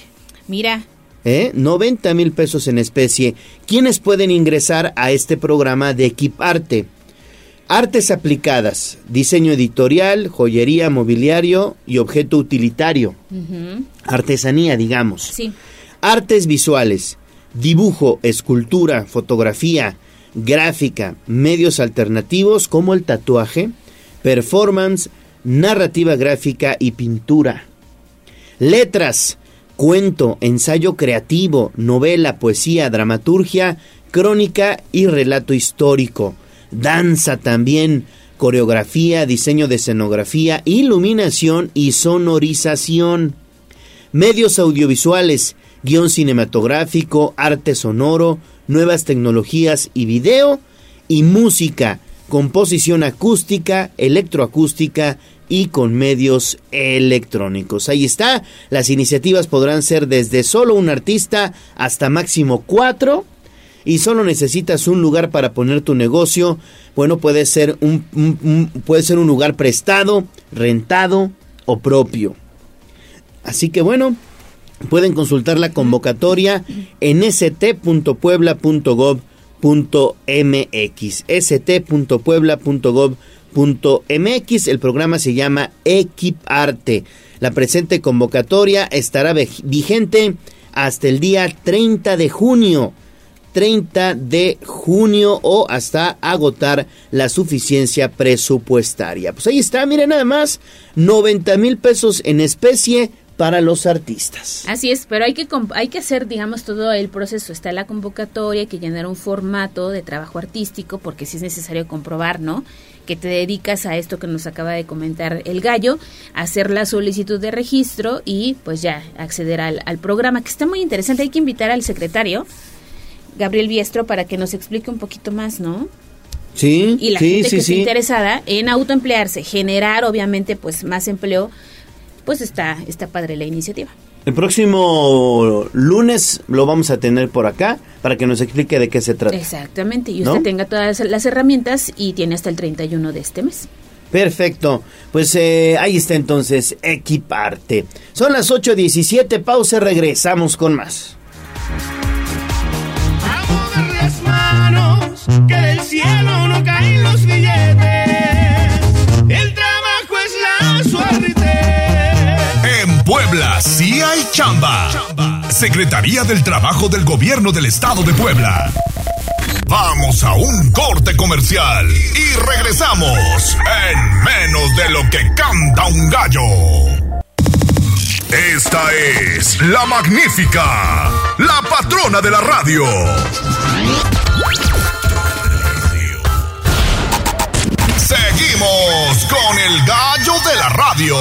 Mira, ¿Eh? 90 mil pesos en especie. ¿Quiénes pueden ingresar a este programa de Equiparte? Artes aplicadas, diseño editorial, joyería, mobiliario y objeto utilitario. Artesanía, digamos. sí. Artes visuales, dibujo, escultura, fotografía, gráfica, medios alternativos como el tatuaje, performance, narrativa gráfica y pintura. Letras, cuento, ensayo creativo, novela, poesía, dramaturgia, crónica y relato histórico. Danza también, coreografía, diseño de escenografía, iluminación y sonorización. Medios audiovisuales, guion cinematográfico, arte sonoro, nuevas tecnologías y video, y música, composición acústica, electroacústica y con medios electrónicos. Ahí está, las iniciativas podrán ser desde solo un artista hasta máximo cuatro y solo necesitas un lugar para poner tu negocio. Bueno, puede ser un, un- puede ser un lugar prestado, rentado o propio. Así que bueno, pueden consultar la convocatoria en st.puebla.gov.mx. st.puebla.gov.mx. El programa se llama Equiparte. La presente convocatoria estará vig- vigente hasta el día 30 de junio. 30 de junio o hasta agotar la suficiencia presupuestaria. Pues ahí está, miren nada más, 90 mil pesos en especie para los artistas. Así es, pero hay que hay que hacer, digamos, todo el proceso. Está la convocatoria, hay que llenar un formato de trabajo artístico, porque sí es necesario comprobar, ¿no? Que te dedicas a esto que nos acaba de comentar el gallo, hacer la solicitud de registro y pues ya acceder al, al programa, que está muy interesante. Hay que invitar al secretario, Gabriel Biestro, para que nos explique un poquito más, ¿no? Sí, y la sí, gente sí, que sí. esté interesada en autoemplearse, generar obviamente pues más empleo, pues está, está padre la iniciativa. El próximo lunes lo vamos a tener por acá para que nos explique de qué se trata. Exactamente, y ¿No? usted tenga todas las herramientas y tiene hasta el 31 de este mes. Perfecto. Pues eh, ahí está entonces Equiparte. Son las 8.17, pausa, regresamos con más. las manos, que del cielo no caen los billetes. El trabajo es la suerte. En Puebla sí hay chamba. Secretaría del Trabajo del Gobierno del Estado de Puebla. Vamos a un corte comercial y regresamos en menos de lo que canta un gallo. Esta es la magnífica, la patrona de la radio. Seguimos con el gallo de la radio.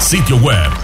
Sitio web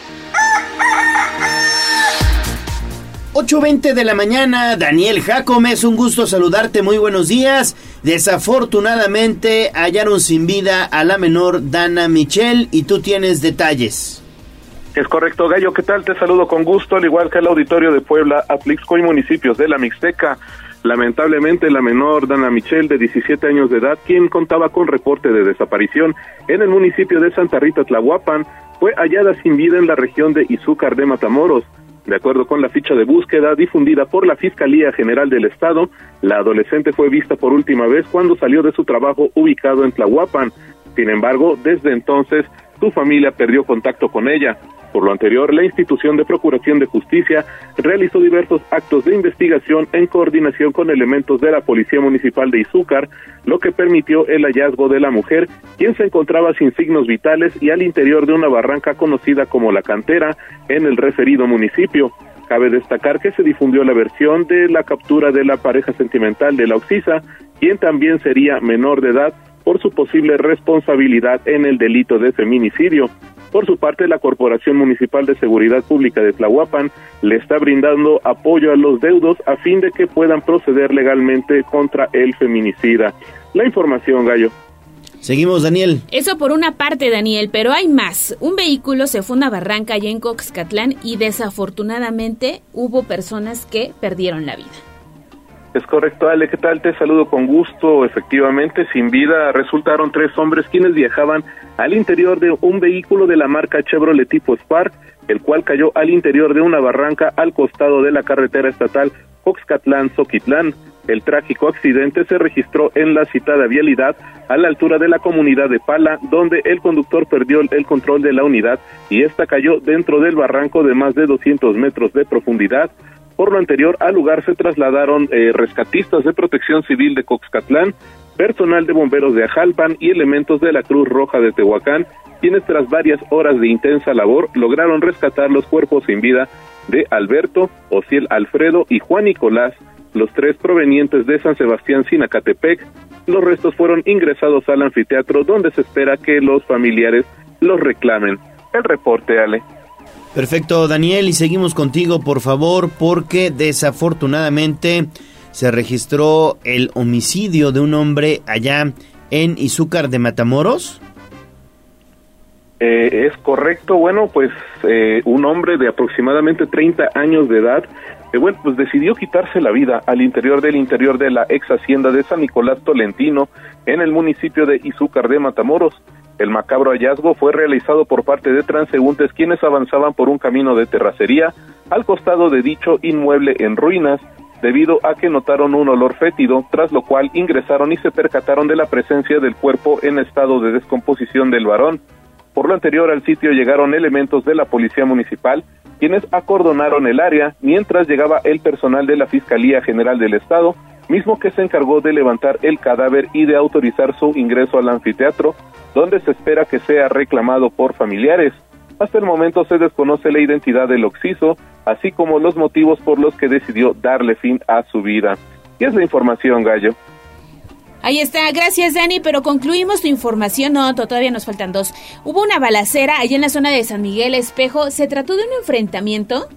8.20 de la mañana, Daniel Jacome, es un gusto saludarte, muy buenos días. Desafortunadamente hallaron sin vida a la menor Dana Michelle y tú tienes detalles. Es correcto, Gallo, ¿qué tal? Te saludo con gusto, al igual que el auditorio de Puebla, Atlixco y municipios de la Mixteca. Lamentablemente, la menor Dana Michelle, de 17 años de edad, quien contaba con reporte de desaparición en el municipio de Santa Rita Tlahuapan, fue hallada sin vida en la región de Izúcar de Matamoros. De acuerdo con la ficha de búsqueda difundida por la Fiscalía General del Estado, la adolescente fue vista por última vez cuando salió de su trabajo ubicado en Tlahuapan. Sin embargo, desde entonces, su familia perdió contacto con ella. Por lo anterior, la institución de Procuración de Justicia realizó diversos actos de investigación en coordinación con elementos de la Policía Municipal de Izúcar, lo que permitió el hallazgo de la mujer, quien se encontraba sin signos vitales y al interior de una barranca conocida como La Cantera en el referido municipio. Cabe destacar que se difundió la versión de la captura de la pareja sentimental de la Oxisa, quien también sería menor de edad por su posible responsabilidad en el delito de feminicidio. Por su parte, la Corporación Municipal de Seguridad Pública de Tlahuapan le está brindando apoyo a los deudos a fin de que puedan proceder legalmente contra el feminicida. La información, Gallo. Seguimos, Daniel. Eso por una parte, Daniel, pero hay más. Un vehículo se fue a una barranca allá en Coxcatlán y desafortunadamente hubo personas que perdieron la vida. Es correcto, Ale, ¿qué tal? Te saludo con gusto. Efectivamente, sin vida resultaron tres hombres quienes viajaban al interior de un vehículo de la marca Chevrolet tipo Spark, el cual cayó al interior de una barranca al costado de la carretera estatal Coxcatlán-Soquitlán. El trágico accidente se registró en la citada vialidad a la altura de la comunidad de Pala, donde el conductor perdió el control de la unidad y esta cayó dentro del barranco de más de 200 metros de profundidad. Por lo anterior, al lugar se trasladaron eh, rescatistas de protección civil de Coxcatlán, personal de bomberos de Ajalpan y elementos de la Cruz Roja de Tehuacán, quienes tras varias horas de intensa labor lograron rescatar los cuerpos sin vida de Alberto, Ociel Alfredo y Juan Nicolás, los tres provenientes de San Sebastián Sinacatepec. Los restos fueron ingresados al anfiteatro donde se espera que los familiares los reclamen. El reporte, Ale. Perfecto, Daniel, y seguimos contigo, por favor, porque desafortunadamente se registró el homicidio de un hombre allá en Izúcar de Matamoros. Eh, es correcto, bueno, pues eh, un hombre de aproximadamente 30 años de edad, eh, bueno, pues decidió quitarse la vida al interior del interior de la ex hacienda de San Nicolás Tolentino en el municipio de Izúcar de Matamoros. El macabro hallazgo fue realizado por parte de transeúntes quienes avanzaban por un camino de terracería al costado de dicho inmueble en ruinas, debido a que notaron un olor fétido, tras lo cual ingresaron y se percataron de la presencia del cuerpo en estado de descomposición del varón. Por lo anterior al sitio llegaron elementos de la Policía Municipal, quienes acordonaron el área mientras llegaba el personal de la Fiscalía General del Estado, mismo que se encargó de levantar el cadáver y de autorizar su ingreso al anfiteatro, donde se espera que sea reclamado por familiares. Hasta el momento se desconoce la identidad del occiso, así como los motivos por los que decidió darle fin a su vida. ¿Qué es la información, Gallo? Ahí está, gracias Dani, pero concluimos tu información, no, todavía nos faltan dos. Hubo una balacera allá en la zona de San Miguel Espejo, ¿se trató de un enfrentamiento?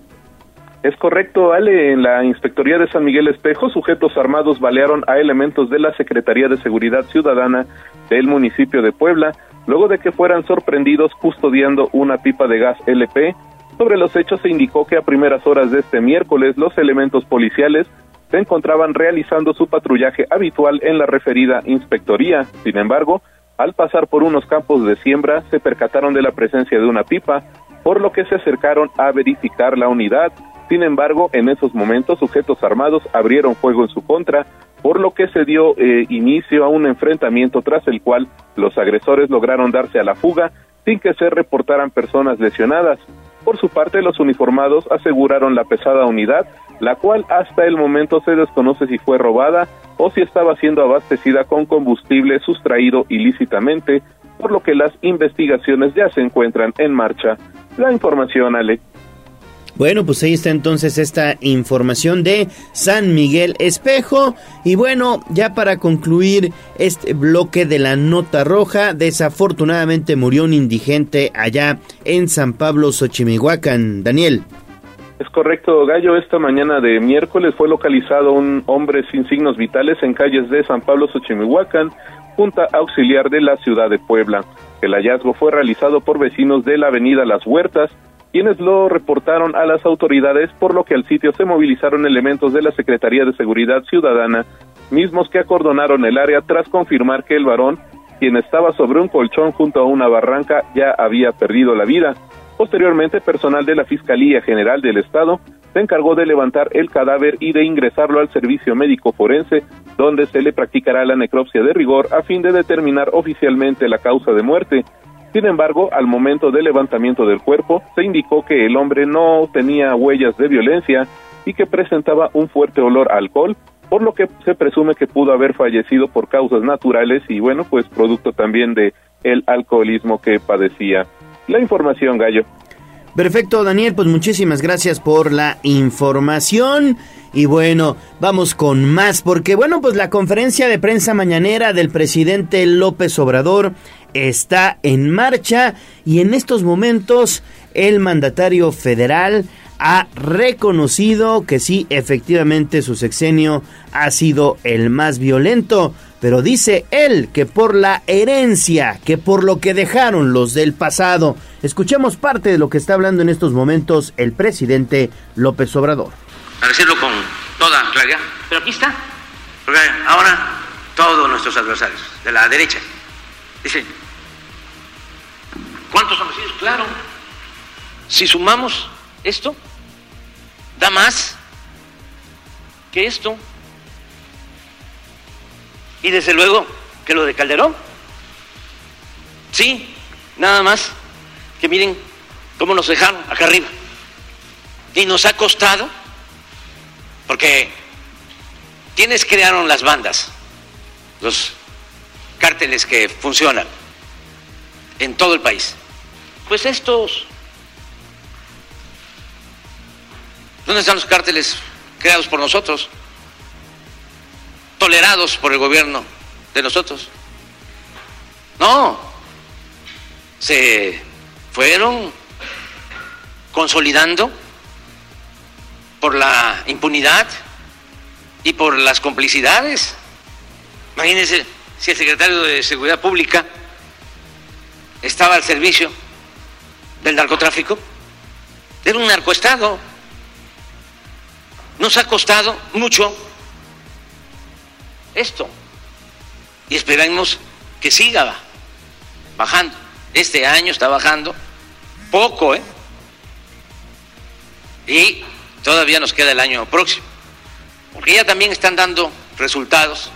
Es correcto, Ale. En la Inspectoría de San Miguel Espejo, sujetos armados balearon a elementos de la Secretaría de Seguridad Ciudadana del municipio de Puebla, luego de que fueran sorprendidos custodiando una pipa de gas LP. Sobre los hechos se indicó que a primeras horas de este miércoles los elementos policiales se encontraban realizando su patrullaje habitual en la referida inspectoría. Sin embargo, al pasar por unos campos de siembra, se percataron de la presencia de una pipa, por lo que se acercaron a verificar la unidad. Sin embargo, en esos momentos, sujetos armados abrieron fuego en su contra, por lo que se dio eh, inicio a un enfrentamiento tras el cual los agresores lograron darse a la fuga sin que se reportaran personas lesionadas. Por su parte, los uniformados aseguraron la pesada unidad, la cual hasta el momento se desconoce si fue robada o si estaba siendo abastecida con combustible sustraído ilícitamente, por lo que las investigaciones ya se encuentran en marcha. La información, Ale. Bueno, pues ahí está entonces esta información de San Miguel Espejo. Y bueno, ya para concluir este bloque de la nota roja, desafortunadamente murió un indigente allá en San Pablo, Xochimihuacán. Daniel. Es correcto, Gallo. Esta mañana de miércoles fue localizado un hombre sin signos vitales en calles de San Pablo, Xochimihuacán, Junta Auxiliar de la ciudad de Puebla. El hallazgo fue realizado por vecinos de la avenida Las Huertas, quienes lo reportaron a las autoridades, por lo que al sitio se movilizaron elementos de la Secretaría de Seguridad Ciudadana, mismos que acordonaron el área tras confirmar que el varón, quien estaba sobre un colchón junto a una barranca, ya había perdido la vida. Posteriormente, personal de la Fiscalía General del Estado se encargó de levantar el cadáver y de ingresarlo al servicio médico forense, donde se le practicará la necropsia de rigor a fin de determinar oficialmente la causa de muerte. Sin embargo, al momento del levantamiento del cuerpo, se indicó que el hombre no tenía huellas de violencia y que presentaba un fuerte olor a alcohol, por lo que se presume que pudo haber fallecido por causas naturales y bueno, pues producto también de el alcoholismo que padecía. La información, Gallo. Perfecto, Daniel, pues muchísimas gracias por la información. Y bueno, vamos con más, porque bueno, pues la conferencia de prensa mañanera del presidente López Obrador está en marcha y en estos momentos el mandatario federal ha reconocido que sí, efectivamente su sexenio ha sido el más violento, pero dice él que por la herencia, que por lo que dejaron los del pasado. Escuchemos parte de lo que está hablando en estos momentos el presidente López Obrador. A decirlo con toda claridad, pero aquí está. Porque ahora todos nuestros adversarios de la derecha dicen, ¿cuántos homicidios? Claro, si sumamos esto, da más que esto. Y desde luego que lo de Calderón. Sí, nada más que miren cómo nos dejaron acá arriba. Y nos ha costado, porque quienes crearon las bandas, los cárteles que funcionan en todo el país. Pues estos ¿Dónde están los cárteles creados por nosotros? Tolerados por el gobierno de nosotros. No, se fueron consolidando por la impunidad y por las complicidades. Imagínense si el secretario de Seguridad Pública estaba al servicio del narcotráfico. Era un narcoestado. Nos ha costado mucho esto y esperamos que siga bajando. Este año está bajando poco, ¿eh? Y todavía nos queda el año próximo, porque ya también están dando resultados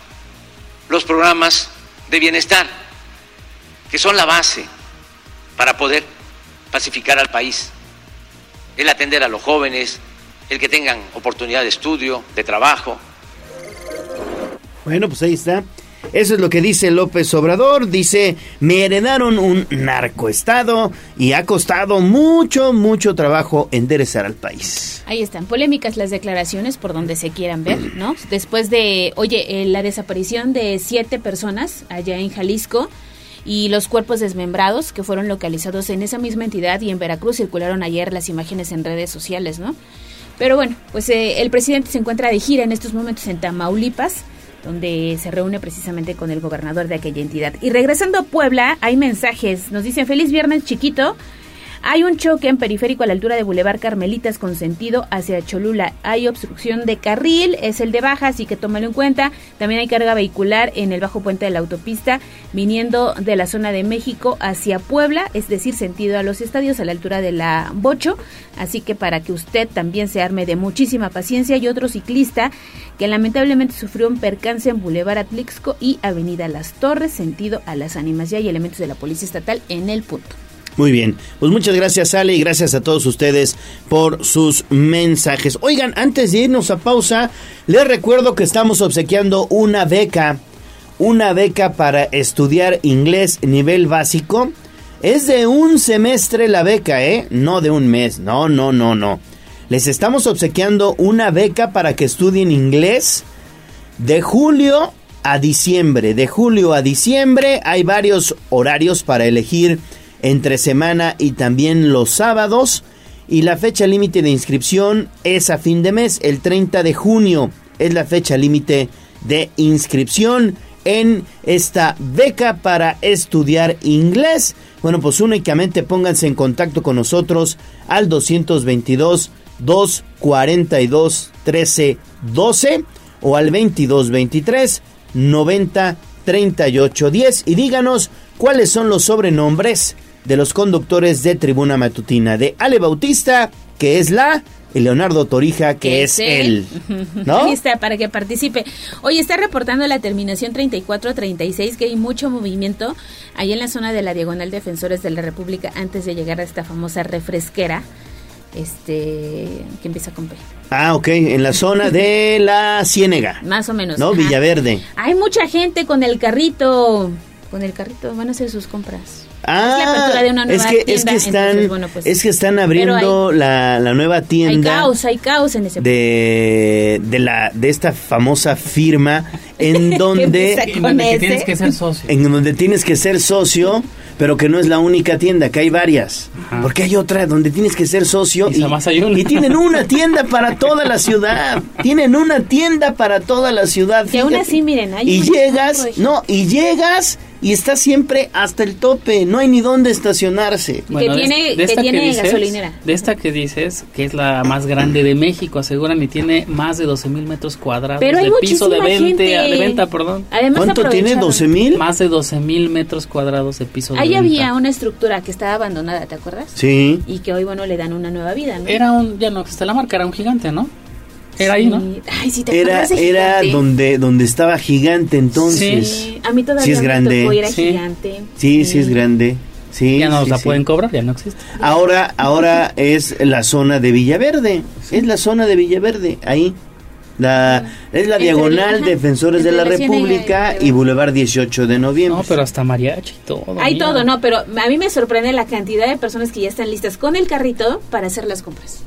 los programas de bienestar, que son la base para poder pacificar al país, el atender a los jóvenes, el que tengan oportunidad de estudio, de trabajo. Bueno, pues ahí está. Eso es lo que dice López Obrador. Dice, me heredaron un narcoestado y ha costado mucho, mucho trabajo enderezar al país. Ahí están, polémicas las declaraciones por donde se quieran ver, ¿no? Después de, oye, eh, la desaparición de siete personas allá en Jalisco y los cuerpos desmembrados que fueron localizados en esa misma entidad y en Veracruz circularon ayer las imágenes en redes sociales, ¿no? Pero bueno, pues eh, el presidente se encuentra de gira en estos momentos en Tamaulipas donde se reúne precisamente con el gobernador de aquella entidad. Y regresando a Puebla, hay mensajes. Nos dicen feliz viernes chiquito. Hay un choque en periférico a la altura de Boulevard Carmelitas con sentido hacia Cholula. Hay obstrucción de carril, es el de baja, así que tómalo en cuenta. También hay carga vehicular en el bajo puente de la autopista viniendo de la zona de México hacia Puebla, es decir, sentido a los estadios a la altura de la Bocho. Así que para que usted también se arme de muchísima paciencia y otro ciclista que lamentablemente sufrió un percance en Boulevard Atlixco y Avenida Las Torres, sentido a las ánimas. Ya hay elementos de la Policía Estatal en el punto. Muy bien, pues muchas gracias Ale y gracias a todos ustedes por sus mensajes. Oigan, antes de irnos a pausa, les recuerdo que estamos obsequiando una beca, una beca para estudiar inglés nivel básico. Es de un semestre la beca, ¿eh? No de un mes, no, no, no, no. Les estamos obsequiando una beca para que estudien inglés de julio a diciembre. De julio a diciembre hay varios horarios para elegir entre semana y también los sábados. Y la fecha límite de inscripción es a fin de mes, el 30 de junio es la fecha límite de inscripción en esta beca para estudiar inglés. Bueno, pues únicamente pónganse en contacto con nosotros al 222 242 1312 o al 2223 90 38 10 y díganos cuáles son los sobrenombres de los conductores de Tribuna Matutina de Ale Bautista, que es la y Leonardo Torija, que es él. ¿No? Ahí está, para que participe. Hoy está reportando la terminación 34-36 que hay mucho movimiento ahí en la zona de la Diagonal Defensores de la República antes de llegar a esta famosa refresquera este que empieza con P. Ah, ok, en la zona de la Ciénega. Más o menos. ¿No? ajá. Villaverde. Hay mucha gente con el carrito, con el carrito, van a hacer sus compras. Ah, es la apertura de una es nueva que, es tienda, que están, entonces, bueno, pues, es que están abriendo la, la nueva Hay tienda caos, hay caos en ese de, de la de esta famosa firma en donde En donde que tienes que ser socio. en donde tienes que ser socio, pero que no es la única tienda, que hay varias. Porque hay otra donde tienes que ser socio y, y tienen una tienda para toda la ciudad. Tienen una tienda para toda la ciudad. Que aún así, miren, hay y llegas, no, y llegas y está siempre hasta el tope, no hay ni dónde estacionarse. Bueno, de- tiene- de que esta tiene dices- gasolinera. De esta que dices, que es la más grande de México, aseguran, y tiene más de 12 mil metros cuadrados Pero hay de piso de muchísima venta, gente. de venta, perdón. Además ¿Cuánto tiene? aprovecharon. 12 mil. Más de 12 mil metros cuadrados de piso de Ahí venta. había una estructura que estaba abandonada, ¿te acuerdas? Sí. Y que hoy, bueno, le dan una nueva vida, ¿no? Era un, ya no existe la marca, era un gigante, ¿no? Era ahí, ¿no? Sí. Ay, sí, ¿te Era, de era donde, donde estaba gigante entonces. Sí, a mí todavía Sí es me grande. tocó ir a Sí. gigante. Sí, sí es grande. Sí, Ya no sí, la sí. pueden cobrar, ya no existe. Ahora, ahora es la zona de Villaverde. Es la zona de Villaverde, ahí. La, es la diagonal ajá, Defensores de entre la la Ciénaga y República y Boulevard 18 de noviembre. No, pero hasta mariachi y todo. Hay mira. todo, ¿no? Pero a mí me sorprende la cantidad de personas que ya están listas con el carrito para hacer las compras.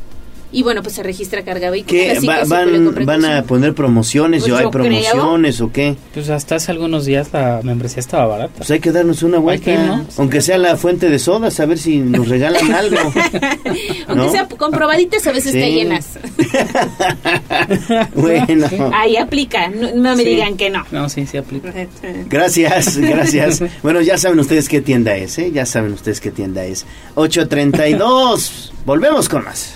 Y bueno, pues se registra carga vehículo. ¿Qué? así Va- van, compré ¿Van a poner promociones? Pues ¿O hay creo. promociones o qué? Pues hasta hace algunos días la membresía estaba barata. Pues hay que darnos una vuelta. que ir, ¿no? Aunque sea la fuente de sodas, a ver si nos regalan algo. Aunque ¿no? sea comprobaditas, a veces Sí. está llenas. Bueno. Ahí aplica, no, no me Sí. digan que no. No, sí, sí aplica. Gracias, gracias. Bueno, ya saben ustedes qué tienda es, ¿eh? Ya saben ustedes qué tienda es. 832. Volvemos con más.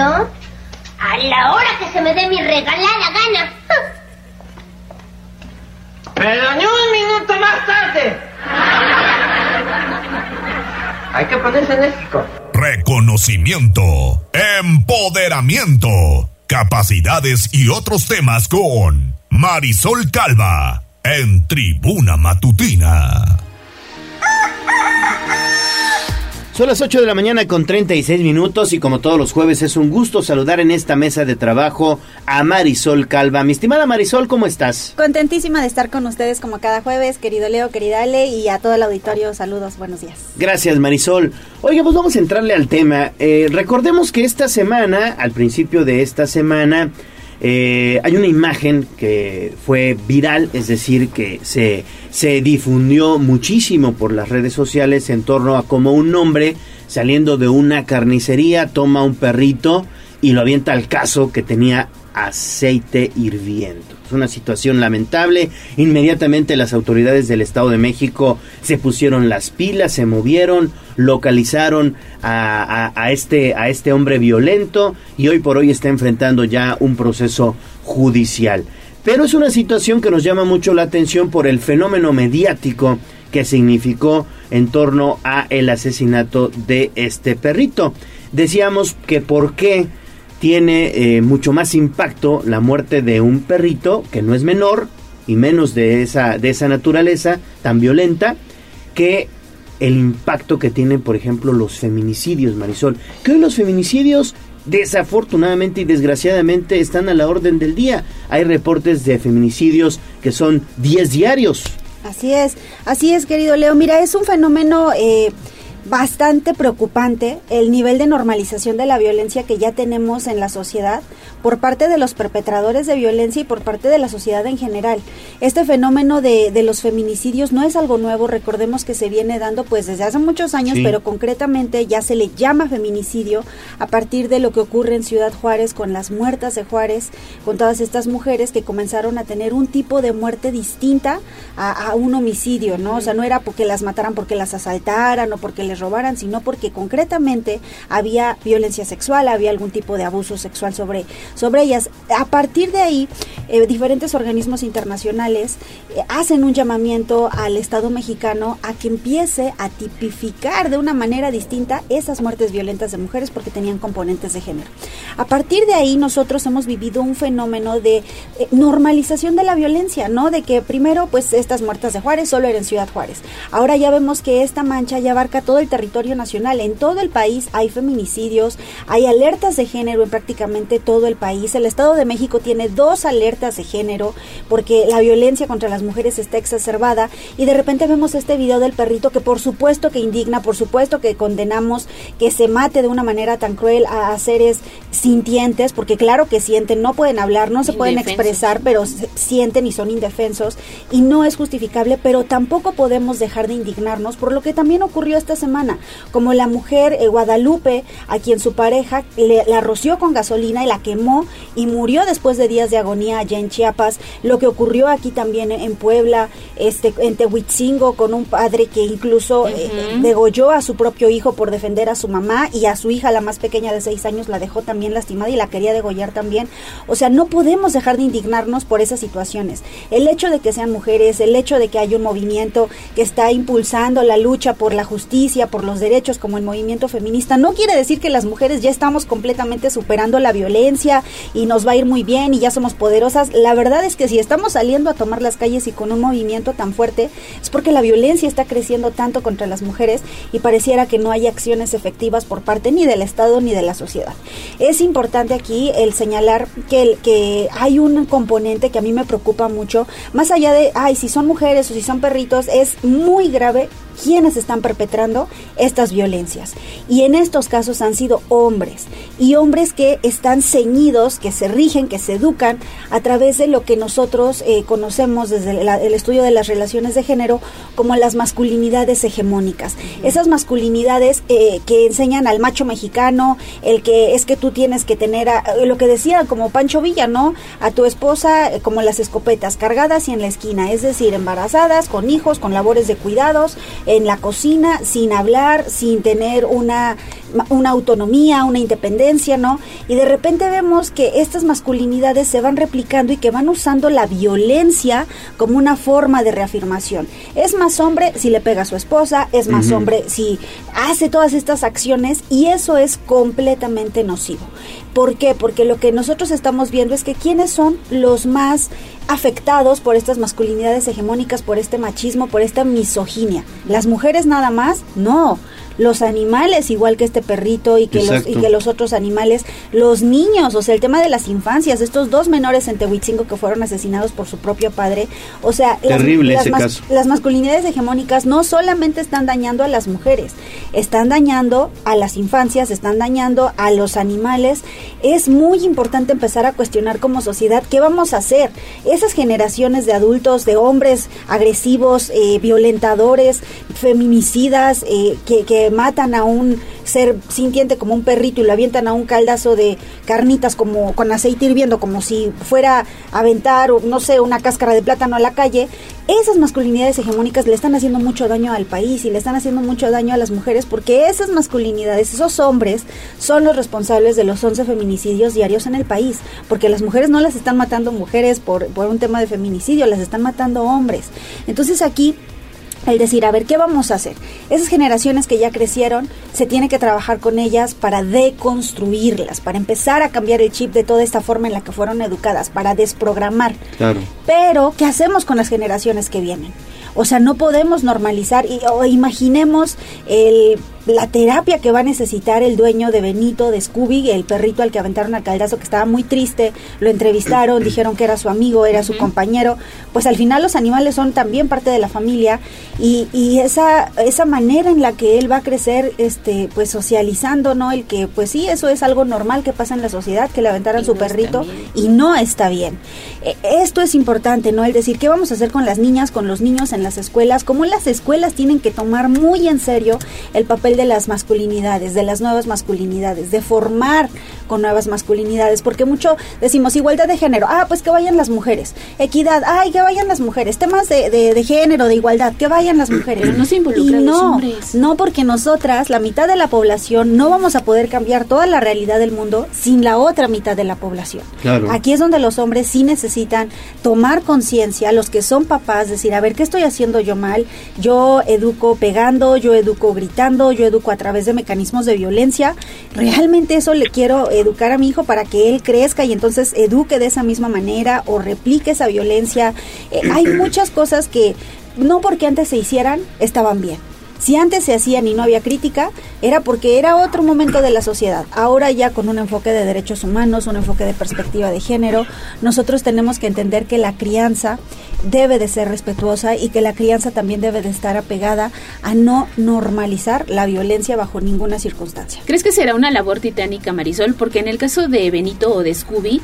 ¿Yo? A la hora que se me dé mi regalada gana. Pero ni un minuto más tarde. Hay que ponerse enérgico. Reconocimiento, empoderamiento, capacidades y otros temas con Marisol Calva en Tribuna Matutina. Son las 8 de la mañana con 36 minutos y como todos los jueves es un gusto saludar en esta mesa de trabajo a Marisol Calva. Mi estimada Marisol, ¿cómo estás? Contentísima de estar con ustedes como cada jueves, querido Leo, querida Ale, y a todo el auditorio, saludos, buenos días. Gracias Marisol. Oiga, pues vamos a entrarle al tema. Eh, recordemos que esta semana, al principio de esta semana, eh, hay una imagen que fue viral, es decir, que se, se difundió muchísimo por las redes sociales en torno a cómo un hombre saliendo de una carnicería toma un perrito y lo avienta al caso que tenía aceite hirviendo. Una situación lamentable. Inmediatamente las autoridades del Estado de México se pusieron las pilas, se movieron, localizaron a, a, este, a este hombre violento y hoy por hoy está enfrentando ya un proceso judicial. Pero es una situación que nos llama mucho la atención por el fenómeno mediático que significó en torno a el asesinato de este perrito. Decíamos que por qué tiene eh, mucho más impacto la muerte de un perrito que no es menor y menos de esa de esa naturaleza tan violenta que el impacto que tienen por ejemplo los feminicidios Marisol. Que hoy los feminicidios desafortunadamente y desgraciadamente están a la orden del día. Hay reportes de feminicidios que son 10 diarios. Así es así es querido Leo. Mira es un fenómeno eh, bastante preocupante el nivel de normalización de la violencia que ya tenemos en la sociedad por parte de los perpetradores de violencia y por parte de la sociedad en general. Este fenómeno de, de los feminicidios no es algo nuevo, recordemos que se viene dando pues desde hace muchos años, pero concretamente ya se le llama feminicidio a partir de lo que ocurre en Ciudad Juárez con las muertas de Juárez, con todas estas mujeres que comenzaron a tener un tipo de muerte distinta a, a un homicidio, ¿no? O sea, no era porque las mataran porque las asaltaran o porque les robaran, sino porque concretamente había violencia sexual, había algún tipo de abuso sexual sobre, sobre ellas. A partir de ahí, eh, diferentes organismos internacionales eh, hacen un llamamiento al Estado mexicano a que empiece a tipificar de una manera distinta esas muertes violentas de mujeres porque tenían componentes de género. A partir de ahí nosotros hemos vivido un fenómeno de eh, normalización de la violencia, ¿no? De que primero pues estas muertas de Juárez solo eran Ciudad Juárez. Ahora ya vemos que esta mancha ya abarca todo el territorio nacional. En todo el país hay feminicidios, hay alertas de género en prácticamente todo el país. El Estado de México tiene dos alertas de género porque la violencia contra las mujeres está exacerbada y de repente vemos este video del perrito que por supuesto que indigna, por supuesto que condenamos que se mate de una manera tan cruel a, a seres sintientes, porque claro que sienten, no pueden hablar, no se pueden expresar, pero sienten y son indefensos y no es justificable, pero tampoco podemos dejar de indignarnos por lo que también ocurrió esta semana, como la mujer eh, Guadalupe, a quien su pareja le, la roció con gasolina y la quemó y murió después de días de agonía allá en Chiapas, lo que ocurrió aquí también en Puebla, este, en Tehuitzingo, con un padre que incluso eh, degolló a su propio hijo por defender a su mamá y a su hija, la más pequeña de seis años, la dejó también lastimada y la quería degollar también. O sea, no podemos dejar de indignarnos por esas situaciones. El hecho de que sean mujeres, el hecho de que hay un movimiento que está impulsando la lucha por la justicia, por los derechos, como el movimiento feminista, no quiere decir que las mujeres ya estamos completamente superando la violencia y nos va a ir muy bien y ya somos poderosas. La verdad es que si estamos saliendo a tomar las calles y con un movimiento tan fuerte, es porque la violencia está creciendo tanto contra las mujeres y pareciera que no hay acciones efectivas por parte ni del Estado ni de la sociedad. Es importante aquí el señalar que, el, que hay un componente que a mí me preocupa mucho, más allá de, ay, si son mujeres o si son perritos, es muy grave quienes están perpetrando estas violencias. Y en estos casos han sido hombres, y hombres que están ceñidos, que se rigen, que se educan a través de lo que nosotros eh, conocemos desde la, el estudio de las relaciones de género como las masculinidades hegemónicas. Esas masculinidades eh, que enseñan al macho mexicano, el que es que tú tienes que tener, a, lo que decía como Pancho Villa, ¿no? A tu esposa eh, como las escopetas, cargadas y en la esquina, es decir, embarazadas, con hijos, con labores de cuidados, en la cocina, sin hablar, sin tener una, una autonomía, una independencia, ¿no? Y de repente vemos que estas masculinidades se van replicando y que van usando la violencia como una forma de reafirmación. Es más hombre si le pega a su esposa, es más hombre si hace todas estas acciones y eso es completamente nocivo. ¿Por qué? Porque lo que nosotros estamos viendo es que quiénes son los más afectados por estas masculinidades hegemónicas, por este machismo, por esta misoginia. ¿Las mujeres nada más? No. Los animales, igual que este perrito y que, los, y que los otros animales, los niños, o sea, el tema de las infancias, estos dos menores en Tehuitzingo que fueron asesinados por su propio padre, o sea, las- Terrible las, ese caso. las masculinidades hegemónicas no solamente están dañando a las mujeres, están dañando a las infancias, están dañando a los animales. Es muy importante empezar a cuestionar como sociedad qué vamos a hacer. Esas generaciones de adultos, de hombres agresivos, eh, violentadores, feminicidas, eh, que, que matan a un ser sintiente como un perrito y lo avientan a un caldazo de carnitas como con aceite hirviendo, como si fuera a aventar, no sé, una cáscara de plátano a la calle, esas masculinidades hegemónicas le están haciendo mucho daño al país y le están haciendo mucho daño a las mujeres porque esas masculinidades, esos hombres, son los responsables de los 11 feminicidios diarios en el país, porque las mujeres no las están matando mujeres por, por un tema de feminicidio, las están matando hombres. Entonces aquí el decir, a ver, ¿qué vamos a hacer? Esas generaciones que ya crecieron, se tiene que trabajar con ellas para deconstruirlas, para empezar a cambiar el chip de toda esta forma en la que fueron educadas, para desprogramar. Claro. Pero, ¿qué hacemos con las generaciones que vienen? O sea, no podemos normalizar y o imaginemos el la terapia que va a necesitar el dueño de Benito, de Scooby, el perrito al que aventaron al caldazo, que estaba muy triste, lo entrevistaron, dijeron que era su amigo, era su compañero, pues al final los animales son también parte de la familia y, y esa, esa manera en la que él va a crecer, este, pues socializando, ¿no? El que, pues sí, eso es algo normal que pasa en la sociedad, que le aventaran su perrito y no está bien. E- Esto es importante, ¿no? El decir, ¿qué vamos a hacer con las niñas, con los niños en las escuelas? Cómo las escuelas tienen que tomar muy en serio el papel de las masculinidades, de las nuevas masculinidades, de formar con nuevas masculinidades, porque mucho decimos igualdad de género, ah, pues que vayan las mujeres, equidad, ay, que vayan las mujeres, temas de, de- de género, de igualdad, que vayan las mujeres. Pero no se involucran Y los no, hombres. no, porque nosotras, la mitad de la población, no vamos a poder cambiar toda la realidad del mundo sin la otra mitad de la población. Claro. Aquí es donde los hombres sí necesitan tomar conciencia, los que son papás, decir, a ver, ¿qué estoy haciendo yo mal? Yo educo pegando, yo educo gritando, yo educo a través de mecanismos de violencia. Realmente eso le quiero educar a mi hijo para que él crezca y entonces eduque de esa misma manera o replique esa violencia. Eh, hay muchas cosas que no porque antes se hicieran estaban bien. Si antes se hacían y no había crítica, era porque era otro momento de la sociedad. Ahora ya con un enfoque de derechos humanos, un enfoque de perspectiva de género, nosotros tenemos que entender que la crianza debe de ser respetuosa y que la crianza también debe de estar apegada a no normalizar la violencia bajo ninguna circunstancia. ¿Crees que será una labor titánica, Marisol? Porque en el caso de Benito o de Scooby,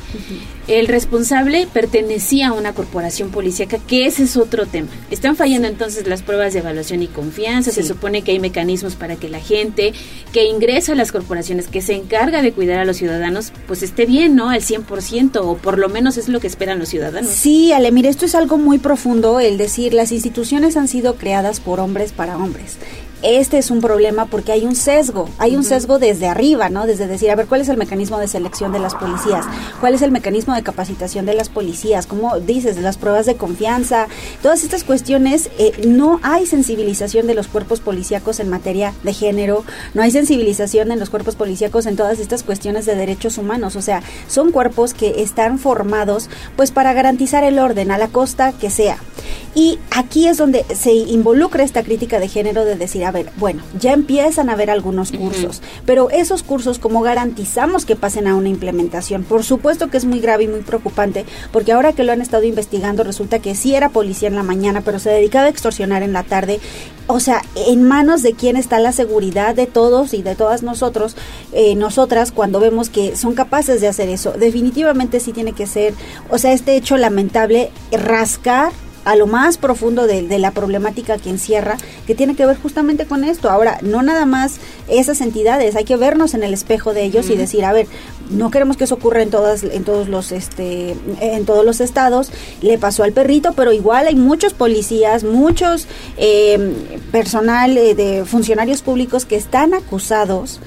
el responsable pertenecía a una corporación policíaca, que ese es otro tema. Están fallando entonces las pruebas de evaluación y confianza. Se supone que hay mecanismos para que la gente que ingresa a las corporaciones, que se encarga de cuidar a los ciudadanos, pues esté bien, ¿no? Al 100%, o por lo menos es lo que esperan los ciudadanos. Sí, Ale, mire, esto es algo muy profundo, el decir, las instituciones han sido creadas por hombres para hombres. Este es un problema porque hay un sesgo, hay un sesgo desde arriba, ¿no? Desde decir, a ver, ¿cuál es el mecanismo de selección de las policías? ¿Cuál es el mecanismo de capacitación de las policías? ¿Cómo dices? Las pruebas de confianza. Todas estas cuestiones, eh, no hay sensibilización de los cuerpos policíacos en materia de género, no hay sensibilización en los cuerpos policíacos en todas estas cuestiones de derechos humanos. O sea, son cuerpos que están formados pues para garantizar el orden a la costa que sea. Y aquí es donde se involucra esta crítica de género de decir, a ver, bueno, ya empiezan a haber algunos cursos, pero esos cursos, ¿cómo garantizamos que pasen a una implementación? Por supuesto que es muy grave y muy preocupante, porque ahora que lo han estado investigando, resulta que sí era policía en la mañana, pero se dedicaba a extorsionar en la tarde. O sea, en manos de quién está la seguridad de todos y de todas nosotros, eh, nosotras, cuando vemos que son capaces de hacer eso. Definitivamente sí tiene que ser, o sea, este hecho lamentable, rascar a lo más profundo de, de la problemática que encierra, que tiene que ver justamente con esto. Ahora, no nada más esas entidades, hay que vernos en el espejo de ellos y decir, a ver, no queremos que eso ocurra en todas, en todos los, este, en todos los estados. Le pasó al perrito, pero igual hay muchos policías, muchos eh, personal eh, de funcionarios públicos que están acusados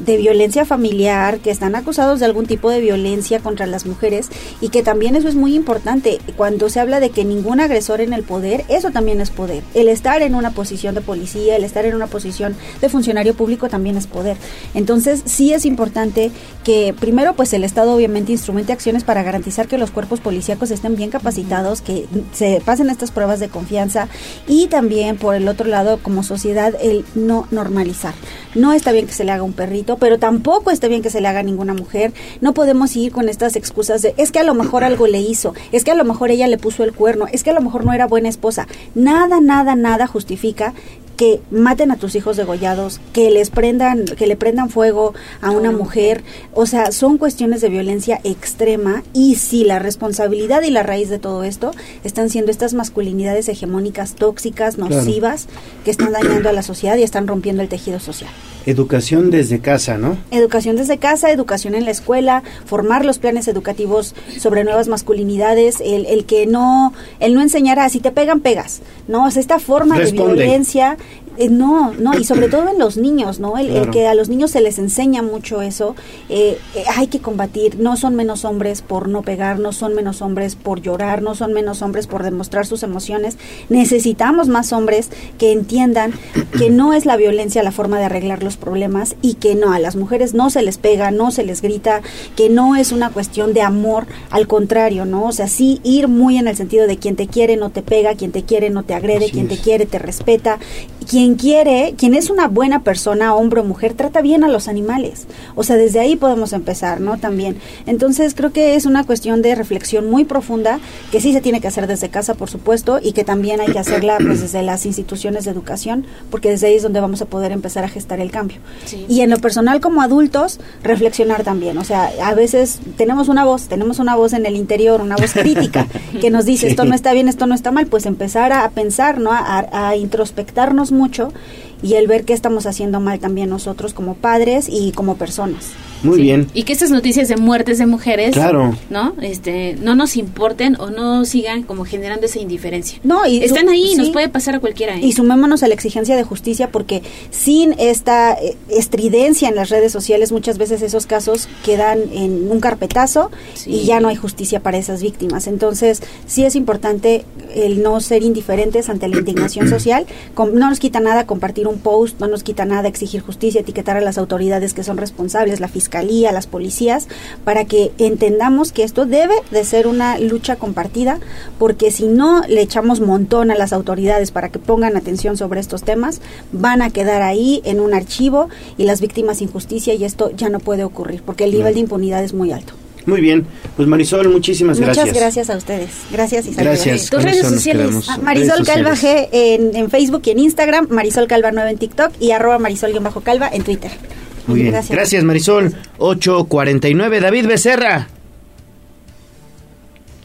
de violencia familiar, que están acusados de algún tipo de violencia contra las mujeres y que también eso es muy importante. Cuando se habla de que ningún agresor en el poder, eso también es poder. El estar en una posición de policía, el estar en una posición de funcionario público también es poder. Entonces sí es importante que primero pues el Estado obviamente instrumente acciones para garantizar que los cuerpos policíacos estén bien capacitados, que se pasen estas pruebas de confianza y también por el otro lado como sociedad el no normalizar. No está bien que se le haga un perrito, pero tampoco está bien que se le haga a ninguna mujer. No podemos ir con estas excusas de es que a lo mejor algo le hizo, es que a lo mejor ella le puso el cuerno, es que a lo mejor no era buena esposa. Nada, nada, nada justifica que maten a tus hijos degollados, que les prendan, que le prendan fuego a una mujer, o sea, son cuestiones de violencia extrema y si la responsabilidad y la raíz de todo esto están siendo estas masculinidades hegemónicas tóxicas, nocivas, que están dañando a la sociedad y están rompiendo el tejido social. Educación desde casa, ¿no? Educación desde casa, educación en la escuela, formar los planes educativos sobre nuevas masculinidades, el, el que no, el no enseñar a si te pegan, pegas, ¿no? O sea, esta forma Responde. de violencia eh, no, no, y sobre todo en los niños, ¿no? El, el que a los niños se les enseña mucho eso, eh, eh, hay que combatir, no son menos hombres por no pegar, no son menos hombres por llorar, no son menos hombres por demostrar sus emociones, necesitamos más hombres que entiendan que no es la violencia la forma de arreglar los problemas y que no, a las mujeres no se les pega, no se les grita, que no es una cuestión de amor, al contrario, ¿no? O sea, sí ir muy en el sentido de quien te quiere no te pega, quien te quiere no te agrede, Así quien te quiere te respeta, quien quiere, quien es una buena persona, hombre o mujer, trata bien a los animales. O sea, desde ahí podemos empezar, ¿no? También. Entonces, creo que es una cuestión de reflexión muy profunda, que sí se tiene que hacer desde casa, por supuesto, y que también hay que hacerla pues desde las instituciones de educación, porque desde ahí es donde vamos a poder empezar a gestar el cambio. Y en lo personal como adultos, reflexionar también. O sea, a veces tenemos una voz, tenemos una voz en el interior, una voz crítica, que nos dice esto no está bien, esto no está mal, pues empezar a, a pensar, ¿no? A, a introspectarnos mucho y el ver qué estamos haciendo mal también nosotros como padres y como personas. Muy bien. Y que estas noticias de muertes de mujeres, Claro. ¿no? Este, no nos importen o no sigan como generando esa indiferencia. No, y Están ahí, nos puede pasar a cualquiera. ¿eh? Y sumémonos a la exigencia de justicia porque sin esta eh, estridencia en las redes sociales muchas veces esos casos quedan en un carpetazo y ya no hay justicia para esas víctimas. Entonces sí es importante el no ser indiferentes ante la indignación social. Com- no nos quita nada compartir un post, no nos quita nada exigir justicia, etiquetar a las autoridades que son responsables, la fiscalía, las policías, para que entendamos que esto debe de ser una lucha compartida, porque si no le echamos montón a las autoridades para que pongan atención sobre estos temas, van a quedar ahí en un archivo y las víctimas sin justicia y esto ya no puede ocurrir, porque el nivel de impunidad es muy alto. Muy bien. Pues Marisol, muchísimas Muchas gracias. gracias a ustedes. Gracias y saludos. Gracias. Tus redes sociales. quedamos. Ah, Marisol Calva. G en, en Facebook y en Instagram, Marisol Calva 9 en TikTok y arroba Marisol-Calva en Twitter. Muy bien. Gracias. Marisol. 849. David Becerra.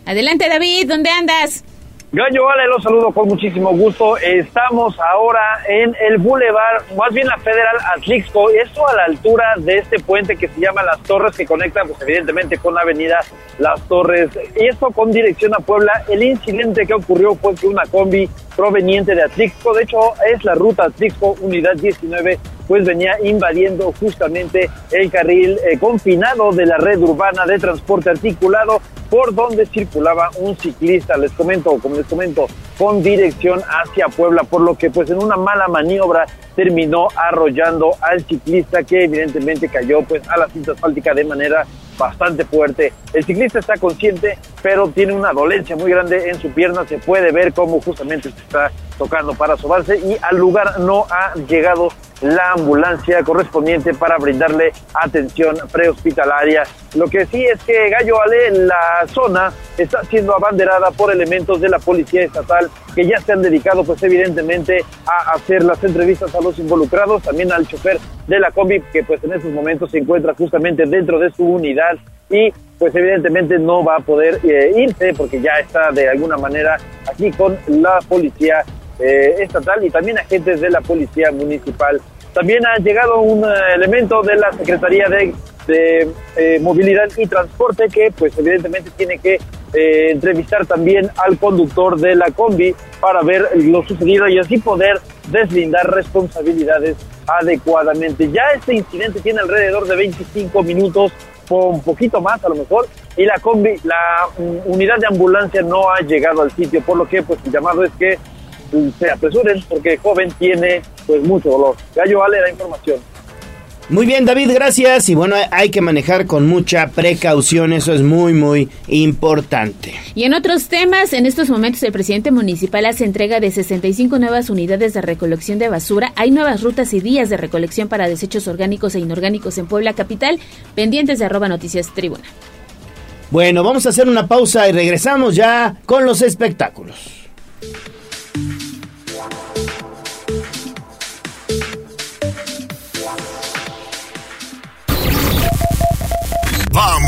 Adelante, David, ¿dónde andas? Gallo Vale, los saludo con muchísimo gusto. Estamos ahora en el Boulevard, más bien la Federal Atlixco, esto a la altura de este puente que se llama Las Torres, que conecta, pues evidentemente, con la avenida Las Torres. Y esto con dirección a Puebla. El incidente que ocurrió fue que una combi proveniente de Atlixco, de hecho es la ruta Atlixco Unidad 19, pues venía invadiendo justamente el carril eh, confinado de la red urbana de transporte articulado por donde circulaba un ciclista, les comento, como les comento, con dirección hacia Puebla, por lo que pues en una mala maniobra terminó arrollando al ciclista que evidentemente cayó pues a la cinta asfáltica de manera bastante fuerte. El ciclista está consciente, pero tiene una dolencia muy grande en su pierna, se puede ver cómo justamente está tocando para sobarse y al lugar no ha llegado la ambulancia correspondiente para brindarle atención prehospitalaria. Lo que sí es que Gallo Ale, la zona está siendo abanderada por elementos de la policía estatal que ya se han dedicado pues evidentemente a hacer las entrevistas a los involucrados, también al chofer de la combi que pues en estos momentos se encuentra justamente dentro de su unidad y pues evidentemente no va a poder eh, irse porque ya está de alguna manera aquí con la policía eh, estatal y también agentes de la policía municipal. También ha llegado un eh, elemento de la Secretaría de, eh, Movilidad y Transporte que pues evidentemente tiene que eh, entrevistar también al conductor de la combi para ver lo sucedido y así poder deslindar responsabilidades adecuadamente. Ya este incidente tiene alrededor de 25 minutos o un poquito más a lo mejor y la combi, la mm, unidad de ambulancia no ha llegado al sitio, por lo que pues el llamado es que se apresuren porque el joven tiene pues mucho dolor. Gallo vale la información. Muy bien, David, gracias. Y bueno, hay que manejar con mucha precaución, eso es muy, muy importante. Y en otros temas, en estos momentos el presidente municipal hace entrega de 65 nuevas unidades de recolección de basura. Hay nuevas rutas y días de recolección para desechos orgánicos e inorgánicos en Puebla Capital, pendientes de arroba noticias tribuna. Bueno, vamos a hacer una pausa y regresamos ya con los espectáculos.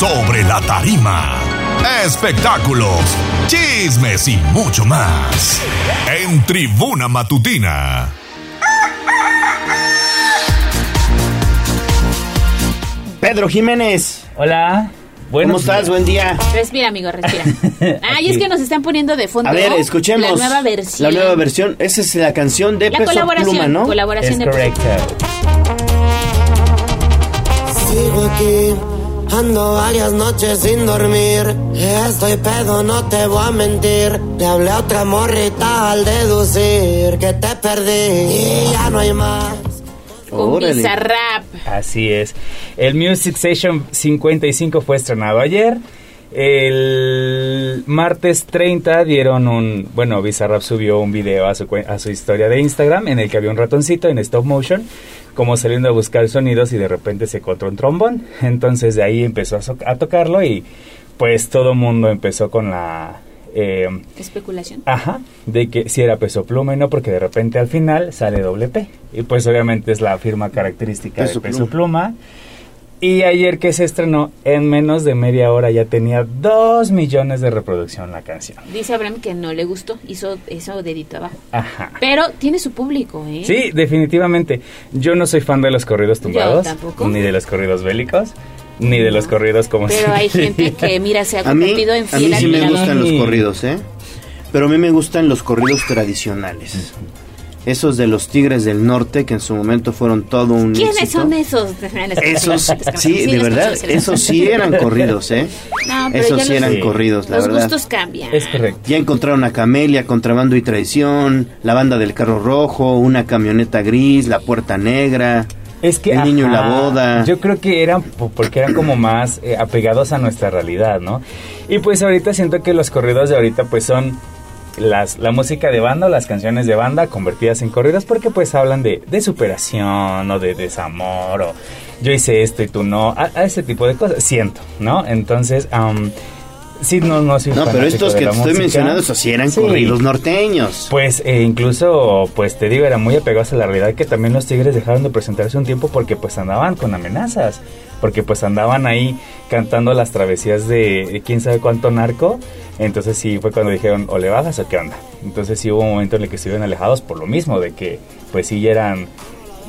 Sobre la tarima. Espectáculos, chismes y mucho más. En Tribuna Matutina. Pedro Jiménez. Hola. ¿Cómo estás? Buen día. Respira, amigo, respira. Ay, es que nos están poniendo de fondo A ver, escuchemos. la nueva versión. La nueva versión. Esa es la canción de La Peso colaboración, Pluma, ¿no? colaboración de Peso Sigo aquí, ando varias noches sin dormir. Estoy pedo, no te voy a mentir. Le hablé a otra morrita al deducir que te perdí y ya no hay más. Con Bizarrap. Así es. El Music Session 55 fue estrenado ayer. El martes 30 dieron un... Bueno, Bizarrap subió un video a su, a su historia de Instagram en el que había un ratoncito en stop motion como saliendo a buscar sonidos y de repente se encontró un trombón. Entonces de ahí empezó a, so- a tocarlo y pues todo el mundo empezó con la... eh, Especulación. Ajá, de que si era peso pluma y no, porque de repente al final sale doble P. Y pues obviamente es la firma característica Peso de peso pluma. Y ayer que se estrenó, en menos de media hora ya tenía dos millones de reproducción la canción. Dice Abraham que no le gustó, hizo eso dedito abajo. Ajá. Pero tiene su público, ¿eh? Sí, definitivamente. Yo no soy fan de los corridos tumbados, tampoco. ni de los corridos bélicos, ni de los corridos como Pero hay gente que, mira, se ha convertido en a mí fiel sí me admirador. gustan los corridos, ¿eh? Pero a mí me gustan los corridos tradicionales. Esos de los Tigres del Norte, que en su momento fueron todo un ¿Quiénes éxito. son esos? Esos, sí, de los verdad, los esos sí eran corridos, ¿eh? No, pero Esos sí los- eran Sí. corridos, la Los verdad. gustos cambian. Es correcto. Ya encontraron a Camelia, Contrabando y Traición, la banda del carro rojo, una camioneta gris, la puerta negra, Es que el niño y la boda. Yo creo que eran po- porque eran como más eh, apegados a nuestra realidad, ¿no? Y pues ahorita siento que los corridos de ahorita pues son las la música de banda o las canciones de banda convertidas en corridos porque pues hablan de, de superación o de desamor o yo hice esto y tú no, a, a ese tipo de cosas, siento, ¿no? Entonces, am, sí, no, no soy No, pero estos que te estoy mencionando, esos sí eran Sí. corridos norteños. Pues eh, incluso, pues te digo, eran muy apegados a la realidad que también los Tigres dejaron de presentarse un tiempo porque pues andaban con amenazas, porque pues andaban ahí cantando las travesías de, quién sabe cuánto narco, entonces sí fue cuando dijeron o le bajas o qué onda, entonces sí hubo un momento en el que estuvieron alejados por lo mismo, de que pues sí eran,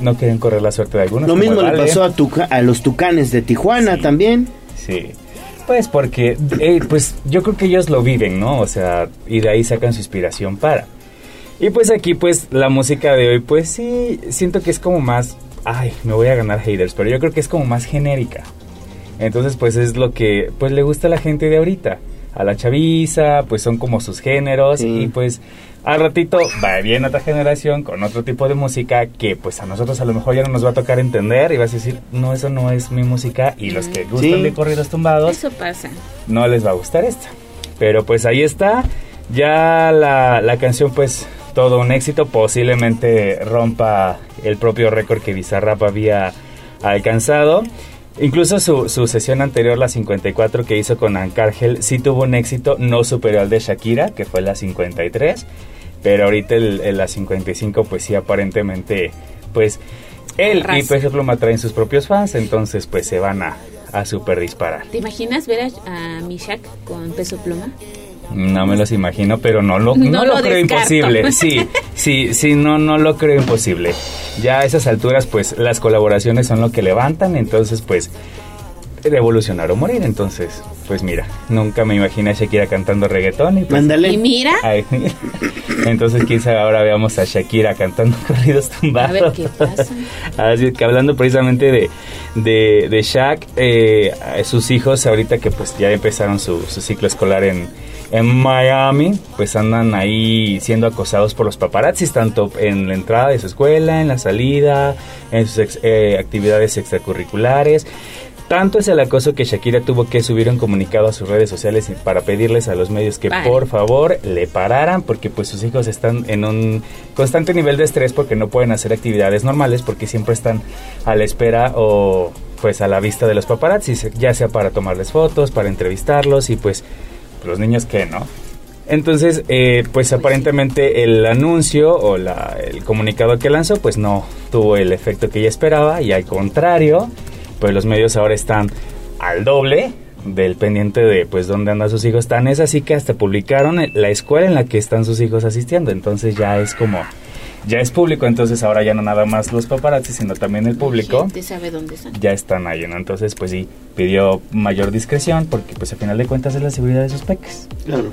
no querían correr la suerte de algunos. Lo mismo le pasó a, Tuca- a los Tucanes de Tijuana también. Sí. Pues porque, eh, pues yo creo que ellos lo viven, ¿no? O sea, y de ahí sacan su inspiración para. Y pues aquí, pues la música de hoy, pues sí, siento que es como más, ay, me voy a ganar haters, pero yo creo que es como más genérica. Entonces, pues es lo que, pues le gusta a la gente de ahorita. A la chaviza, pues son como sus géneros y pues al ratito va bien otra generación con otro tipo de música que pues a nosotros a lo mejor ya no nos va a tocar entender y vas a decir, no, eso no es mi música y los que gustan Sí. de corridos tumbados Eso pasa. no les va a gustar esta. Pero pues ahí está, ya la, la canción pues todo un éxito, posiblemente rompa el propio récord que Bizarrap había alcanzado. Incluso su, su sesión anterior, la 54 que hizo con Ancargel, sí tuvo un éxito, no superior al de Shakira, que fue la 53, pero ahorita el, el- la 55 pues sí aparentemente pues él y. Peso Pluma traen sus propios fans, entonces pues se van a, a super disparar. ¿Te imaginas ver a, a Mishak con peso pluma? No me los imagino, pero no lo, No no lo lo creo descarto. imposible. Sí, sí, sí, no, no lo creo imposible. Ya a esas alturas, pues las colaboraciones son lo que levantan, entonces, pues, revolucionar o morir. Entonces, pues mira, nunca me imaginé a Shakira cantando reggaetón. Y pues, Y mira, Ay, mira. Entonces, quizá ahora veamos a Shakira cantando corridos tumbados. a ver qué pasa. Así que hablando precisamente de, de, de Shaq, eh, sus hijos ahorita que pues ya empezaron su, su ciclo escolar en, en Miami, pues andan ahí siendo acosados por los paparazzis, tanto en la entrada de su escuela, en la salida, en sus ex- eh, actividades extracurriculares. Tanto es el acoso que Shakira tuvo que subir un comunicado a sus redes sociales para pedirles a los medios que por favor le pararan porque pues sus hijos están en un constante nivel de estrés porque no pueden hacer actividades normales porque siempre están a la espera o pues a la vista de los paparazzis, ya sea para tomarles fotos, para entrevistarlos y pues los niños que no. Entonces, eh, pues aparentemente el anuncio o la- el comunicado que lanzó, pues no tuvo el efecto que ella esperaba y al contrario, pues los medios ahora están al doble del pendiente de pues dónde andan sus hijos. Tan es así que hasta publicaron la escuela en la que están sus hijos asistiendo. Entonces ya es como, ya es público, entonces ahora ya no nada más los paparazzi, sino también el público Gente sabe dónde están. ya están ahí, ¿no? Entonces, pues sí, pidió mayor discreción porque, pues, a final de cuentas es la seguridad de sus peques. Claro.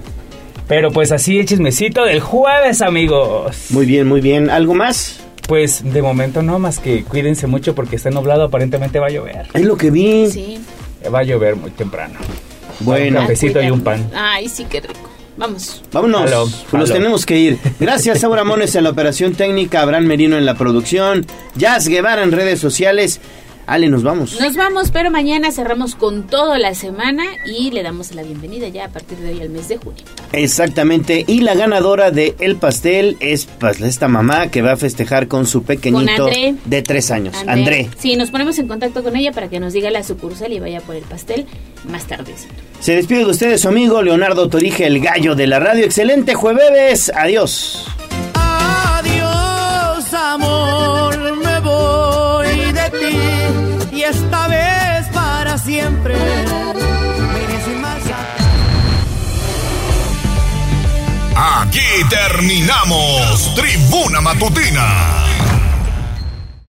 Pero, pues, así el chismecito del jueves, amigos. Muy bien, muy bien. ¿Algo más? Pues, de momento no, más que cuídense mucho porque está nublado, aparentemente va a llover. Es lo que vi. Sí. Va a llover muy temprano. Bueno. Un cafecito y un pan. Ay, sí, qué rico. Vamos. Vámonos, Aló, pues nos tenemos que ir. Gracias, Aura Mones en la operación técnica, Abraham Merino en la producción, Jazz Guevara en redes sociales. Ale, nos vamos. Nos vamos, pero mañana cerramos con toda la semana y le damos la bienvenida ya a partir de hoy al mes de junio. Exactamente, y la ganadora de El Pastel es pues, esta mamá que va a festejar con su pequeñito André. de tres años, André. Sí, nos ponemos en contacto con ella para que nos diga la sucursal y vaya por el pastel más tarde. Se despide de ustedes su amigo Leonardo Torije, el gallo de la radio. Excelente jueves, adiós. Adiós, amor, me voy de ti y esta vez para siempre. Aquí terminamos Tribuna Matutina